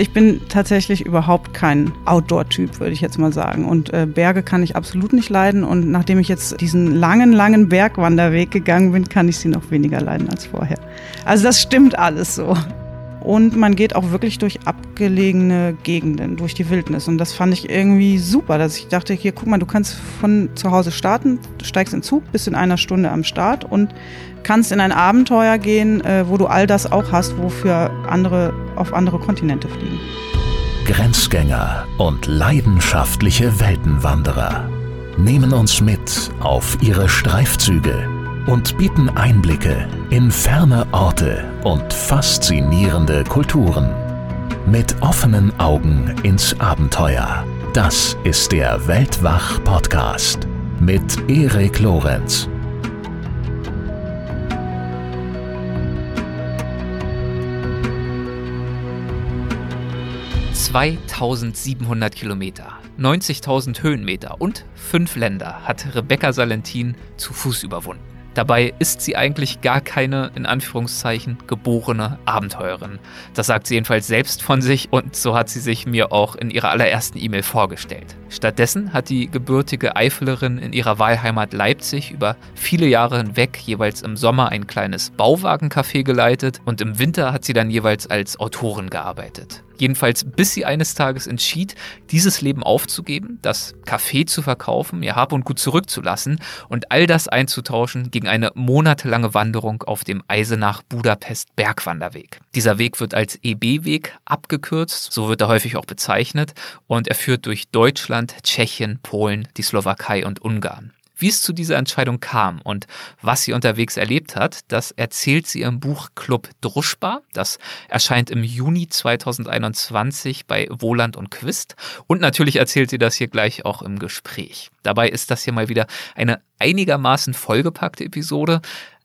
Ich bin tatsächlich überhaupt kein Outdoor-Typ, würde ich jetzt mal sagen. Und äh, Berge kann ich absolut nicht leiden. Und nachdem ich jetzt diesen langen, langen Bergwanderweg gegangen bin, kann ich sie noch weniger leiden als vorher. Also das stimmt alles so. Und man geht auch wirklich durch abgelegene Gegenden, durch die Wildnis. Und das fand ich irgendwie super, dass ich dachte, hier, guck mal, du kannst von zu Hause starten, steigst in Zug, bist in einer Stunde am Start und kannst in ein Abenteuer gehen, äh, wo du all das auch hast, wofür andere auf andere Kontinente fliegen. Grenzgänger und leidenschaftliche Weltenwanderer nehmen uns mit auf ihre Streifzüge und bieten Einblicke in ferne Orte und faszinierende Kulturen. Mit offenen Augen ins Abenteuer. Das ist der Weltwach-Podcast mit Erik Lorenz. 2700 Kilometer, 90.000 Höhenmeter und fünf Länder hat Rebecca Salentin zu Fuß überwunden. Dabei ist sie eigentlich gar keine, in Anführungszeichen, geborene Abenteurerin. Das sagt sie jedenfalls selbst von sich und so hat sie sich mir auch in ihrer allerersten E-Mail vorgestellt. Stattdessen hat die gebürtige Eifelerin in ihrer Wahlheimat Leipzig über viele Jahre hinweg jeweils im Sommer ein kleines Bauwagencafé geleitet und im Winter hat sie dann jeweils als Autorin gearbeitet. Jedenfalls bis sie eines Tages entschied, dieses Leben aufzugeben, das Café zu verkaufen, ihr Hab und Gut zurückzulassen und all das einzutauschen gegen eine monatelange Wanderung auf dem Eisenach-Budapest Bergwanderweg. Dieser Weg wird als EB-Weg abgekürzt, so wird er häufig auch bezeichnet und er führt durch Deutschland, Tschechien, Polen, die Slowakei und Ungarn. Wie es zu dieser Entscheidung kam und was sie unterwegs erlebt hat, das erzählt sie im Buch Club Druschba. Das erscheint im Juni 2021 bei Wohland und Quist. Und natürlich erzählt sie das hier gleich auch im Gespräch. Dabei ist das hier mal wieder eine einigermaßen vollgepackte Episode,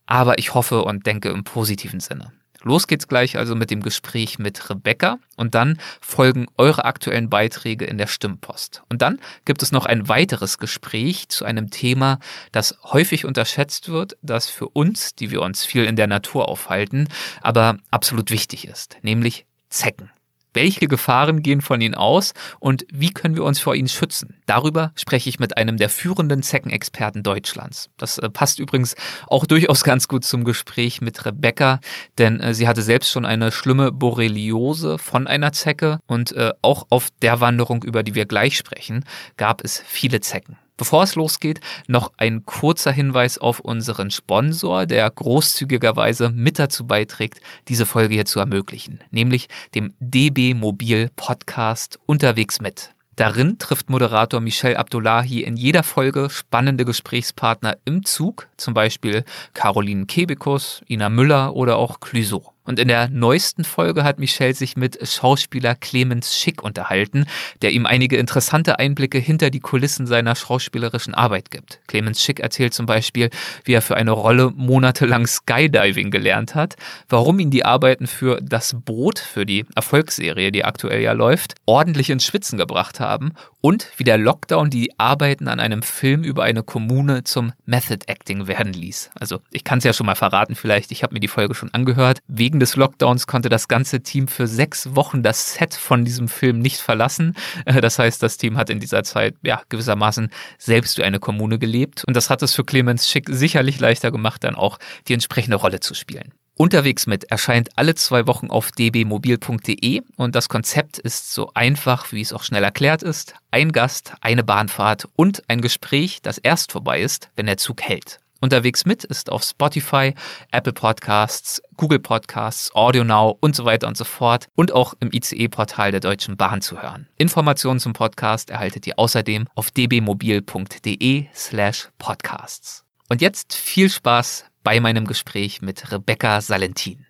aber ich hoffe und denke im positiven Sinne. Los geht's gleich also mit dem Gespräch mit Rebecca und dann folgen eure aktuellen Beiträge in der Stimmpost. Und dann gibt es noch ein weiteres Gespräch zu einem Thema, das häufig unterschätzt wird, das für uns, die wir uns viel in der Natur aufhalten, aber absolut wichtig ist, nämlich Zecken. Welche Gefahren gehen von ihnen aus und wie können wir uns vor ihnen schützen? Darüber spreche ich mit einem der führenden Zeckenexperten Deutschlands. Das äh, passt übrigens auch durchaus ganz gut zum Gespräch mit Rebecca, denn äh, sie hatte selbst schon eine schlimme Borreliose von einer Zecke und äh, auch auf der Wanderung, über die wir gleich sprechen, gab es viele Zecken. Bevor es losgeht, noch ein kurzer Hinweis auf unseren Sponsor, der großzügigerweise mit dazu beiträgt, diese Folge hier zu ermöglichen, nämlich dem DB Mobil Podcast Unterwegs mit. Darin trifft Moderator Michel Abdullahi in jeder Folge spannende Gesprächspartner im Zug, zum Beispiel Caroline Kebekus, Ina Müller oder auch Clüso. Und in der neuesten Folge hat Michel sich mit Schauspieler Clemens Schick unterhalten, der ihm einige interessante Einblicke hinter die Kulissen seiner schauspielerischen Arbeit gibt. Clemens Schick erzählt zum Beispiel, wie er für eine Rolle monatelang Skydiving gelernt hat, warum ihn die Arbeiten für Das Boot, für die Erfolgsserie, die aktuell ja läuft, ordentlich ins Schwitzen gebracht haben und wie der Lockdown die Arbeiten an einem Film über eine Kommune zum Method Acting werden ließ. Also ich kann es ja schon mal verraten vielleicht, ich habe mir die Folge schon angehört. Wegen Wegen des Lockdowns konnte das ganze Team für sechs Wochen das Set von diesem Film nicht verlassen. Äh, das heißt, das Team hat in dieser Zeit ja gewissermaßen selbst wie eine Kommune gelebt. Und das hat es für Clemens Schick sicherlich leichter gemacht, dann auch die entsprechende Rolle zu spielen. Unterwegs mit erscheint alle zwei Wochen auf dbmobil.de und das Konzept ist so einfach, wie es auch schnell erklärt ist. Ein Gast, eine Bahnfahrt und ein Gespräch, das erst vorbei ist, wenn der Zug hält. Unterwegs mit ist auf Spotify, Apple Podcasts, Google Podcasts, Audio Now und so weiter und so fort und auch im ICE-Portal der Deutschen Bahn zu hören. Informationen zum Podcast erhaltet ihr außerdem auf dbmobil.de slash podcasts. Und jetzt viel Spaß bei meinem Gespräch mit Rebecca Salentin.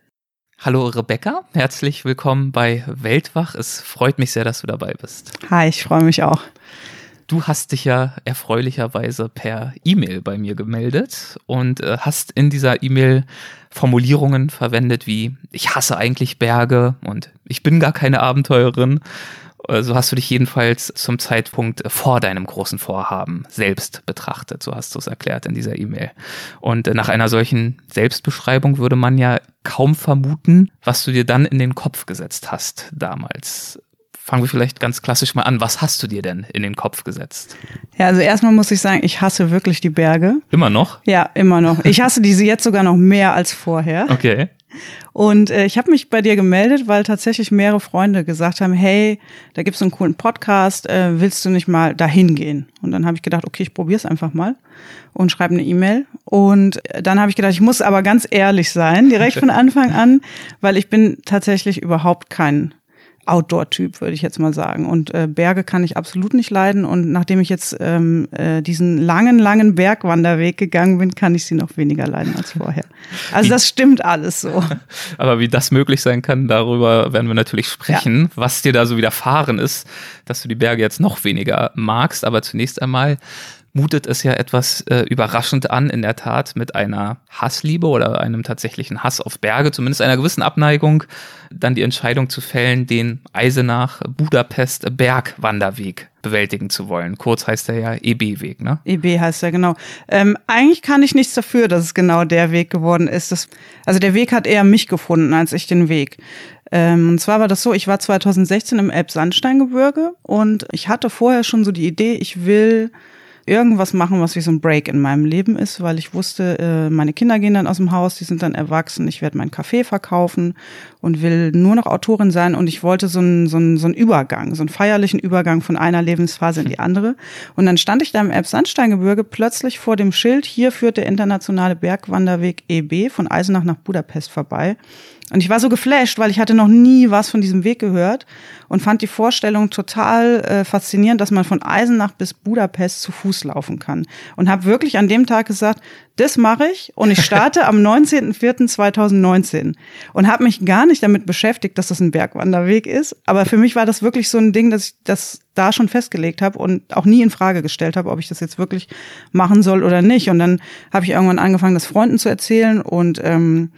Hallo Rebecca, herzlich willkommen bei Weltwach. Es freut mich sehr, dass du dabei bist. Hi, ich freue mich auch. Du hast dich ja erfreulicherweise per E-Mail bei mir gemeldet und äh, hast in dieser E-Mail Formulierungen verwendet wie ich hasse eigentlich Berge und ich bin gar keine Abenteurerin. So hast du dich jedenfalls zum Zeitpunkt vor deinem großen Vorhaben selbst betrachtet, so hast du es erklärt in dieser E-Mail. Und nach einer solchen Selbstbeschreibung würde man ja kaum vermuten, was du dir dann in den Kopf gesetzt hast damals. Fangen wir vielleicht ganz klassisch mal an. Was hast du dir denn in den Kopf gesetzt? Ja, also erstmal muss ich sagen, ich hasse wirklich die Berge. Immer noch? Ja, immer noch. Ich hasse diese jetzt sogar noch mehr als vorher. Okay. Und äh, ich habe mich bei dir gemeldet, weil tatsächlich mehrere Freunde gesagt haben, hey, da gibt's einen coolen Podcast, äh, willst du nicht mal dahin gehen? Und dann habe ich gedacht, okay, ich probiere es einfach mal und schreibe eine E-Mail. Und dann habe ich gedacht, ich muss aber ganz ehrlich sein, direkt von Anfang an, weil ich bin tatsächlich überhaupt kein Outdoor-Typ, würde ich jetzt mal sagen. Und äh, Berge kann ich absolut nicht leiden. Und nachdem ich jetzt ähm, äh, diesen langen, langen Bergwanderweg gegangen bin, kann ich sie noch weniger leiden als vorher. Also das stimmt alles so. Aber wie das möglich sein kann, darüber werden wir natürlich sprechen, ja. was dir da so widerfahren ist, dass du die Berge jetzt noch weniger magst. Aber zunächst einmal mutet es ja etwas äh, überraschend an, in der Tat mit einer Hassliebe oder einem tatsächlichen Hass auf Berge, zumindest einer gewissen Abneigung, dann die Entscheidung zu fällen, den Eisenach-Budapest-Bergwanderweg bewältigen zu wollen. Kurz heißt er ja EB-Weg, ne? EB heißt er, genau. Ähm, eigentlich kann ich nichts dafür, dass es genau der Weg geworden ist. Das, also der Weg hat eher mich gefunden als ich den Weg. Ähm, und zwar war das so, ich war 2016 im Elbsandsteingebirge und ich hatte vorher schon so die Idee, ich will irgendwas machen, was wie so ein Break in meinem Leben ist, weil ich wusste, äh, meine Kinder gehen dann aus dem Haus, die sind dann erwachsen, ich werde mein Café verkaufen und will nur noch Autorin sein und ich wollte so einen, so einen, so einen Übergang, so einen feierlichen Übergang von einer Lebensphase in die andere. Und dann stand ich da im Elbsandsteingebirge plötzlich vor dem Schild, hier führt der internationale Bergwanderweg EB von Eisenach nach Budapest vorbei. Und ich war so geflasht, weil ich hatte noch nie was von diesem Weg gehört und fand die Vorstellung total äh, faszinierend, dass man von Eisenach bis Budapest zu Fuß laufen kann. Und habe wirklich an dem Tag gesagt, das mache ich und ich starte am 19.04.2019 und habe mich gar nicht damit beschäftigt, dass das ein Bergwanderweg ist. Aber für mich war das wirklich so ein Ding, dass ich das da schon festgelegt habe und auch nie in Frage gestellt habe, ob ich das jetzt wirklich machen soll oder nicht. Und dann habe ich irgendwann angefangen, das Freunden zu erzählen und ähm,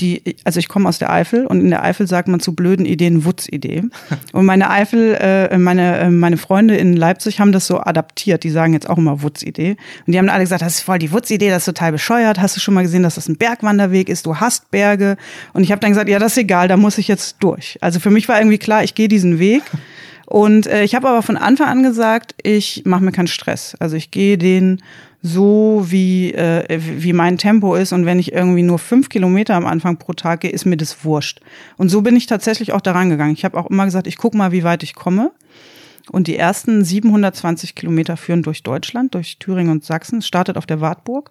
die, also ich komme aus der Eifel und in der Eifel sagt man zu blöden Ideen Wutz-Idee. Und meine Eifel, äh, meine, äh, meine Freunde in Leipzig haben das so adaptiert. Die sagen jetzt auch immer Wutz-Idee. Und die haben alle gesagt, das ist voll die Wutz-Idee, das ist total bescheuert. Hast du schon mal gesehen, dass das ein Bergwanderweg ist? Du hast Berge. Und ich habe dann gesagt, ja, das ist egal, da muss ich jetzt durch. Also für mich war irgendwie klar, ich gehe diesen Weg. Und äh, ich habe aber von Anfang an gesagt, ich mache mir keinen Stress. Also ich gehe den so, wie, äh, wie mein Tempo ist. Und wenn ich irgendwie nur fünf Kilometer am Anfang pro Tag gehe, ist mir das wurscht. Und so bin ich tatsächlich auch daran gegangen. Ich habe auch immer gesagt, ich gucke mal, wie weit ich komme. Und die ersten 720 Kilometer führen durch Deutschland, durch Thüringen und Sachsen. Startet auf der Wartburg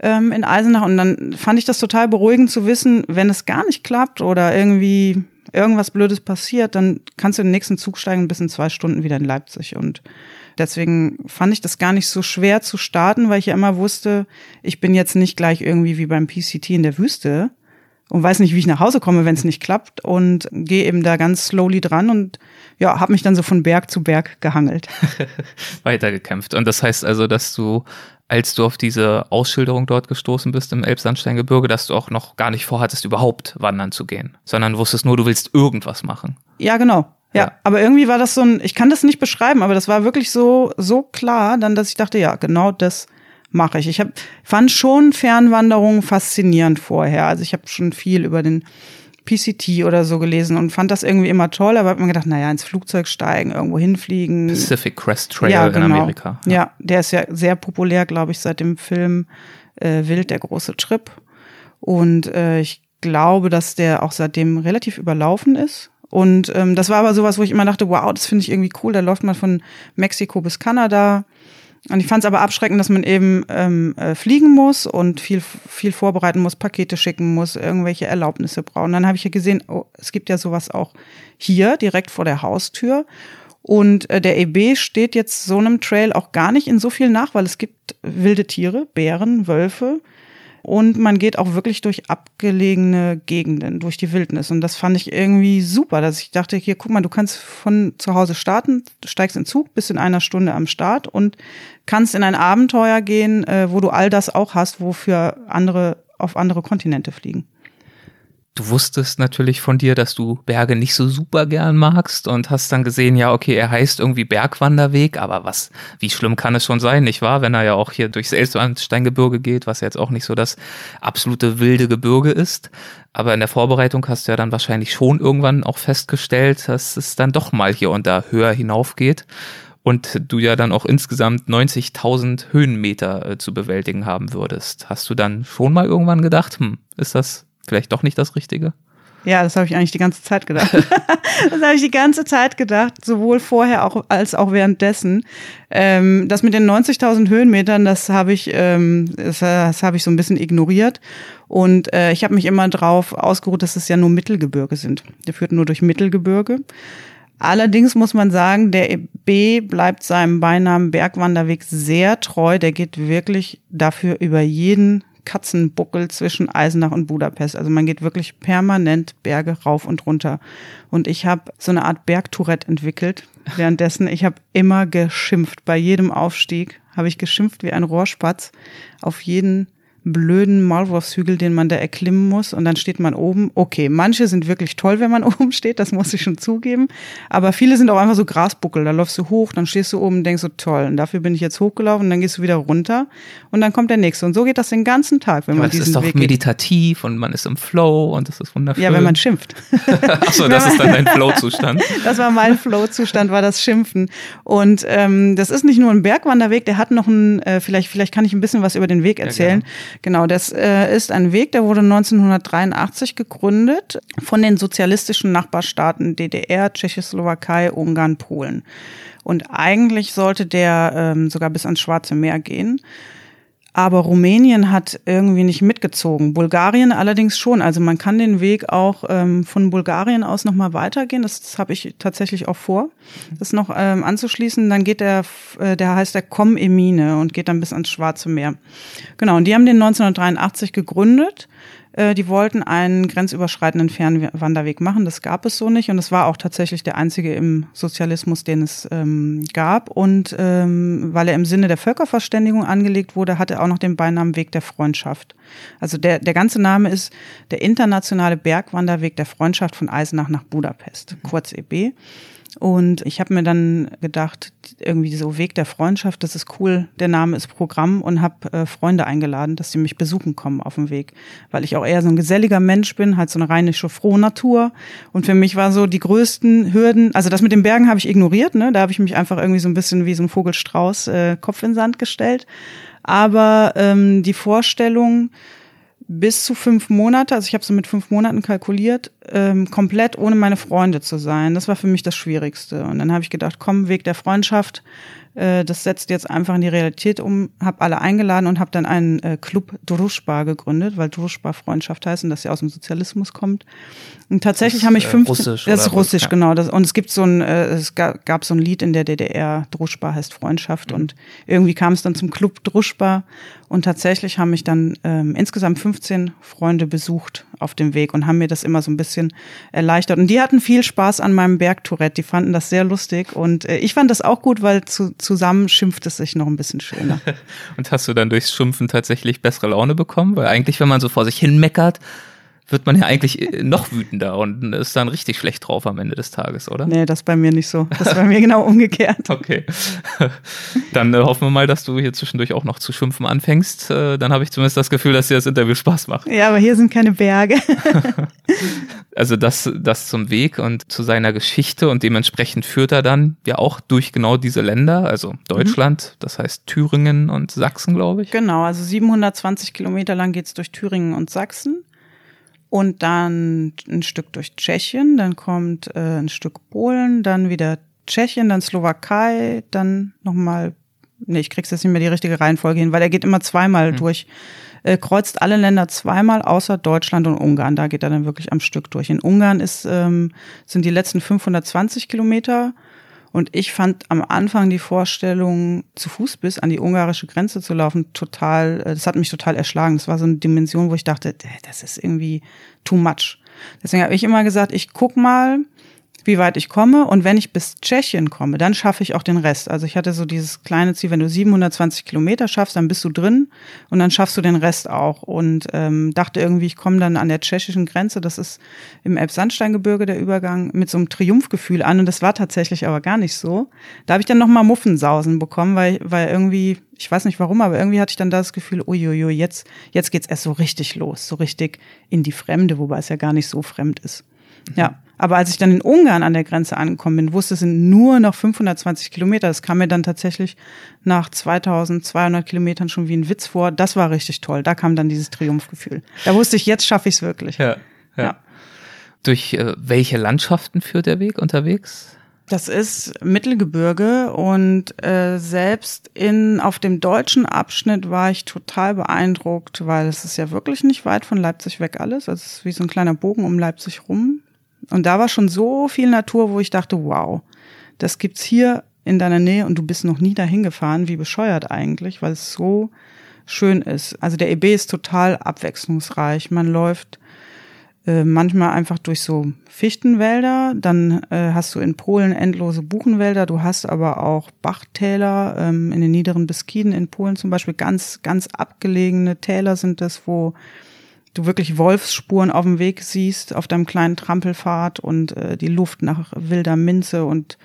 ähm, in Eisenach. Und dann fand ich das total beruhigend zu wissen, wenn es gar nicht klappt oder irgendwie irgendwas Blödes passiert, dann kannst du den nächsten Zug steigen bis in zwei Stunden wieder in Leipzig. Und Deswegen fand ich das gar nicht so schwer zu starten, weil ich ja immer wusste, ich bin jetzt nicht gleich irgendwie wie beim PCT in der Wüste und weiß nicht, wie ich nach Hause komme, wenn es nicht klappt und gehe eben da ganz slowly dran und ja, habe mich dann so von Berg zu Berg gehangelt. Weitergekämpft. Und das heißt also, dass du, als du auf diese Ausschilderung dort gestoßen bist im Elbsandsteingebirge, dass du auch noch gar nicht vorhattest, überhaupt wandern zu gehen, sondern wusstest nur, du willst irgendwas machen. Ja, genau. Ja, ja, aber irgendwie war das so ein, ich kann das nicht beschreiben, aber das war wirklich so, so klar, dann, dass ich dachte, ja, genau das mache ich. Ich hab, fand schon Fernwanderungen faszinierend vorher. Also ich habe schon viel über den PCT oder so gelesen und fand das irgendwie immer toll, aber habe mir gedacht, naja, ins Flugzeug steigen, irgendwo hinfliegen. Pacific Crest Trail ja, genau. in Amerika. Ja. ja. der ist ja sehr populär, glaube ich, seit dem Film äh, Wild, der große Trip. Und äh, ich glaube, dass der auch seitdem relativ überlaufen ist. Und ähm, das war aber sowas, wo ich immer dachte, wow, das finde ich irgendwie cool. Da läuft man von Mexiko bis Kanada. Und ich fand es aber abschreckend, dass man eben ähm, äh, fliegen muss und viel, viel vorbereiten muss, Pakete schicken muss, irgendwelche Erlaubnisse brauchen. Dann habe ich ja gesehen, oh, es gibt ja sowas auch hier direkt vor der Haustür. Und äh, der EB steht jetzt so einem Trail auch gar nicht in so viel nach, weil es gibt wilde Tiere, Bären, Wölfe, und man geht auch wirklich durch abgelegene Gegenden, durch die Wildnis. Und das fand ich irgendwie super, dass ich dachte, hier, guck mal, du kannst von zu Hause starten, steigst in Zug, bist in einer Stunde am Start und kannst in ein Abenteuer gehen, äh, wo du all das auch hast, wofür andere auf andere Kontinente fliegen. Du wusstest natürlich von dir, dass du Berge nicht so super gern magst und hast dann gesehen, ja, okay, er heißt irgendwie Bergwanderweg, aber was, wie schlimm kann es schon sein, nicht wahr? Wenn er ja auch hier durchs Elsternsteingebirge geht, was jetzt auch nicht so das absolute wilde Gebirge ist. Aber in der Vorbereitung hast du ja dann wahrscheinlich schon irgendwann auch festgestellt, dass es dann doch mal hier und da höher hinaufgeht und du ja dann auch insgesamt 90.000 Höhenmeter äh, zu bewältigen haben würdest. Hast du dann schon mal irgendwann gedacht, hm, ist das vielleicht doch nicht das Richtige? Ja, das habe ich eigentlich die ganze Zeit gedacht. das habe ich die ganze Zeit gedacht, sowohl vorher auch, als auch währenddessen. Ähm, das mit den 90.000 Höhenmetern, das habe ich, ähm, das, das habe ich so ein bisschen ignoriert. Und äh, ich habe mich immer drauf ausgeruht, dass es ja nur Mittelgebirge sind. Der führt nur durch Mittelgebirge. Allerdings muss man sagen, der B bleibt seinem Beinamen Bergwanderweg sehr treu. Der geht wirklich dafür über jeden Katzenbuckel zwischen Eisenach und Budapest. Also man geht wirklich permanent Berge rauf und runter. Und ich habe so eine Art Bergtourette entwickelt. Währenddessen, ich habe immer geschimpft. Bei jedem Aufstieg habe ich geschimpft wie ein Rohrspatz auf jeden blöden Maulwurfshügel, den man da erklimmen muss und dann steht man oben. Okay, manche sind wirklich toll, wenn man oben steht, das muss ich schon zugeben. Aber viele sind auch einfach so Grasbuckel. Da läufst du hoch, dann stehst du oben und denkst so toll. Und dafür bin ich jetzt hochgelaufen und dann gehst du wieder runter und dann kommt der nächste. Und so geht das den ganzen Tag, wenn ja, man diesen ist doch Weg meditativ und man ist im Flow und das ist wunderschön. Ja, wenn man schimpft. Achso, das ist dann dein Flow-Zustand. das war mein Flow-Zustand, war das Schimpfen. Und ähm, das ist nicht nur ein Bergwanderweg, der hat noch ein, äh, vielleicht, vielleicht kann ich ein bisschen was über den Weg erzählen. Ja, Genau, das äh, ist ein Weg, der wurde 1983 gegründet von den sozialistischen Nachbarstaaten DDR, Tschechoslowakei, Ungarn, Polen. Und eigentlich sollte der ähm, sogar bis ans Schwarze Meer gehen. Aber Rumänien hat irgendwie nicht mitgezogen. Bulgarien allerdings schon. Also man kann den Weg auch ähm, von Bulgarien aus nochmal weitergehen. Das, das habe ich tatsächlich auch vor, das noch ähm, anzuschließen. Dann geht der, äh, der heißt der Com Emine und geht dann bis ans Schwarze Meer. Genau, und die haben den 1983 gegründet äh, die wollten einen grenzüberschreitenden Fernwanderweg machen. Das gab es so nicht und es war auch tatsächlich der einzige im Sozialismus, den es ähm, gab. Und ähm, weil er im Sinne der Völkerverständigung angelegt wurde, hat er auch noch den Beinamen Weg der Freundschaft. Also der, der ganze Name ist der Internationale Bergwanderweg der Freundschaft von Eisenach nach Budapest, kurz EB. Und ich habe mir dann gedacht, irgendwie so Weg der Freundschaft, das ist cool, der Name ist Programm und habe äh, Freunde eingeladen, dass sie mich besuchen kommen auf dem Weg, weil ich auch eher so ein geselliger Mensch bin, halt so eine rheinische Frohnatur. Und für mich war so die größten Hürden, also das mit den Bergen habe ich ignoriert, ne? da habe ich mich einfach irgendwie so ein bisschen wie so ein Vogelstrauß äh, Kopf in Sand gestellt. Aber ähm, die Vorstellung, bis zu fünf Monate, also ich habe so mit fünf Monaten kalkuliert, ähm, komplett ohne meine Freunde zu sein. Das war für mich das Schwierigste. Und dann habe ich gedacht, komm, Weg der Freundschaft, äh, das setzt jetzt einfach in die Realität um, habe alle eingeladen und habe dann einen äh, Club Druschba gegründet, weil Druschba Freundschaft heißt und dass sie aus dem Sozialismus kommt. Und tatsächlich haben mich äh, 15, Russisch das ist Russisch, ja. genau. Das, und es gibt so ein, äh, es gab, gab so ein Lied in der DDR, Druschba heißt Freundschaft mhm. und irgendwie kam es dann zum Club Druschba und tatsächlich haben mich dann ähm, insgesamt 15 Freunde besucht auf dem Weg und haben mir das immer so ein bisschen erleichtert. Und die hatten viel Spaß an meinem Bergtourette. Die fanden das sehr lustig und äh, ich fand das auch gut, weil zu, zusammen schimpft es sich noch ein bisschen schöner. und hast du dann durchs Schimpfen tatsächlich bessere Laune bekommen? Weil eigentlich, wenn man so vor sich hin meckert, wird man ja eigentlich äh, noch wütender und ist dann richtig schlecht drauf am Ende des Tages, oder? Nee, das bei mir nicht so. Das ist bei mir genau umgekehrt. Okay. Dann äh, hoffen wir mal, dass du hier zwischendurch auch noch zu schimpfen anfängst. Äh, dann habe ich zumindest das Gefühl, dass dir das Interview Spaß macht. Ja, aber hier sind keine Berge. also das, das zum Weg und zu seiner Geschichte und dementsprechend führt er dann ja auch durch genau diese Länder, also Deutschland, mhm. das heißt Thüringen und Sachsen, glaube ich. Genau, also 720 Kilometer lang geht's durch Thüringen und Sachsen und dann ein Stück durch Tschechien, dann kommt äh, ein Stück Polen, dann wieder Tschechien, dann Slowakei, dann nochmal, nee, ich krieg's jetzt nicht mehr die richtige Reihenfolge hin, weil er geht immer zweimal mhm. durch, äh, kreuzt alle Länder zweimal, außer Deutschland und Ungarn. Da geht er dann wirklich am Stück durch. In Ungarn ist, ähm, sind die letzten 520 Kilometer und ich fand am Anfang die Vorstellung, zu Fuß bis an die ungarische Grenze zu laufen, total, äh, das hat mich total erschlagen. Das war so eine Dimension, wo ich dachte, das ist irgendwie too much. Deswegen habe ich immer gesagt, ich guck mal, wie weit ich komme. Und wenn ich bis Tschechien komme, dann schaffe ich auch den Rest. Also ich hatte so dieses kleine Ziel, wenn du 720 Kilometer schaffst, dann bist du drin und dann schaffst du den Rest auch. Und ähm, dachte irgendwie, ich komme dann an der tschechischen Grenze, das ist im Elbsandsteingebirge der Übergang, mit so einem Triumphgefühl an. Und das war tatsächlich aber gar nicht so. Da habe ich dann nochmal Muffensausen bekommen, weil, weil irgendwie ich weiß nicht warum, aber irgendwie hatte ich dann das Gefühl, uiuiui, jetzt, jetzt geht's erst so richtig los, so richtig in die Fremde, wobei es ja gar nicht so fremd ist. Ja. Aber als ich dann in Ungarn an der Grenze angekommen bin, wusste es sind nur noch 520 Kilometer. Das kam mir dann tatsächlich nach 2200 Kilometern schon wie ein Witz vor. Das war richtig toll. Da kam dann dieses Triumphgefühl. Da wusste ich, jetzt schaffe ich es wirklich. Ja, ja. ja. Durch äh, welche Landschaften führt der Weg unterwegs? Das ist Mittelgebirge und äh, selbst in auf dem deutschen Abschnitt war ich total beeindruckt, weil es ist ja wirklich nicht weit von Leipzig weg alles. Also es ist wie so ein kleiner Bogen um Leipzig rum. Und da war schon so viel Natur, wo ich dachte, wow, das gibt's hier in deiner Nähe und du bist noch nie dahin gefahren, wie bescheuert eigentlich, weil es so schön ist. Also der EB ist total abwechslungsreich. Man läuft äh, manchmal einfach durch so Fichtenwälder, dann äh, hast du in Polen endlose Buchenwälder, du hast aber auch Bachtäler ähm, in den niederen Beskiden in Polen zum Beispiel, ganz, ganz abgelegene Täler sind das, wo du wirklich Wolfsspuren auf dem Weg siehst, auf deinem kleinen Trampelpfad und äh, die Luft nach wilder Minze und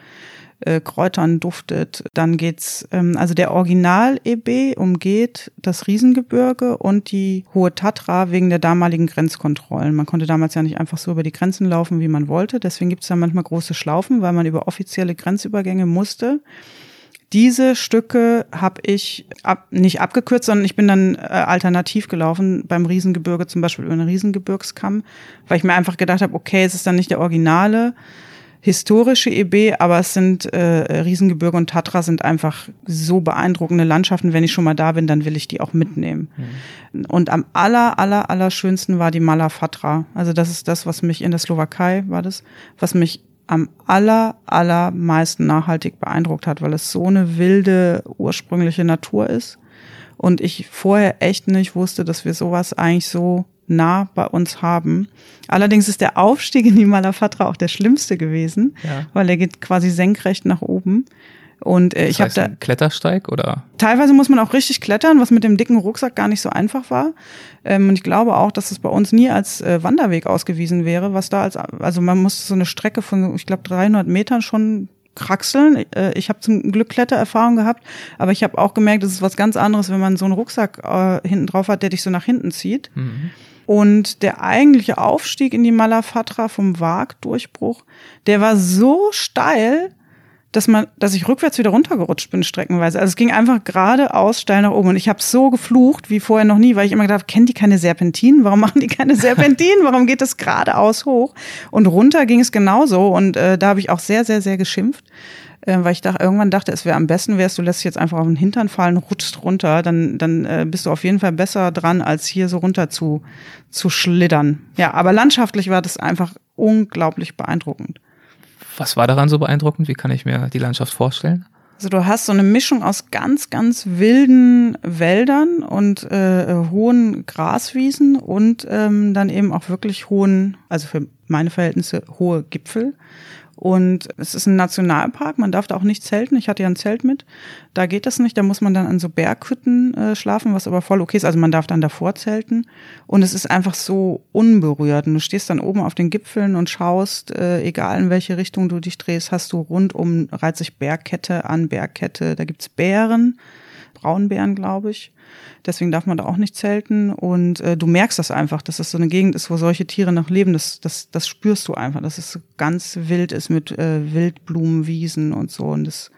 äh, Kräutern duftet. Dann geht's, ähm, also der Original-EB umgeht das Riesengebirge und die Hohe Tatra wegen der damaligen Grenzkontrollen. Man konnte damals ja nicht einfach so über die Grenzen laufen, wie man wollte. Deswegen gibt's da manchmal große Schlaufen, weil man über offizielle Grenzübergänge musste diese Stücke habe ich ab, nicht abgekürzt, sondern ich bin dann äh, alternativ gelaufen, beim Riesengebirge zum Beispiel über einen Riesengebirgskamm, weil ich mir einfach gedacht habe, okay, es ist dann nicht der originale historische EB, aber es sind äh, Riesengebirge und Tatra sind einfach so beeindruckende Landschaften. Wenn ich schon mal da bin, dann will ich die auch mitnehmen. Mhm. Und am aller, aller, aller schönsten war die Malafatra. Also das ist das, was mich in der Slowakei war das, was mich am aller, allermeisten nachhaltig beeindruckt hat, weil es so eine wilde, ursprüngliche Natur ist. Und ich vorher echt nicht wusste, dass wir sowas eigentlich so nah bei uns haben. Allerdings ist der Aufstieg in die Malafatra auch der schlimmste gewesen, ja. weil er geht quasi senkrecht nach oben. Und äh, ich habe da Klettersteig oder teilweise muss man auch richtig klettern, was mit dem dicken Rucksack gar nicht so einfach war. Ähm, und ich glaube auch, dass es bei uns nie als äh, Wanderweg ausgewiesen wäre, was da als also man muss so eine Strecke von ich glaube 300 Metern schon kraxeln. Äh, ich habe zum Glück Klettererfahrung gehabt, aber ich habe auch gemerkt, es ist was ganz anderes, wenn man so einen Rucksack äh, hinten drauf hat, der dich so nach hinten zieht. Mhm. Und der eigentliche Aufstieg in die Malafatra vom Wagdurchbruch, der war so steil, dass man, dass ich rückwärts wieder runtergerutscht bin streckenweise. Also es ging einfach geradeaus steil nach oben und ich habe so geflucht wie vorher noch nie, weil ich immer gedacht, kennen die keine Serpentinen? Warum machen die keine Serpentinen? Warum geht das geradeaus hoch? Und runter ging es genauso und äh, da habe ich auch sehr, sehr, sehr geschimpft, äh, weil ich dachte, irgendwann dachte, es wäre am besten wärst, du lässt dich jetzt einfach auf den Hintern fallen, rutschst runter, dann dann äh, bist du auf jeden Fall besser dran, als hier so runter zu zu schlittern. Ja, aber landschaftlich war das einfach unglaublich beeindruckend. Was war daran so beeindruckend? Wie kann ich mir die Landschaft vorstellen? Also du hast so eine Mischung aus ganz, ganz wilden Wäldern und äh, hohen Graswiesen und ähm, dann eben auch wirklich hohen, also für meine Verhältnisse hohe Gipfel. Und es ist ein Nationalpark, man darf da auch nicht zelten. Ich hatte ja ein Zelt mit. Da geht das nicht, da muss man dann an so Berghütten äh, schlafen, was aber voll okay ist. Also man darf dann davor zelten. Und es ist einfach so unberührt. Und du stehst dann oben auf den Gipfeln und schaust, äh, egal in welche Richtung du dich drehst, hast du rundum reiht sich Bergkette an Bergkette. Da gibt's Bären, Braunbären, glaube ich. Deswegen darf man da auch nicht zelten. Und äh, du merkst das einfach, dass das so eine Gegend ist, wo solche Tiere noch leben. Das, das, das spürst du einfach, dass es ganz wild ist mit äh, Wildblumenwiesen und so. Und das,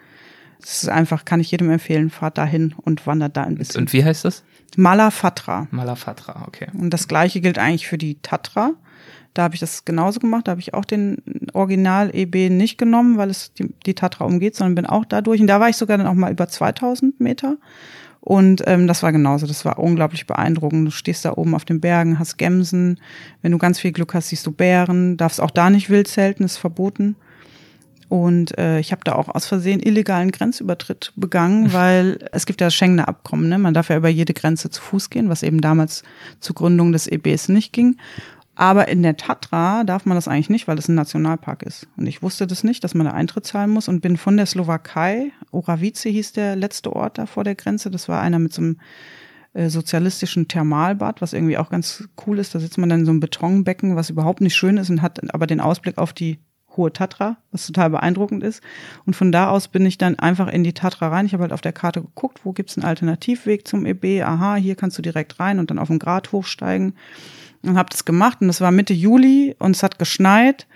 das ist einfach, kann ich jedem empfehlen, fahrt dahin und wandert da ein bisschen. Und wie heißt das? Malafatra. Malafatra, okay. Und das gleiche gilt eigentlich für die Tatra. Da habe ich das genauso gemacht. Da habe ich auch den Original-EB nicht genommen, weil es die, die Tatra umgeht, sondern bin auch da durch. Und da war ich sogar dann auch mal über 2000 Meter. Und ähm, das war genauso, das war unglaublich beeindruckend. Du stehst da oben auf den Bergen, hast Gemsen. Wenn du ganz viel Glück hast, siehst du Bären. Darfst auch da nicht wild zelten, ist verboten. Und äh, ich habe da auch aus Versehen illegalen Grenzübertritt begangen, weil es gibt ja das Schengener Abkommen, ne? man darf ja über jede Grenze zu Fuß gehen, was eben damals zur Gründung des EBs nicht ging. Aber in der Tatra darf man das eigentlich nicht, weil es ein Nationalpark ist. Und ich wusste das nicht, dass man da Eintritt zahlen muss und bin von der Slowakei, Oravice hieß der letzte Ort da vor der Grenze. Das war einer mit so einem äh, sozialistischen Thermalbad, was irgendwie auch ganz cool ist. Da sitzt man dann in so einem Betonbecken, was überhaupt nicht schön ist und hat aber den Ausblick auf die hohe Tatra, was total beeindruckend ist. Und von da aus bin ich dann einfach in die Tatra rein. Ich habe halt auf der Karte geguckt, wo gibt's einen Alternativweg zum EB. Aha, hier kannst du direkt rein und dann auf den Grat hochsteigen. Und habe das gemacht. Und es war Mitte Juli und es hat geschneit.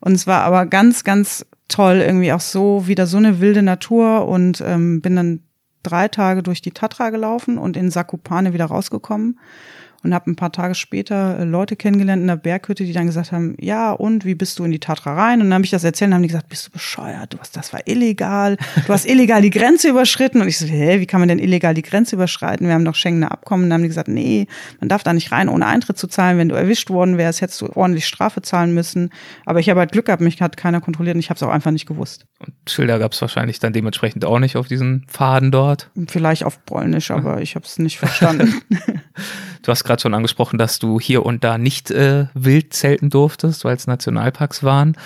Und es war aber ganz, ganz toll, irgendwie auch so, wieder so eine wilde Natur. Und ähm, bin dann drei Tage durch die Tatra gelaufen und in Sakupane wieder rausgekommen und habe ein paar Tage später äh, Leute kennengelernt in der Berghütte, die dann gesagt haben, ja, und wie bist du in die Tatra rein? Und dann habe ich das erzählt und haben die gesagt, bist du bescheuert? Du hast, das war illegal. Du hast illegal die Grenze überschritten. Und ich so, hä, wie kann man denn illegal die Grenze überschreiten? Wir haben doch Schengener Abkommen. Und dann haben die gesagt, nee, man darf da nicht rein, ohne Eintritt zu zahlen. Wenn du erwischt worden wärst, hättest du ordentlich Strafe zahlen müssen. Aber ich habe halt Glück gehabt, mich hat keiner kontrolliert und ich habe es auch einfach nicht gewusst. Und Schilder gab es wahrscheinlich dann dementsprechend auch nicht auf diesen Pfaden dort? Vielleicht auf Polnisch, aber ich habe es nicht verstanden. Du hast gerade schon angesprochen, dass du hier und da nicht äh, wild zelten durftest, weil es Nationalparks waren.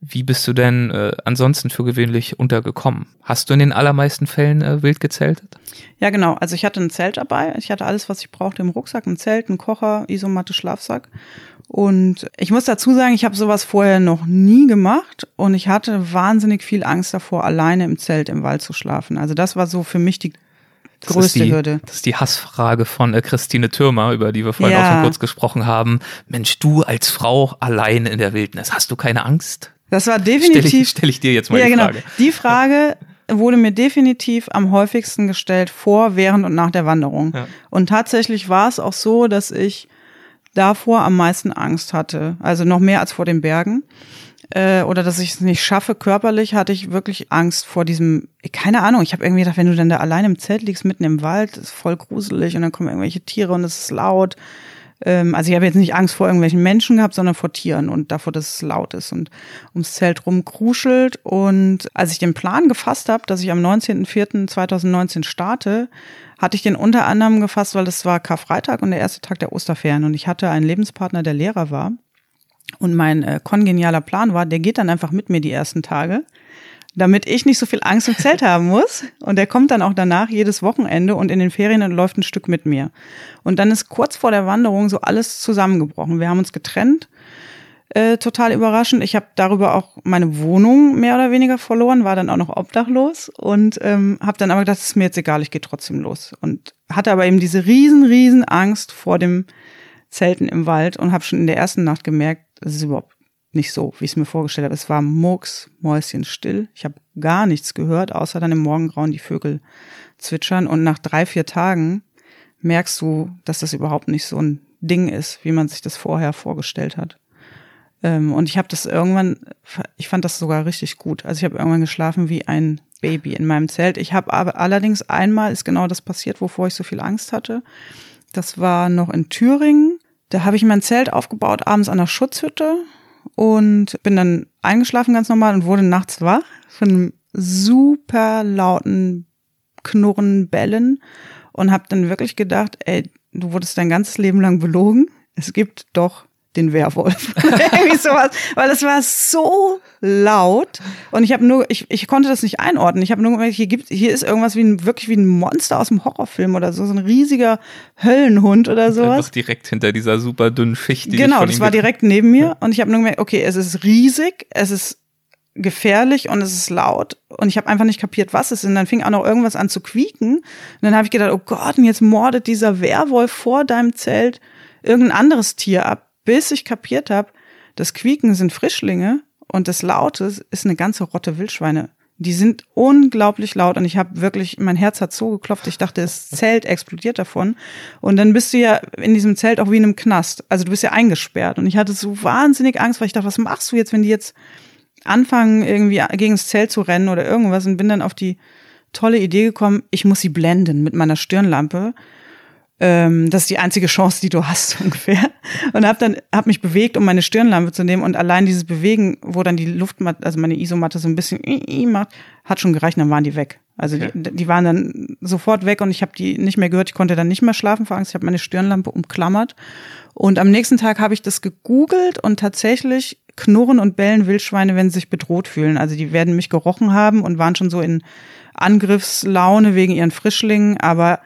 Wie bist du denn äh, ansonsten für gewöhnlich untergekommen? Hast du in den allermeisten Fällen äh, wild gezeltet? Ja, genau. Also ich hatte ein Zelt dabei. Ich hatte alles, was ich brauchte im Rucksack. Ein Zelt, ein Kocher, Isomatte, Schlafsack. Und ich muss dazu sagen, ich habe sowas vorher noch nie gemacht und ich hatte wahnsinnig viel Angst davor, alleine im Zelt im Wald zu schlafen. Also das war so für mich die Das größte ist die, Hürde. Das ist die Hassfrage von äh, Christine Türmer, über die wir vorhin Ja. auch schon kurz gesprochen haben. Mensch, du als Frau allein in der Wildnis, hast du keine Angst? Das war Stelle definitiv. ich, stell ich dir jetzt mal ja, die genau. Frage. Die Frage wurde mir definitiv am häufigsten gestellt vor, während und nach der Wanderung. Ja. Und tatsächlich war es auch so, dass ich davor am meisten Angst hatte. Also noch mehr als vor den Bergen. Äh, oder dass ich es nicht schaffe körperlich, hatte ich wirklich Angst vor diesem, keine Ahnung, ich habe irgendwie gedacht, wenn du dann da alleine im Zelt liegst, mitten im Wald, ist voll gruselig und dann kommen irgendwelche Tiere und es ist laut. Ähm, also ich habe jetzt nicht Angst vor irgendwelchen Menschen gehabt, sondern vor Tieren und davor, dass es laut ist und ums Zelt rumkruschelt. Und als ich den Plan gefasst habe, dass ich am 19.04.2019 starte, hatte ich den unter anderem gefasst, weil es war Karfreitag und der erste Tag der Osterferien und ich hatte einen Lebenspartner, der Lehrer war. Und mein äh, kongenialer Plan war, der geht dann einfach mit mir die ersten Tage, damit ich nicht so viel Angst im Zelt haben muss. Und der kommt dann auch danach jedes Wochenende und in den Ferien und läuft ein Stück mit mir. Und dann ist kurz vor der Wanderung so alles zusammengebrochen. Wir haben uns getrennt. Äh, total überraschend. Ich habe darüber auch meine Wohnung mehr oder weniger verloren, war dann auch noch obdachlos und ähm, habe dann aber gedacht, es ist mir jetzt egal, ich gehe trotzdem los. Und hatte aber eben diese riesen, riesen Angst vor dem Zelten im Wald und habe schon in der ersten Nacht gemerkt, es ist überhaupt nicht so, wie ich es mir vorgestellt habe. Es war mucks, Mäuschen still. Ich habe gar nichts gehört, außer dann im Morgengrauen die Vögel zwitschern. Und nach drei, vier Tagen merkst du, dass das überhaupt nicht so ein Ding ist, wie man sich das vorher vorgestellt hat. Ähm, und ich habe das irgendwann, ich fand das sogar richtig gut. Also ich habe irgendwann geschlafen wie ein Baby in meinem Zelt. Ich habe aber allerdings einmal ist genau das passiert, wovor ich so viel Angst hatte. Das war noch in Thüringen. Da habe ich mein Zelt aufgebaut, abends an der Schutzhütte und bin dann eingeschlafen ganz normal und wurde nachts wach von einem super lauten Knurren, Bellen und habe dann wirklich gedacht, ey, du wurdest dein ganzes Leben lang belogen. Es gibt doch den Werwolf. Irgendwie sowas, weil es war so laut und ich habe nur, ich, ich konnte das nicht einordnen. Ich habe nur gemerkt, hier gibt, hier ist irgendwas wie ein, wirklich wie ein Monster aus dem Horrorfilm oder so, so ein riesiger Höllenhund oder sowas. Einfach direkt hinter dieser super dünnen Schicht. Die Genau, das war direkt neben mir und ich habe nur gemerkt, okay, es ist riesig, es ist gefährlich und es ist laut und ich habe einfach nicht kapiert, was es ist. Und dann fing auch noch irgendwas an zu quieken und dann habe ich gedacht, oh Gott, und jetzt mordet dieser Werwolf vor deinem Zelt irgendein anderes Tier ab, bis ich kapiert habe, das Quieken sind Frischlinge und das Laute ist eine ganze Rotte Wildschweine. Die sind unglaublich laut und ich habe wirklich, mein Herz hat so geklopft, ich dachte, das Zelt explodiert davon. Und dann bist du ja in diesem Zelt auch wie in einem Knast. Also du bist ja eingesperrt. Und ich hatte so wahnsinnig Angst, weil ich dachte, was machst du jetzt, wenn die jetzt anfangen, irgendwie gegen das Zelt zu rennen oder irgendwas und bin dann auf die tolle Idee gekommen, ich muss sie blenden mit meiner Stirnlampe. Ähm, das ist die einzige Chance, die du hast ungefähr. Und habe dann hab mich bewegt, um meine Stirnlampe zu nehmen und allein dieses Bewegen, wo dann die Luftmatte, also meine Isomatte so ein bisschen macht, hat schon gereicht, dann waren die weg. Also Okay. die, die waren dann sofort weg und ich habe die nicht mehr gehört. Ich konnte dann nicht mehr schlafen vor Angst. Ich habe meine Stirnlampe umklammert. Und am nächsten Tag habe ich das gegoogelt und tatsächlich knurren und bellen Wildschweine, wenn sie sich bedroht fühlen. Also die werden mich gerochen haben und waren schon so in Angriffslaune wegen ihren Frischlingen. Aber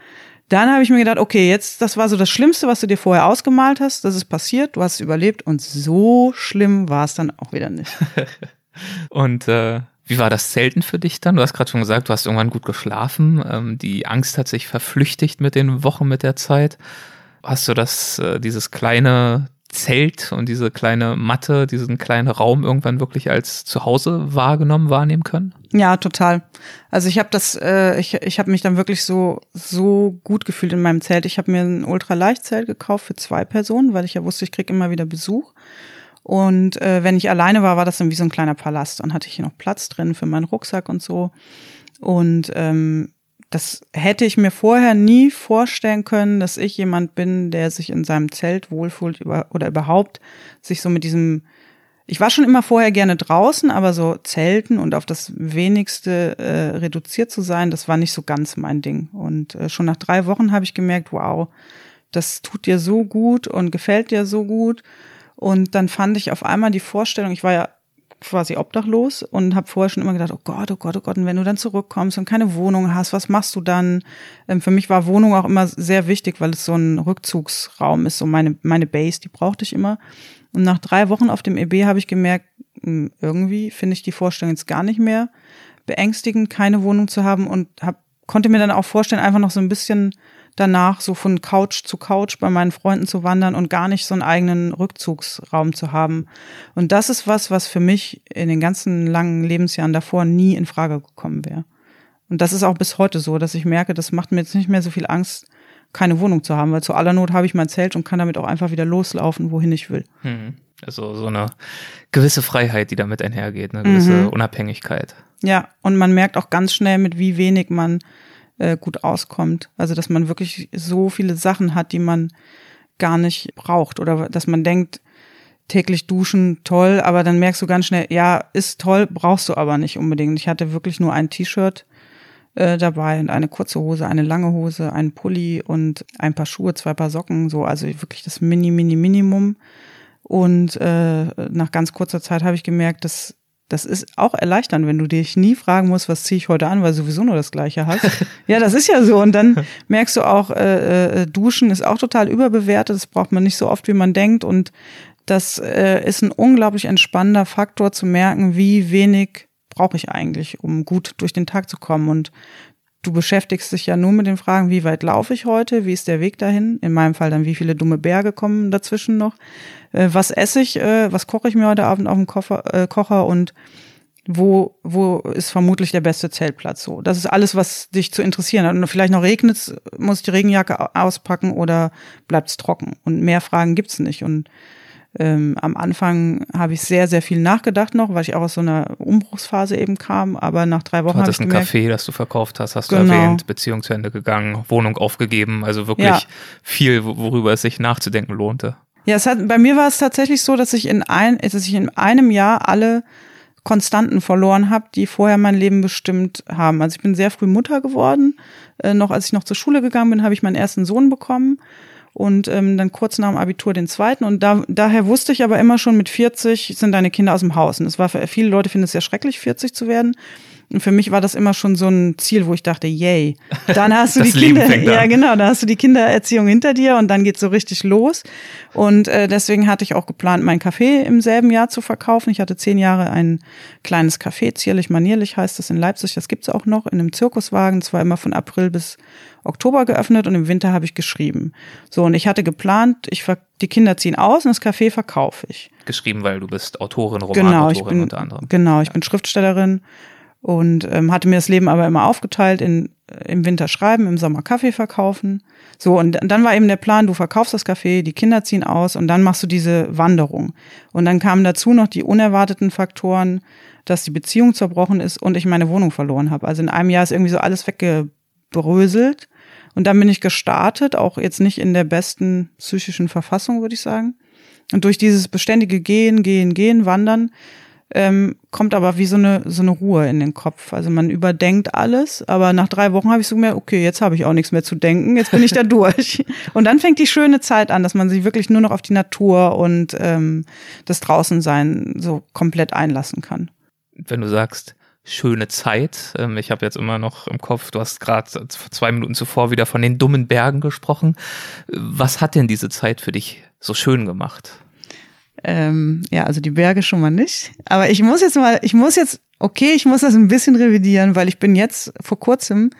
dann habe ich mir gedacht, okay, jetzt, das war so das Schlimmste, was du dir vorher ausgemalt hast. Das ist passiert, du hast es überlebt und so schlimm war es dann auch wieder nicht. Und äh, wie war das Zelten für dich dann? Du hast gerade schon gesagt, du hast irgendwann gut geschlafen. Ähm, die Angst hat sich verflüchtigt mit den Wochen, mit der Zeit. Hast du das, äh, dieses kleine Zelt und diese kleine Matte, diesen kleinen Raum irgendwann wirklich als Zuhause wahrgenommen, wahrnehmen können? Ja, total. Also ich habe das, äh, ich, ich habe mich dann wirklich so so gut gefühlt in meinem Zelt. Ich habe mir ein Ultraleichtzelt gekauft für zwei Personen, weil ich ja wusste, ich krieg immer wieder Besuch. Und äh, wenn ich alleine war, war das dann wie so ein kleiner Palast und hatte ich hier noch Platz drin für meinen Rucksack und so. Und ähm, das hätte ich mir vorher nie vorstellen können, dass ich jemand bin, der sich in seinem Zelt wohlfühlt oder überhaupt sich so mit diesem ich war schon immer vorher gerne draußen, aber so Zelten und auf das wenigste äh, reduziert zu sein, das war nicht so ganz mein Ding. Und äh, schon nach drei Wochen habe ich gemerkt, wow, das tut dir so gut und gefällt dir so gut. Und dann fand ich auf einmal die Vorstellung, ich war ja quasi obdachlos und habe vorher schon immer gedacht, oh Gott, oh Gott, oh Gott, und wenn du dann zurückkommst und keine Wohnung hast, was machst du dann? Ähm, für mich war Wohnung auch immer sehr wichtig, weil es so ein Rückzugsraum ist, so meine, meine Base, die brauchte ich immer. Und nach drei Wochen auf dem EB habe ich gemerkt, mh, irgendwie finde ich die Vorstellung jetzt gar nicht mehr beängstigend, keine Wohnung zu haben und hab, konnte mir dann auch vorstellen, einfach noch so ein bisschen danach so von Couch zu Couch bei meinen Freunden zu wandern und gar nicht so einen eigenen Rückzugsraum zu haben. Und das ist was, was für mich in den ganzen langen Lebensjahren davor nie in Frage gekommen wäre. Und das ist auch bis heute so, dass ich merke, das macht mir jetzt nicht mehr so viel Angst, keine Wohnung zu haben, weil zu aller Not habe ich mein Zelt und kann damit auch einfach wieder loslaufen, wohin ich will. Mhm. Also so eine gewisse Freiheit, die damit einhergeht, eine gewisse Mhm. Unabhängigkeit. Ja, und man merkt auch ganz schnell, mit wie wenig man äh, gut auskommt. Also, dass man wirklich so viele Sachen hat, die man gar nicht braucht oder dass man denkt, täglich duschen, toll, aber dann merkst du ganz schnell, ja, ist toll, brauchst du aber nicht unbedingt. Ich hatte wirklich nur ein T-Shirt äh, dabei und eine kurze Hose, eine lange Hose, einen Pulli und ein paar Schuhe, zwei Paar Socken, so, also wirklich das Mini, Mini, Minimum. Und äh, nach ganz kurzer Zeit habe ich gemerkt, dass das ist auch erleichternd, wenn du dich nie fragen musst, was ziehe ich heute an, weil du sowieso nur das Gleiche hast. ja, das ist ja so. Und dann merkst du auch, äh, äh, Duschen ist auch total überbewertet. Das braucht man nicht so oft, wie man denkt. Und das äh, ist ein unglaublich entspannender Faktor zu merken, wie wenig brauche ich eigentlich, um gut durch den Tag zu kommen. Und du beschäftigst dich ja nur mit den Fragen, wie weit laufe ich heute, wie ist der Weg dahin? In meinem Fall dann, wie viele dumme Berge kommen dazwischen noch? Äh, was esse ich, äh, was koche ich mir heute Abend auf dem Koffer, äh, Kocher und wo, wo ist vermutlich der beste Zeltplatz so. Das ist alles, was dich zu interessieren hat. Und vielleicht noch regnet muss ich die Regenjacke au- auspacken oder bleibt es trocken. Und mehr Fragen gibt's nicht. Und ähm, am Anfang habe ich sehr, sehr viel nachgedacht noch, weil ich auch aus so einer Umbruchsphase eben kam. Aber nach drei Du Wochen ich hattest ein gemerkt, Café, das du verkauft hast, hast Genau. du erwähnt, Beziehung zu Ende gegangen, Wohnung aufgegeben, also wirklich Ja. viel, wo- worüber es sich nachzudenken lohnte. Ja, es hat, bei mir war es tatsächlich so, dass ich in ein, dass ich in einem Jahr alle Konstanten verloren habe, die vorher mein Leben bestimmt haben. Also ich bin sehr früh Mutter geworden. Äh, noch als ich noch zur Schule gegangen bin, habe ich meinen ersten Sohn bekommen und ähm, dann kurz nach dem Abitur den zweiten. Und da, daher wusste ich aber immer schon, mit 40 sind deine Kinder aus dem Haus. Und es war für viele Leute finden es sehr schrecklich, 40 zu werden. Und für mich war das immer schon so ein Ziel, wo ich dachte, yay, dann hast du die Leben Kinder, ja genau, da hast du die Kindererziehung hinter dir und dann geht's so richtig los. Und äh, deswegen hatte ich auch geplant, mein Café im selben Jahr zu verkaufen. Ich hatte zehn Jahre ein kleines Café, zierlich manierlich heißt das in Leipzig, das gibt's auch noch, in einem Zirkuswagen. Es war immer von April bis Oktober geöffnet und im Winter habe ich geschrieben. So, und ich hatte geplant, ich die Kinder ziehen aus und das Café verkaufe ich. Geschrieben, weil du bist Autorin, Genau, Romanautorin bin, unter anderem. genau, ich bin Schriftstellerin und ähm, hatte mir das Leben aber immer aufgeteilt in im Winter schreiben, im Sommer Kaffee verkaufen. So, und dann war eben der Plan, du verkaufst das Café, die Kinder ziehen aus und dann machst du diese Wanderung. Und dann kamen dazu noch die unerwarteten Faktoren, dass die Beziehung zerbrochen ist und ich meine Wohnung verloren habe. Also in einem Jahr ist irgendwie so alles weggebröselt. Und dann bin ich gestartet, auch jetzt nicht in der besten psychischen Verfassung, würde ich sagen. Und durch dieses beständige Gehen, Gehen, Gehen, Wandern, ähm, kommt aber wie so eine, so eine Ruhe in den Kopf. Also man überdenkt alles, aber nach drei Wochen habe ich so gemerkt, okay, jetzt habe ich auch nichts mehr zu denken, jetzt bin ich da durch. Und dann fängt die schöne Zeit an, dass man sich wirklich nur noch auf die Natur und ähm, das Draußensein so komplett einlassen kann. Wenn du sagst, schöne Zeit. Ähm, ich habe jetzt immer noch im Kopf, du hast gerade zwei Minuten zuvor wieder von den dummen Bergen gesprochen. Was hat denn diese Zeit für dich so schön gemacht? Ähm, ja, also die Berge schon mal nicht. Aber ich muss jetzt mal, ich muss jetzt, okay, ich muss das ein bisschen revidieren, weil ich bin jetzt vor kurzem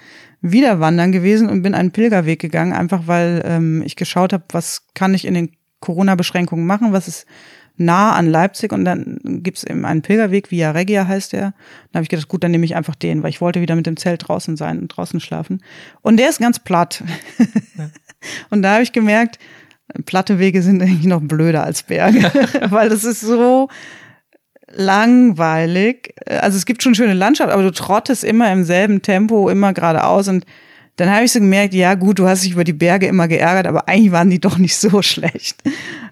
wieder wandern gewesen und bin einen Pilgerweg gegangen, einfach weil ähm, ich geschaut habe, was kann ich in den Corona-Beschränkungen machen, was ist nah an Leipzig und dann gibt's eben einen Pilgerweg, Via Regia heißt der. Dann habe ich gedacht, gut, dann nehme ich einfach den, weil ich wollte wieder mit dem Zelt draußen sein und draußen schlafen. Und der ist ganz platt. Ja. und da habe ich gemerkt, platte Wege sind eigentlich noch blöder als Berge, weil das ist so langweilig. Also es gibt schon schöne Landschaft, aber du trottest immer im selben Tempo, immer geradeaus und dann habe ich so gemerkt, ja gut, du hast dich über die Berge immer geärgert, aber eigentlich waren die doch nicht so schlecht.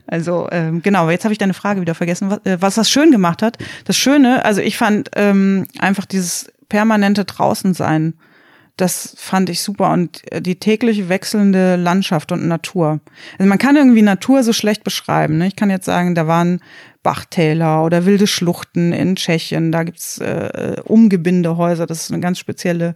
Also ähm, genau, jetzt habe ich deine Frage wieder vergessen, was, äh, was das schön gemacht hat. Das Schöne, also ich fand ähm, einfach dieses permanente Draußensein das fand ich super und äh, die täglich wechselnde Landschaft und Natur. Also man kann irgendwie Natur so schlecht beschreiben. Ne? Ich kann jetzt sagen, da waren Bachtäler oder wilde Schluchten in Tschechien, da gibt's äh, Umgebindehäuser, das ist eine ganz spezielle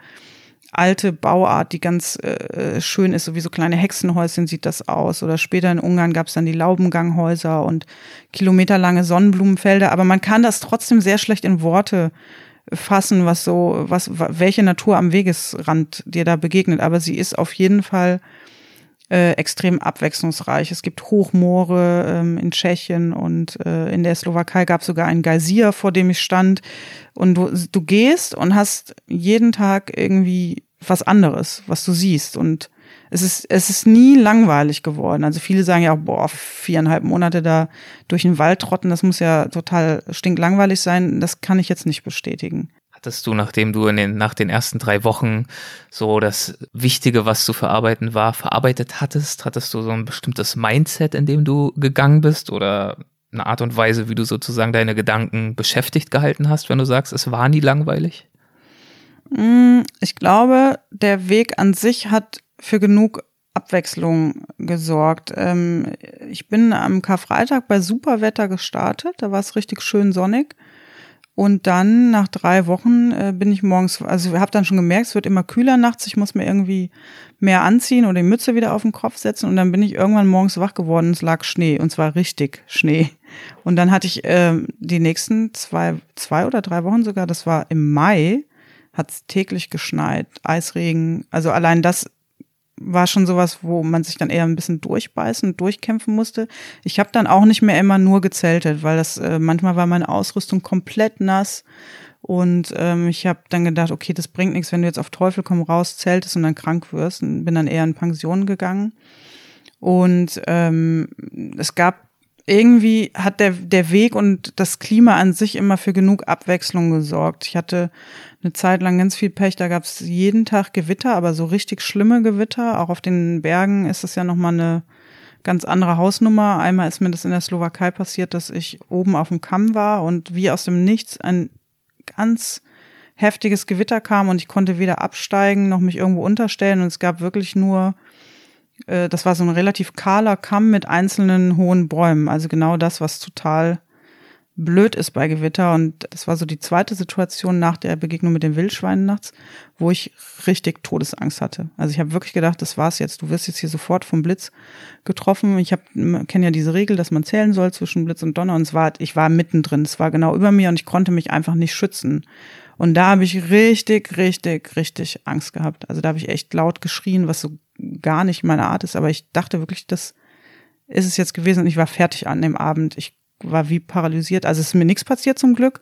alte Bauart, die ganz äh, schön ist, so wie so kleine Hexenhäuschen sieht das aus. Oder später in Ungarn gab es dann die Laubenganghäuser und kilometerlange Sonnenblumenfelder. Aber man kann das trotzdem sehr schlecht in Worte fassen, was so, was, welche Natur am Wegesrand dir da begegnet. Aber sie ist auf jeden Fall äh, extrem abwechslungsreich. Es gibt Hochmoore ähm, in Tschechien und äh, in der Slowakei gab es sogar einen Geysir, vor dem ich stand. Und du, du gehst und hast jeden Tag irgendwie was anderes, was du siehst. Und es ist, es ist nie langweilig geworden. Also viele sagen ja auch, boah, viereinhalb Monate da durch den Wald trotten, das muss ja total stinklangweilig sein. Das kann ich jetzt nicht bestätigen. Hattest du, nachdem du in den, nach den ersten drei Wochen so das Wichtige, was zu verarbeiten war, verarbeitet hattest? Hattest du so ein bestimmtes Mindset, in dem du gegangen bist oder eine Art und Weise, wie du sozusagen deine Gedanken beschäftigt gehalten hast, wenn du sagst, es war nie langweilig? Mm, ich glaube, der Weg an sich hat für genug Abwechslung gesorgt. Ähm, ich bin am Karfreitag bei Superwetter gestartet, da war es richtig schön sonnig. Und dann nach drei Wochen äh, bin ich morgens, also habe dann schon gemerkt, es wird immer kühler nachts, ich muss mir irgendwie mehr anziehen oder die Mütze wieder auf den Kopf setzen. Und dann bin ich irgendwann morgens wach geworden, es lag Schnee und zwar richtig Schnee. Und dann hatte ich äh, die nächsten zwei, zwei oder drei Wochen sogar, das war im Mai, hat es täglich geschneit, Eisregen. Also allein das war schon sowas, wo man sich dann eher ein bisschen durchbeißen und durchkämpfen musste. Ich habe dann auch nicht mehr immer nur gezeltet, weil das äh, manchmal war meine Ausrüstung komplett nass und ähm, ich habe dann gedacht, okay, das bringt nichts, wenn du jetzt auf Teufel komm raus zeltest und dann krank wirst. Und bin dann eher in Pension gegangen. Und ähm, es gab irgendwie hat der, der Weg und das Klima an sich immer für genug Abwechslung gesorgt. Ich hatte eine Zeit lang ganz viel Pech, da gab es jeden Tag Gewitter, aber so richtig schlimme Gewitter. Auch auf den Bergen ist es ja nochmal eine ganz andere Hausnummer. Einmal ist mir das in der Slowakei passiert, dass ich oben auf dem Kamm war und wie aus dem Nichts ein ganz heftiges Gewitter kam und ich konnte weder absteigen noch mich irgendwo unterstellen und es gab wirklich nur äh, das war so ein relativ kahler Kamm mit einzelnen hohen Bäumen. Also genau das, was total blöd ist bei Gewitter. Und das war so die zweite Situation nach der Begegnung mit den Wildschweinen nachts, wo ich richtig Todesangst hatte. Also ich habe wirklich gedacht, das war's jetzt. Du wirst jetzt hier sofort vom Blitz getroffen. Ich kenne ja diese Regel, dass man zählen soll zwischen Blitz und Donner. Und es war, ich war mittendrin. Es war genau über mir und ich konnte mich einfach nicht schützen. Und da habe ich richtig, richtig, richtig Angst gehabt. Also da habe ich echt laut geschrien, was so gar nicht meine Art ist. Aber ich dachte wirklich, das ist es jetzt gewesen und ich war fertig an dem Abend. Ich war wie paralysiert. Also ist mir nichts passiert zum Glück.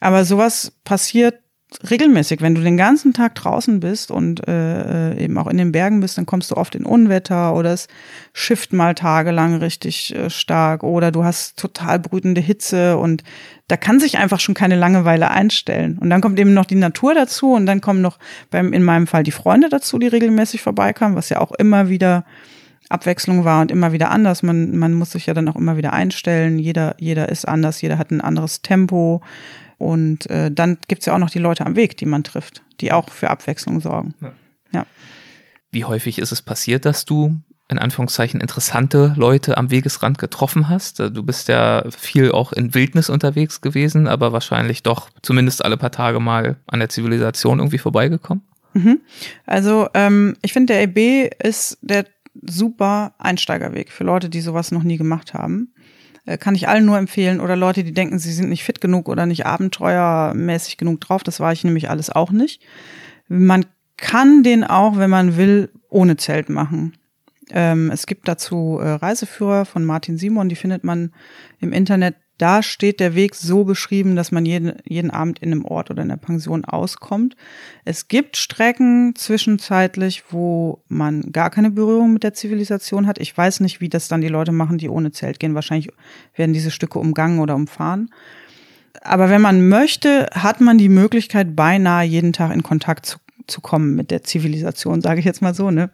Aber sowas passiert regelmäßig, wenn du den ganzen Tag draußen bist und äh, eben auch in den Bergen bist, dann kommst du oft in Unwetter oder es schifft mal tagelang richtig äh, stark oder du hast total brütende Hitze und da kann sich einfach schon keine Langeweile einstellen. Und dann kommt eben noch die Natur dazu und dann kommen noch beim in meinem Fall die Freunde dazu, die regelmäßig vorbeikamen, was ja auch immer wieder Abwechslung war und immer wieder anders. Man, man muss sich ja dann auch immer wieder einstellen. Jeder, jeder ist anders, jeder hat ein anderes Tempo. Und äh, dann gibt's ja auch noch die Leute am Weg, die man trifft, die auch für Abwechslung sorgen. Ja. ja. Wie häufig ist es passiert, dass du in Anführungszeichen interessante Leute am Wegesrand getroffen hast? Du bist ja viel auch in Wildnis unterwegs gewesen, aber wahrscheinlich doch zumindest alle paar Tage mal an der Zivilisation irgendwie vorbeigekommen. Mhm. Also ähm, ich finde, der EB ist der super Einsteigerweg für Leute, die sowas noch nie gemacht haben. Äh, kann ich allen nur empfehlen. Oder Leute, die denken, sie sind nicht fit genug oder nicht abenteuermäßig genug drauf. Das war ich nämlich alles auch nicht. Man kann den auch, wenn man will, ohne Zelt machen. Ähm, es gibt dazu äh, Reiseführer von Martin Simon, die findet man im Internet da steht der Weg so beschrieben, dass man jeden, jeden Abend in einem Ort oder in der Pension auskommt. Es gibt Strecken zwischenzeitlich, wo man gar keine Berührung mit der Zivilisation hat. Ich weiß nicht, wie das dann die Leute machen, die ohne Zelt gehen. Wahrscheinlich werden diese Stücke umgangen oder umfahren. Aber wenn man möchte, hat man die Möglichkeit, beinahe jeden Tag in Kontakt zu, zu kommen mit der Zivilisation, sage ich jetzt mal so. Ne?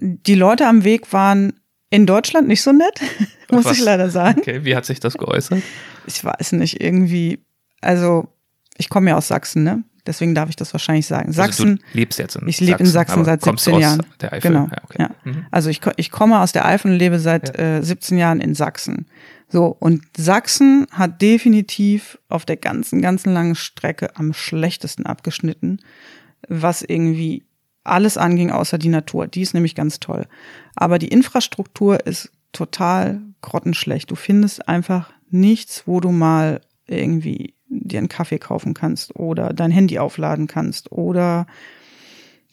Die Leute am Weg waren in Deutschland nicht so nett, muss Was? ich leider sagen. Okay, wie hat sich das geäußert? Ich weiß nicht, irgendwie, also ich komme ja aus Sachsen, ne? Deswegen darf ich das wahrscheinlich sagen. Sachsen. Also du lebst jetzt in Ich lebe in Sachsen seit 17 Jahren. Der Eifel? Genau. Ja, okay. ja. Mhm. Also ich, ich komme aus der Eifel und lebe seit ja. äh, 17 Jahren in Sachsen. So, und Sachsen hat definitiv auf der ganzen, ganzen langen Strecke am schlechtesten abgeschnitten, was irgendwie alles anging, außer die Natur. Die ist nämlich ganz toll. Aber die Infrastruktur ist total grottenschlecht. Du findest einfach nichts, wo du mal irgendwie dir einen Kaffee kaufen kannst oder dein Handy aufladen kannst oder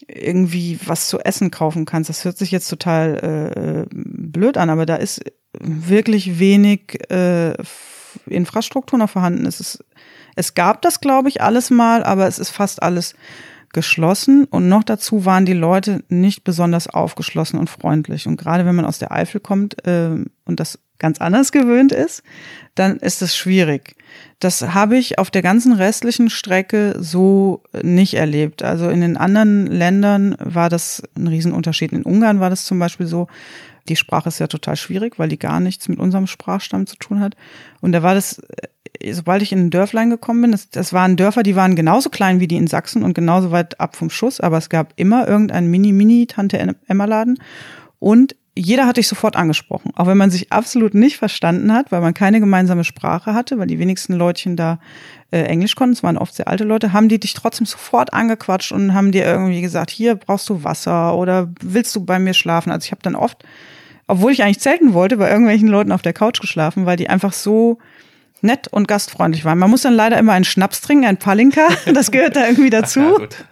irgendwie was zu essen kaufen kannst. Das hört sich jetzt total äh, blöd an, aber da ist wirklich wenig äh, Infrastruktur noch vorhanden. Es, ist, es gab das, glaube ich, alles mal, aber es ist fast alles geschlossen und noch dazu waren die Leute nicht besonders aufgeschlossen und freundlich. Und gerade wenn man aus der Eifel kommt äh, und das ganz anders gewöhnt ist, dann ist es schwierig. Das habe ich auf der ganzen restlichen Strecke so nicht erlebt. Also in den anderen Ländern war das ein Riesenunterschied. In Ungarn war das zum Beispiel so, die Sprache ist ja total schwierig, weil die gar nichts mit unserem Sprachstamm zu tun hat. Und da war das sobald ich in ein Dörflein gekommen bin, das, das waren Dörfer, die waren genauso klein wie die in Sachsen und genauso weit ab vom Schuss, aber es gab immer irgendeinen Mini-Mini-Tante-Emma-Laden und jeder hat dich sofort angesprochen, auch wenn man sich absolut nicht verstanden hat, weil man keine gemeinsame Sprache hatte, weil die wenigsten Leutchen da äh, Englisch konnten, es waren oft sehr alte Leute, haben die dich trotzdem sofort angequatscht und haben dir irgendwie gesagt, hier brauchst du Wasser oder willst du bei mir schlafen? Also ich habe dann oft, obwohl ich eigentlich zelten wollte, bei irgendwelchen Leuten auf der Couch geschlafen, weil die einfach so nett und gastfreundlich waren. Man muss dann leider immer einen Schnaps trinken, ein Palinka, das gehört da irgendwie dazu.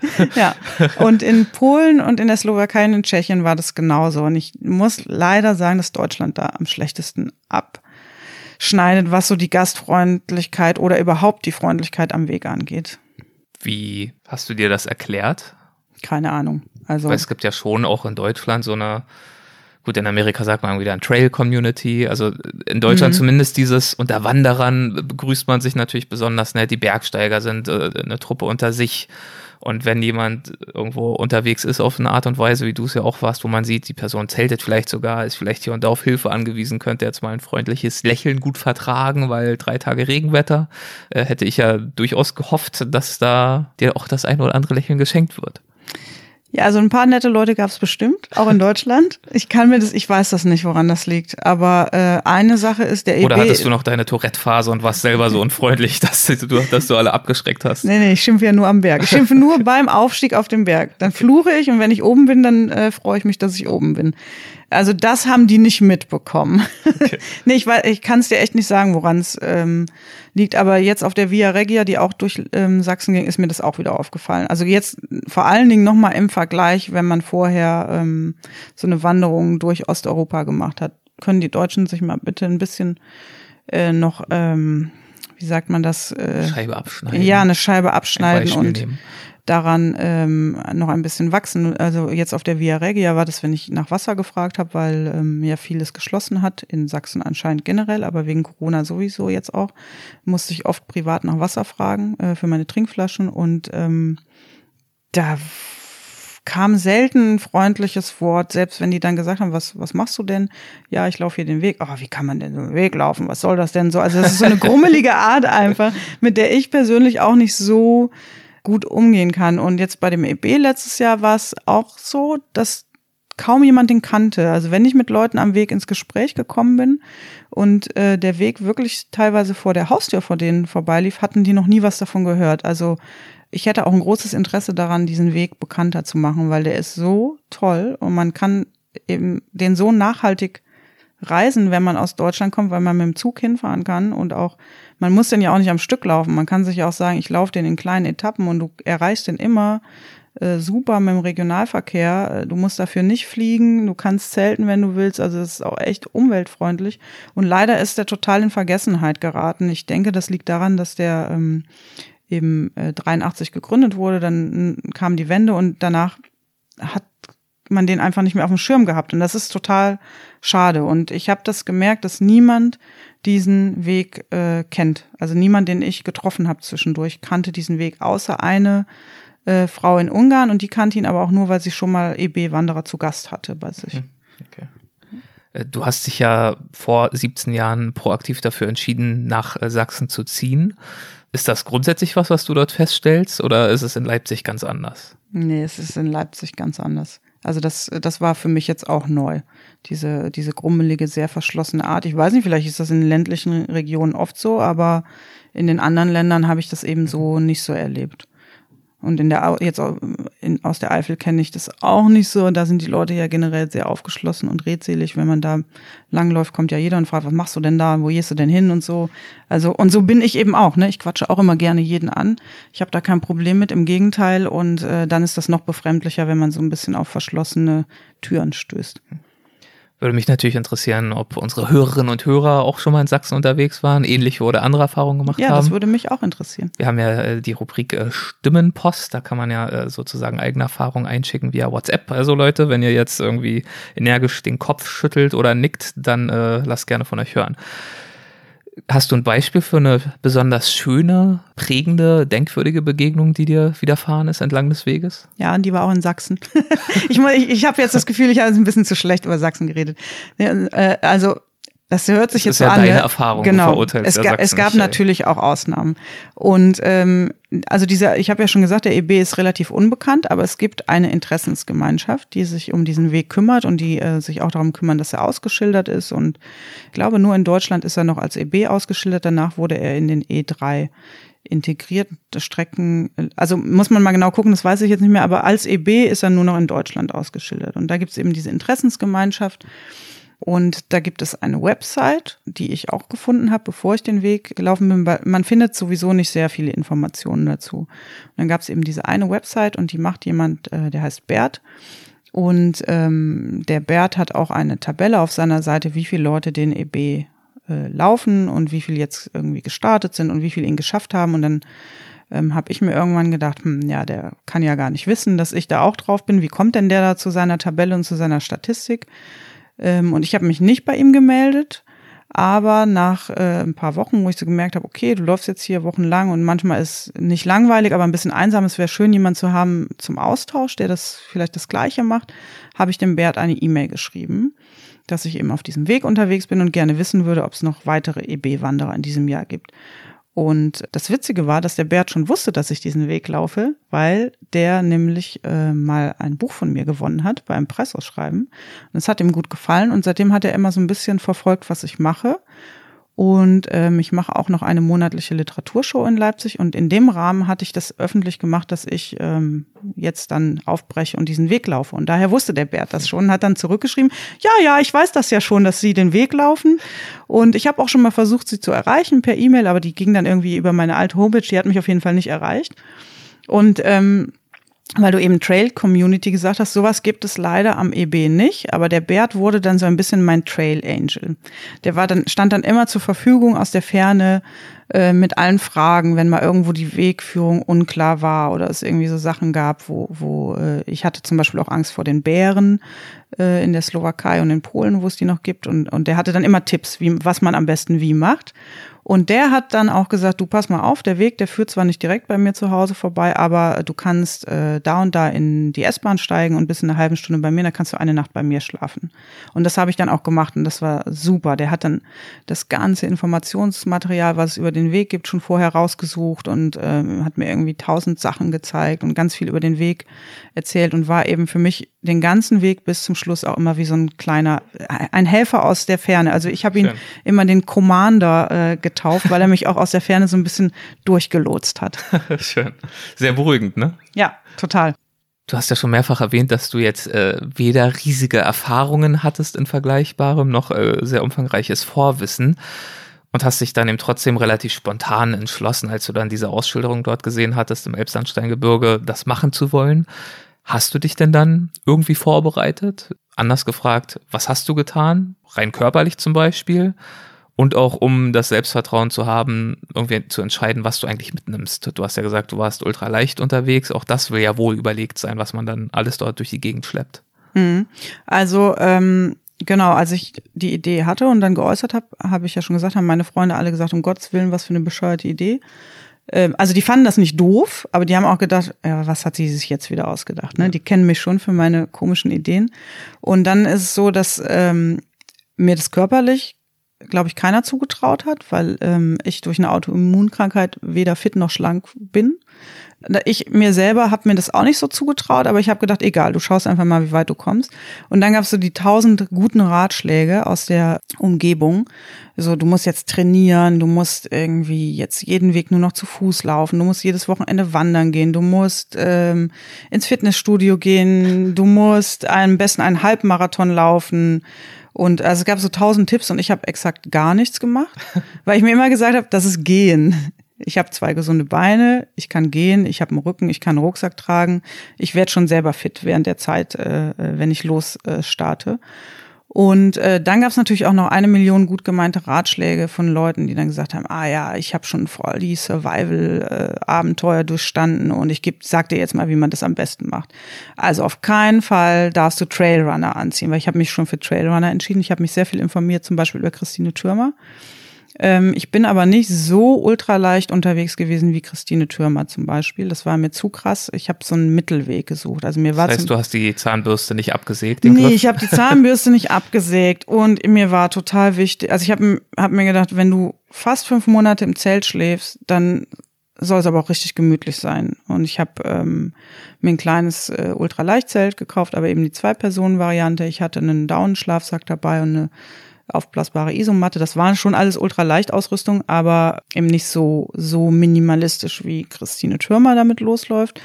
ja, und in Polen und in der Slowakei und in Tschechien war das genauso. Und ich muss leider sagen, dass Deutschland da am schlechtesten abschneidet, was so die Gastfreundlichkeit oder überhaupt die Freundlichkeit am Weg angeht. Wie hast du dir das erklärt? Keine Ahnung. Also Weil es gibt ja schon auch in Deutschland so eine Gut, in Amerika sagt man wieder ein Trail-Community. Also in Deutschland mhm. zumindest dieses, unter Wanderern begrüßt man sich natürlich besonders nett. Die Bergsteiger sind äh, eine Truppe unter sich. Und wenn jemand irgendwo unterwegs ist auf eine Art und Weise, wie du es ja auch warst, wo man sieht, die Person zeltet vielleicht sogar, ist vielleicht hier und da auf Hilfe angewiesen, könnte jetzt mal ein freundliches Lächeln gut vertragen, weil drei Tage Regenwetter, äh, hätte ich ja durchaus gehofft, dass da dir auch das ein oder andere Lächeln geschenkt wird. Ja, also ein paar nette Leute gab es bestimmt, auch in Deutschland. Ich kann mir das, ich weiß das nicht, woran das liegt. Aber äh, eine Sache ist der EB. Oder hattest du noch deine Tourette-Phase und warst selber so unfreundlich, dass du, dass du alle abgeschreckt hast? Nee, nee, ich schimpfe ja nur am Berg. Ich schimpfe nur beim Aufstieg auf dem Berg. Dann fluche ich und wenn ich oben bin, dann äh, freue ich mich, dass ich oben bin. Also das haben die nicht mitbekommen. Okay. nee, ich, ich kann es dir echt nicht sagen, woran es ähm, liegt. Aber jetzt auf der Via Regia, die auch durch ähm, Sachsen ging, ist mir das auch wieder aufgefallen. Also jetzt vor allen Dingen nochmal im Vergleich, wenn man vorher ähm, so eine Wanderung durch Osteuropa gemacht hat, können die Deutschen sich mal bitte ein bisschen äh, noch, ähm, wie sagt man das? Äh, Scheibe abschneiden. Ja, eine Scheibe abschneiden ein und nehmen daran ähm, noch ein bisschen wachsen. Also jetzt auf der Via Regia war das, wenn ich nach Wasser gefragt habe, weil ähm, ja vieles geschlossen hat, in Sachsen anscheinend generell, aber wegen Corona sowieso jetzt auch, musste ich oft privat nach Wasser fragen äh, für meine Trinkflaschen und ähm, da kam selten ein freundliches Wort, selbst wenn die dann gesagt haben, was, was machst du denn? Ja, ich laufe hier den Weg. Oh, wie kann man denn so einen Weg laufen? Was soll das denn so? Also das ist so eine grummelige Art einfach, mit der ich persönlich auch nicht so gut umgehen kann. Und jetzt bei dem EB letztes Jahr war es auch so, dass kaum jemand den kannte. Also wenn ich mit Leuten am Weg ins Gespräch gekommen bin und äh, der Weg wirklich teilweise vor der Haustür vor denen vorbeilief, hatten die noch nie was davon gehört. Also ich hätte auch ein großes Interesse daran, diesen Weg bekannter zu machen, weil der ist so toll und man kann eben den so nachhaltig reisen, wenn man aus Deutschland kommt, weil man mit dem Zug hinfahren kann und auch, man muss den ja auch nicht am Stück laufen. Man kann sich auch sagen, ich laufe den in kleinen Etappen und du erreichst den immer äh, super mit dem Regionalverkehr. Äh, du musst dafür nicht fliegen, du kannst zelten, wenn du willst. Also es ist auch echt umweltfreundlich. Und leider ist der total in Vergessenheit geraten. Ich denke, das liegt daran, dass der ähm, eben äh, 83 gegründet wurde, dann kam die Wende und danach hat man den einfach nicht mehr auf dem Schirm gehabt. Und das ist total schade. Und ich habe das gemerkt, dass niemand diesen Weg äh, kennt. Also niemand, den ich getroffen habe zwischendurch, kannte diesen Weg, außer eine äh, Frau in Ungarn. Und die kannte ihn aber auch nur, weil sie schon mal EB-Wanderer zu Gast hatte bei sich. Hm, okay. Äh, du hast dich ja vor 17 Jahren proaktiv dafür entschieden, nach äh, Sachsen zu ziehen. Ist das grundsätzlich was, was du dort feststellst, oder ist es in Leipzig ganz anders? Nee, es ist in Leipzig ganz anders. Also das, das war für mich jetzt auch neu. Diese, diese grummelige, sehr verschlossene Art. Ich weiß nicht, vielleicht ist das in ländlichen Regionen oft so, aber in den anderen Ländern habe ich das eben so nicht so erlebt. Und in der jetzt in, aus der Eifel kenne ich das auch nicht so. Da sind die Leute ja generell sehr aufgeschlossen und redselig. Wenn man da langläuft, kommt ja jeder und fragt, was machst du denn da? Wo gehst du denn hin und so. Also und so bin ich eben auch. Ne, ich quatsche auch immer gerne jeden an. Ich habe da kein Problem mit. Im Gegenteil. Und äh, dann ist das noch befremdlicher, wenn man so ein bisschen auf verschlossene Türen stößt. Würde mich natürlich interessieren, ob unsere Hörerinnen und Hörer auch schon mal in Sachsen unterwegs waren, ähnliche oder andere Erfahrungen gemacht ja, haben. Ja, das würde mich auch interessieren. Wir haben ja äh, die Rubrik äh, Stimmenpost, da kann man ja äh, sozusagen eigene Erfahrungen einschicken via WhatsApp. Also Leute, wenn ihr jetzt irgendwie energisch den Kopf schüttelt oder nickt, dann äh, lasst gerne von euch hören. Hast du ein Beispiel für eine besonders schöne, prägende, denkwürdige Begegnung, die dir widerfahren ist entlang des Weges? Ja, und die war auch in Sachsen. ich ich, ich habe jetzt das Gefühl, ich habe ein bisschen zu schlecht über Sachsen geredet. Äh, also das hört sich das jetzt ist ja so an. Deine ne? Erfahrung, genau. Es, ga, es gab natürlich auch Ausnahmen. Und ähm, also dieser, ich habe ja schon gesagt, der EB ist relativ unbekannt, aber es gibt eine Interessensgemeinschaft, die sich um diesen Weg kümmert und die äh, sich auch darum kümmern, dass er ausgeschildert ist. Und ich glaube, nur in Deutschland ist er noch als EB ausgeschildert. Danach wurde er in den E3 integriert. Strecken, also muss man mal genau gucken, das weiß ich jetzt nicht mehr, aber als EB ist er nur noch in Deutschland ausgeschildert. Und da gibt es eben diese Interessensgemeinschaft. Und da gibt es eine Website, die ich auch gefunden habe, bevor ich den Weg gelaufen bin, weil man findet sowieso nicht sehr viele Informationen dazu. Und dann gab es eben diese eine Website und die macht jemand, äh, der heißt Bert. Und ähm, der Bert hat auch eine Tabelle auf seiner Seite, wie viele Leute den EB äh, laufen und wie viele jetzt irgendwie gestartet sind und wie viele ihn geschafft haben. Und dann ähm, habe ich mir irgendwann gedacht, hm, ja, der kann ja gar nicht wissen, dass ich da auch drauf bin. Wie kommt denn der da zu seiner Tabelle und zu seiner Statistik? Ähm, und ich habe mich nicht bei ihm gemeldet. Aber nach äh, ein paar Wochen, wo ich so gemerkt habe, okay, du läufst jetzt hier wochenlang und manchmal ist nicht langweilig, aber ein bisschen einsam, es wäre schön, jemanden zu haben zum Austausch, der das vielleicht das Gleiche macht, habe ich dem Bert eine E-Mail geschrieben, dass ich eben auf diesem Weg unterwegs bin und gerne wissen würde, ob es noch weitere EB-Wanderer in diesem Jahr gibt. Und das Witzige war, dass der Bert schon wusste, dass ich diesen Weg laufe, weil der nämlich äh, mal ein Buch von mir gewonnen hat bei einem Preisausschreiben. Und es hat ihm gut gefallen und seitdem hat er immer so ein bisschen verfolgt, was ich mache. Und ähm, ich mache auch noch eine monatliche Literaturshow in Leipzig. Und in dem Rahmen hatte ich das öffentlich gemacht, dass ich ähm, jetzt dann aufbreche und diesen Weg laufe. Und daher wusste der Bert das schon, hat dann zurückgeschrieben, ja, ja, ich weiß das ja schon, dass Sie den Weg laufen. Und ich habe auch schon mal versucht, sie zu erreichen per E-Mail, aber die ging dann irgendwie über meine alte Homepage, die hat mich auf jeden Fall nicht erreicht. Und ähm, weil du eben Trail Community gesagt hast, sowas gibt es leider am EB nicht, aber der Bert wurde dann so ein bisschen mein Trail Angel. Der war dann, stand dann immer zur Verfügung aus der Ferne äh, mit allen Fragen, wenn mal irgendwo die Wegführung unklar war oder es irgendwie so Sachen gab, wo, wo äh, ich hatte zum Beispiel auch Angst vor den Bären, äh, in der Slowakei und in Polen, wo es die noch gibt. Und, und der hatte dann immer Tipps, wie, was man am besten wie macht. Und der hat dann auch gesagt, du pass mal auf, der Weg, der führt zwar nicht direkt bei mir zu Hause vorbei, aber du kannst äh, da und da in die S-Bahn steigen und bis in einer halben Stunde bei mir, dann kannst du eine Nacht bei mir schlafen. Und das habe ich dann auch gemacht und das war super. Der hat dann das ganze Informationsmaterial, was es über den Weg gibt, schon vorher rausgesucht und äh, hat mir irgendwie tausend Sachen gezeigt und ganz viel über den Weg erzählt und war eben für mich den ganzen Weg bis zum Schluss auch immer wie so ein kleiner, ein Helfer aus der Ferne. Also ich habe ihn Schön. immer den Commander äh, getauft, weil er mich auch aus der Ferne so ein bisschen durchgelotst hat. Schön. Sehr beruhigend, ne? Ja, total. Du hast ja schon mehrfach erwähnt, dass du jetzt äh, weder riesige Erfahrungen hattest in Vergleichbarem noch äh, sehr umfangreiches Vorwissen und hast dich dann eben trotzdem relativ spontan entschlossen, als du dann diese Ausschilderung dort gesehen hattest im Elbsandsteingebirge, das machen zu wollen. Hast du dich denn dann irgendwie vorbereitet? Anders gefragt, was hast du getan? Rein körperlich zum Beispiel? Und auch um das Selbstvertrauen zu haben, irgendwie zu entscheiden, was du eigentlich mitnimmst. Du hast ja gesagt, du warst ultra leicht unterwegs. Auch das will ja wohl überlegt sein, was man dann alles dort durch die Gegend schleppt. Mhm. Also ähm, genau, als ich die Idee hatte und dann geäußert habe, habe ich ja schon gesagt, haben meine Freunde alle gesagt, um Gottes Willen, was für eine bescheuerte Idee. Ähm, also die fanden das nicht doof, aber die haben auch gedacht, ja, was hat sie sich jetzt wieder ausgedacht? Ne? Die kennen mich schon für meine komischen Ideen. Und dann ist es so, dass ähm, mir das körperlich, glaube ich, keiner zugetraut hat, weil ähm, ich durch eine Autoimmunkrankheit weder fit noch schlank bin. Ich mir selber habe mir das auch nicht so zugetraut, aber ich habe gedacht, egal, du schaust einfach mal, wie weit du kommst. Und dann gab es so die tausend guten Ratschläge aus der Umgebung. So, du musst jetzt trainieren, du musst irgendwie jetzt jeden Weg nur noch zu Fuß laufen, du musst jedes Wochenende wandern gehen, du musst ähm, ins Fitnessstudio gehen, du musst am besten einen Halbmarathon laufen. Und also es gab so tausend Tipps und ich habe exakt gar nichts gemacht, weil ich mir immer gesagt habe, das ist Gehen. Ich habe zwei gesunde Beine, ich kann gehen, ich habe einen Rücken, ich kann einen Rucksack tragen. Ich werde schon selber fit während der Zeit, äh, wenn ich los äh, starte. Und äh, dann gab es natürlich auch noch eine Million gut gemeinte Ratschläge von Leuten, die dann gesagt haben, ah ja, ich habe schon voll die Survival-Abenteuer äh, durchstanden und ich geb, sag dir jetzt mal, wie man das am besten macht. Also auf keinen Fall darfst du Trailrunner anziehen, weil ich habe mich schon für Trailrunner entschieden. Ich habe mich sehr viel informiert, zum Beispiel über Christine Türmer. Ähm, ich bin aber nicht so ultraleicht unterwegs gewesen wie Christine Türmer zum Beispiel. Das war mir zu krass. Ich habe so einen Mittelweg gesucht. Also mir war das heißt, du hast die Zahnbürste nicht abgesägt? nee, Griff? ich habe die Zahnbürste nicht abgesägt und mir war total wichtig. Also ich habe hab mir gedacht, wenn du fast fünf Monate im Zelt schläfst, dann soll es aber auch richtig gemütlich sein. Und ich habe ähm, mir ein kleines äh, Ultraleichtzelt gekauft, aber eben die Zwei-Personen-Variante. Ich hatte einen Daunenschlafsack dabei und eine aufblasbare Isomatte. Das waren schon alles Ultraleichtausrüstung, aber eben nicht so, so minimalistisch wie Christine Türmer damit losläuft.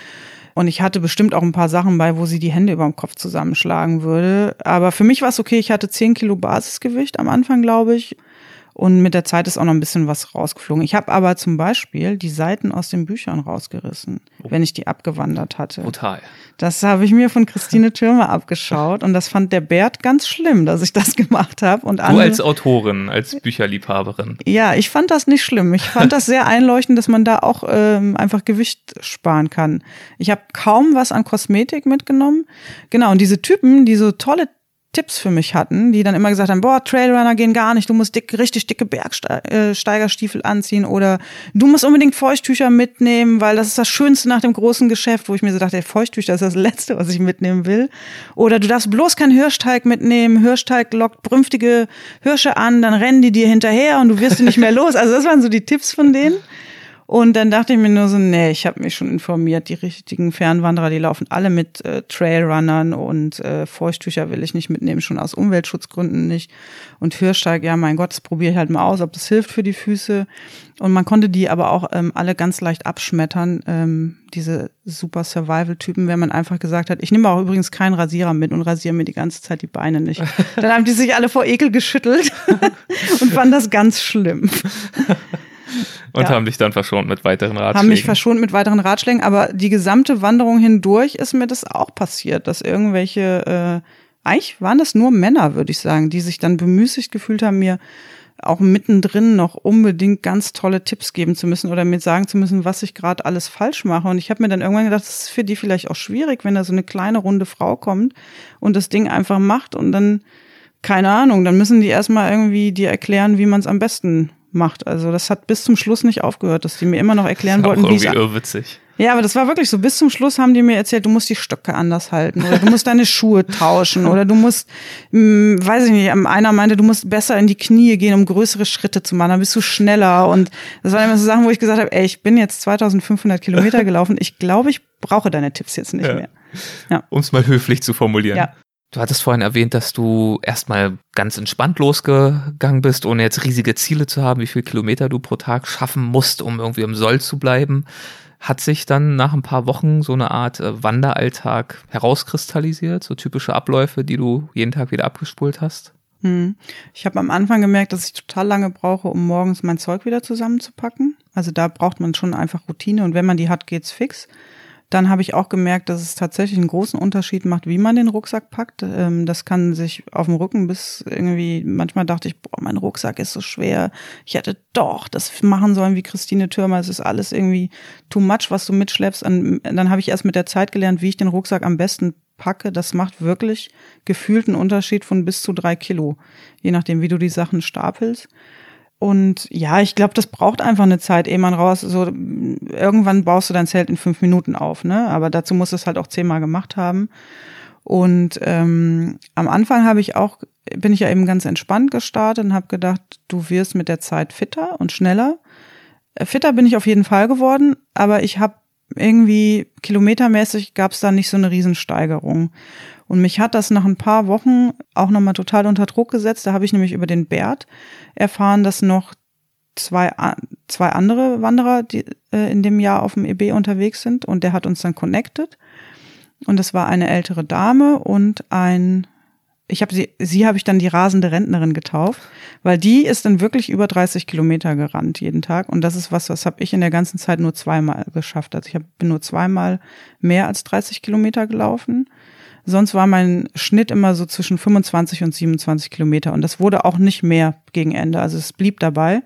Und ich hatte bestimmt auch ein paar Sachen bei, wo sie die Hände über dem Kopf zusammenschlagen würde. Aber für mich war es okay. Ich hatte 10 Kilo Basisgewicht am Anfang, glaube ich. Und mit der Zeit ist auch noch ein bisschen was rausgeflogen. Ich habe aber zum Beispiel die Seiten aus den Büchern rausgerissen, oh. wenn ich die abgewandert hatte. Total. Das habe ich mir von Christine Türmer abgeschaut und das fand der Bert ganz schlimm, dass ich das gemacht habe. Und andere, du als Autorin, als Bücherliebhaberin. Ja, ich fand das nicht schlimm. Ich fand das sehr einleuchtend, dass man da auch ähm, einfach Gewicht sparen kann. Ich habe kaum was an Kosmetik mitgenommen. Genau, und diese Typen, die so tolle Tipps für mich hatten, die dann immer gesagt haben, boah, Trailrunner gehen gar nicht, du musst dick, richtig dicke Bergsteigerstiefel anziehen oder du musst unbedingt Feuchttücher mitnehmen, weil das ist das Schönste nach dem großen Geschäft, wo ich mir so dachte, ey, Feuchttücher ist das Letzte, was ich mitnehmen will. Oder du darfst bloß keinen Hirschteig mitnehmen, Hirschteig lockt brünftige Hirsche an, dann rennen die dir hinterher und du wirst nicht mehr los. Also das waren so die Tipps von denen. Und dann dachte ich mir nur so, nee, ich habe mich schon informiert, die richtigen Fernwanderer, die laufen alle mit äh, Trailrunnern und äh, Feuchttücher will ich nicht mitnehmen, schon aus Umweltschutzgründen nicht. Und Hirschsteig, ja, mein Gott, das probiere ich halt mal aus, ob das hilft für die Füße. Und man konnte die aber auch ähm, alle ganz leicht abschmettern, ähm, diese super Survival-Typen, wenn man einfach gesagt hat, ich nehme auch übrigens keinen Rasierer mit und rasiere mir die ganze Zeit die Beine nicht. Dann haben die sich alle vor Ekel geschüttelt und fanden das ganz schlimm. Und ja. haben dich dann verschont mit weiteren Ratschlägen. Haben mich verschont mit weiteren Ratschlägen, aber die gesamte Wanderung hindurch ist mir das auch passiert, dass irgendwelche, äh, eigentlich waren das nur Männer, würde ich sagen, die sich dann bemüßigt gefühlt haben, mir auch mittendrin noch unbedingt ganz tolle Tipps geben zu müssen oder mir sagen zu müssen, was ich gerade alles falsch mache. Und ich habe mir dann irgendwann gedacht, das ist für die vielleicht auch schwierig, wenn da so eine kleine runde Frau kommt und das Ding einfach macht und dann, keine Ahnung, dann müssen die erstmal irgendwie dir erklären, wie man es am besten macht. Also das hat bis zum Schluss nicht aufgehört, dass die mir immer noch erklären wollten, wie es irrwitzig. Ja, aber das war wirklich so. Bis zum Schluss haben die mir erzählt, du musst die Stöcke anders halten oder du musst deine Schuhe tauschen oder du musst, mh, hm, weiß ich nicht, einer meinte, du musst besser in die Knie gehen, um größere Schritte zu machen, dann bist du schneller. Und das waren immer so Sachen, wo ich gesagt habe, ey, ich bin jetzt 2500 Kilometer gelaufen, ich glaube, ich brauche deine Tipps jetzt nicht ja. mehr. Ja. Um es mal höflich zu formulieren. Ja. Du hattest vorhin erwähnt, dass du erstmal ganz entspannt losgegangen bist, ohne jetzt riesige Ziele zu haben, wie viel Kilometer du pro Tag schaffen musst, um irgendwie im Soll zu bleiben. Hat sich dann nach ein paar Wochen so eine Art äh, Wanderalltag herauskristallisiert, so typische Abläufe, die du jeden Tag wieder abgespult hast? Hm. Ich habe am Anfang gemerkt, dass ich total lange brauche, um morgens mein Zeug wieder zusammenzupacken. Also da braucht man schon einfach Routine und wenn man die hat, geht's fix. Dann habe ich auch gemerkt, dass es tatsächlich einen großen Unterschied macht, wie man den Rucksack packt. Ähm, das kann sich auf dem Rücken bis irgendwie, manchmal dachte ich, boah, mein Rucksack ist so schwer. Ich hätte doch das machen sollen wie Christine Türmer. Es ist alles irgendwie too much, was du mitschleppst. Und dann habe ich erst mit der Zeit gelernt, wie ich den Rucksack am besten packe. Das macht wirklich gefühlt einen Unterschied von bis zu drei Kilo, je nachdem, wie du die Sachen stapelst. Und ja, ich glaube, das braucht einfach eine Zeit, ehe man raus, so irgendwann baust du dein Zelt in fünf Minuten auf, ne? Aber dazu musst du es halt auch zehnmal gemacht haben. Und ähm, am Anfang habe ich auch, bin ich ja eben ganz entspannt gestartet und habe gedacht, du wirst mit der Zeit fitter und schneller. Äh, fitter bin ich auf jeden Fall geworden, aber ich habe irgendwie kilometermäßig gab es da nicht so eine Riesensteigerung. Und mich hat das nach ein paar Wochen auch nochmal total unter Druck gesetzt. Da habe ich nämlich über den Bert erfahren, dass noch zwei, zwei andere Wanderer, die äh, in dem Jahr auf dem EB unterwegs sind. Und der hat uns dann connected. Und das war eine ältere Dame und ein, ich habe sie, sie habe ich dann die rasende Rentnerin getauft, weil die ist dann wirklich über 30 Kilometer gerannt jeden Tag. Und das ist was, was habe ich in der ganzen Zeit nur zweimal geschafft. Also ich hab, bin nur zweimal mehr als 30 Kilometer gelaufen. Sonst war mein Schnitt immer so zwischen 25 und 27 Kilometer und das wurde auch nicht mehr gegen Ende. Also es blieb dabei,